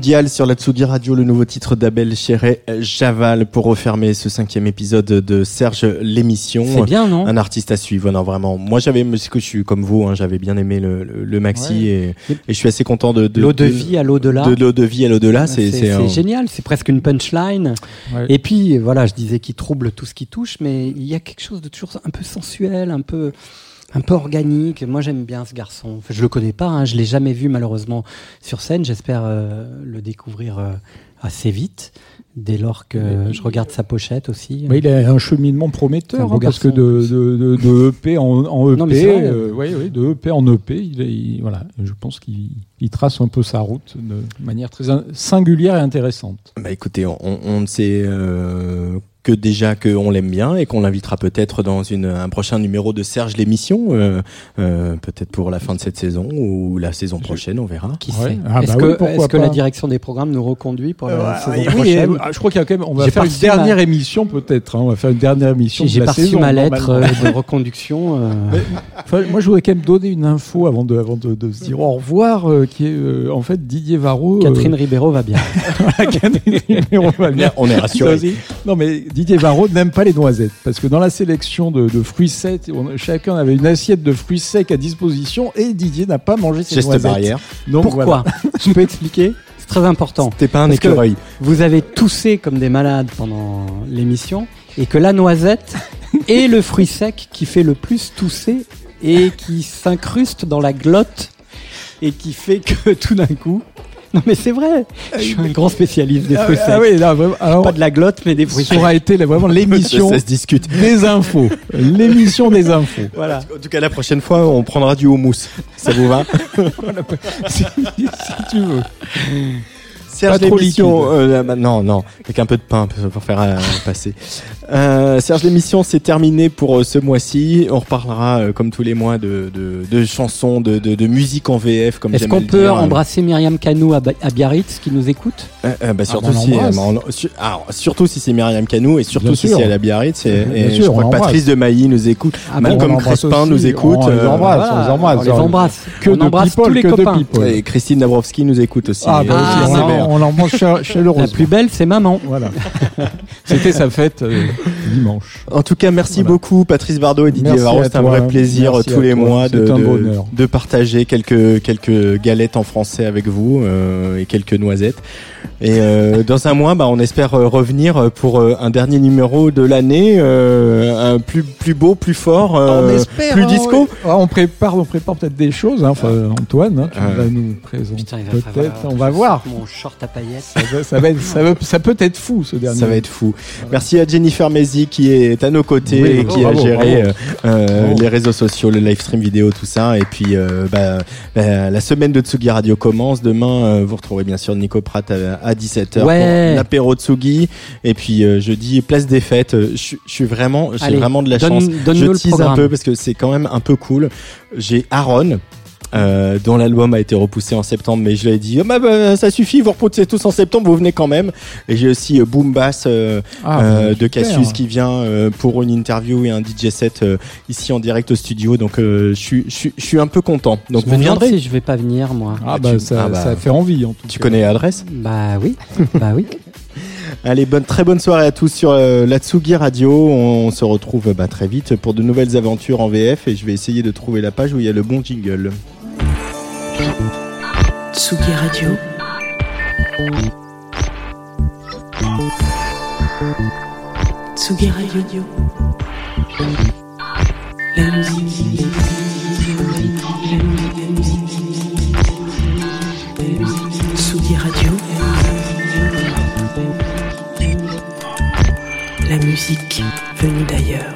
mondiale sur la Tsugi Radio, le nouveau titre d'Abel Chéret, Javal, pour refermer ce cinquième épisode de Serge l'émission.
C'est bien, non
Un artiste à suivre, non vraiment. Moi, j'avais, parce que je suis comme vous, hein, j'avais bien aimé le, le, le maxi
Ouais.
et, et je suis assez content de, de
L'eau de vie à l'au-delà.
De l'eau de vie à l'au-delà, c'est
c'est
c'est un-
génial, c'est presque une punchline.
Ouais.
Et puis voilà, je disais qu'il trouble tout ce qui touche, mais il y a quelque chose de toujours un peu sensuel, un peu un peu organique. Moi, j'aime bien ce garçon. Enfin, je le connais pas, hein, je l'ai jamais vu malheureusement sur scène. J'espère euh, le découvrir euh, assez vite, dès lors que je regarde sa pochette aussi.
Mais il a un cheminement
un
prometteur, hein, parce que de, de, de, de EP en, en EP,
Non, mais c'est vrai.
euh, ouais, ouais, de EP en EP, il, est- il- voilà, je pense qu'il il trace un peu sa route de manière très in- singulière et intéressante.
Bah écoutez, on, on ne sait euh, que déjà qu'on l'aime bien et qu'on l'invitera peut-être dans une, un prochain numéro de Serge l'émission, euh, euh, peut-être pour la fin de cette saison ou la saison prochaine, on verra.
Qui
Ouais.
sait
Ah
Est-ce
bah
que,
oui, pourquoi
est-ce que la direction des programmes nous reconduit pour la
Euh,
saison
oui,
prochaine
euh, je crois qu'il y a quand même, on va faire une
ma-
dernière émission peut-être. hein, on va faire une dernière émission.
J'ai
de saison,
ma lettre euh, de reconduction. euh,
Enfin, moi, je voudrais quand même donner une info avant de, avant de, de se dire au revoir, euh, qui est euh, en fait Didier Varro. euh,
Catherine Ribeiro va bien.
Catherine Ribeiro va bien.
On est rassurés.
Non, mais Didier Varro n'aime pas les noisettes. Parce que dans la sélection de, de fruits secs, on- chacun avait une assiette de fruits secs à disposition et Didier n'a pas mangé ses
Geste
noisettes.
barrière.
Donc,
Pourquoi
voilà.
Je peux expliquer C'est très important.
T'es pas un
Parce que-
écureuil.
Vous avez toussé comme des malades pendant l'émission et que la noisette est le fruit sec qui fait le plus tousser et qui s'incruste dans la glotte et qui fait que tout d'un coup. Non mais c'est vrai, je suis un grand spécialiste des
Ah,
fruits secs.
ah oui, là, vraiment, alors,
Pas de la glotte mais des fruits
ça
secs.
aura été vraiment l'émission
Ça se discute.
des infos. L'émission des infos.
Voilà.
En tout cas, la prochaine fois, on prendra du houmous. Ça vous va?
Si, si tu veux.
Serge l'émission, euh, bah, non, non, avec un peu de pain pour faire euh, passer. Euh, Serge l'émission, c'est terminé pour euh, ce mois-ci. On reparlera euh, comme tous les mois de, de, de chansons, de, de, musique en VF, comme
Est-ce qu'on peut
dire.
embrasser Myriam Canou à, à Biarritz qui nous écoute?
Euh, bah, surtout,
bah, on
si, bah, alors, surtout si c'est Myriam Canou et surtout
Bien
si c'est à la Biarritz. Et, et
sûr,
je crois que. Patrice de Mailly nous écoute.
Ah
Même
bon,
comme Crespin
aussi.
nous écoute.
On les embrasse, on les embrasse.
on les embrasse.
Que
on embrasse
people,
tous les
que
copains.
people.
et Christine Dabrowski nous écoute aussi.
Ah, bah
aussi,
On, on l'embrasse cha-
La plus belle, c'est maman.
Voilà. C'était sa fête euh, dimanche.
En tout cas, merci
Voilà.
beaucoup Patrice Bardot et Didier
Merci
Varro. C'est un vrai plaisir
Merci
tous les
toi.
mois de, de, partager quelques, quelques galettes en français avec vous euh, et quelques noisettes. Et euh, dans un mois, bah, on espère revenir pour un dernier numéro de l'année, euh, un plus, plus beau, plus fort, euh, plus
hein,
disco.
ouais. Ah, on prépare, on prépare peut-être des choses. Hein. Enfin, Antoine, hein, tu vas nous présenter. Peut-être, on va voir.
Mon short à paillettes.
Ça, va- ça va être- ça, va- ça peut être fou ce dernier.
Ça va être fou. Merci à Jennifer Mézi qui est à nos côtés
Oui,
et
bravo,
qui a
bravo,
géré
bravo.
euh, euh,
Bravo.
les réseaux sociaux, le live stream vidéo, tout ça. Et puis euh, bah, bah, la semaine de Tsugi Radio commence. Demain, euh, vous retrouverez bien sûr Nico Pratt à, à 17h
Ouais.
pour l'apéro Tsugi. Et puis euh, jeudi, place des fêtes. Je suis vraiment, j'ai vraiment de la
donne-
chance.
donne-nous
Je
le
tease un peu parce que c'est quand même un peu cool. J'ai Aaron. Euh, dont l'album a été repoussé en septembre, mais je lui ai dit, oh, bah, bah, ça suffit, vous repoussez tous en septembre, vous venez quand même. Et j'ai aussi euh, Boom Bass euh,
Ah,
euh, de. Cassius qui vient euh, pour une interview et un DJ set euh, ici en direct au studio. Donc euh, je suis un peu content. Donc
je
vous viendrez.
si je vais pas venir, moi.
Ah, bah,
tu-
ça,
ah, bah.
ça fait envie en tout
Tu
cas.
connais l'adresse
Bah oui, bah oui.
Allez, bonne très bonne soirée à tous sur euh, la Tsugi Radio. On, se retrouve bah, très vite pour de nouvelles aventures en VF et je vais essayer de trouver la page où il y a le bon jingle.
Tsugi Radio. Tsugi Radio. La musique. Tsugi Radio. la musique venue d'ailleurs.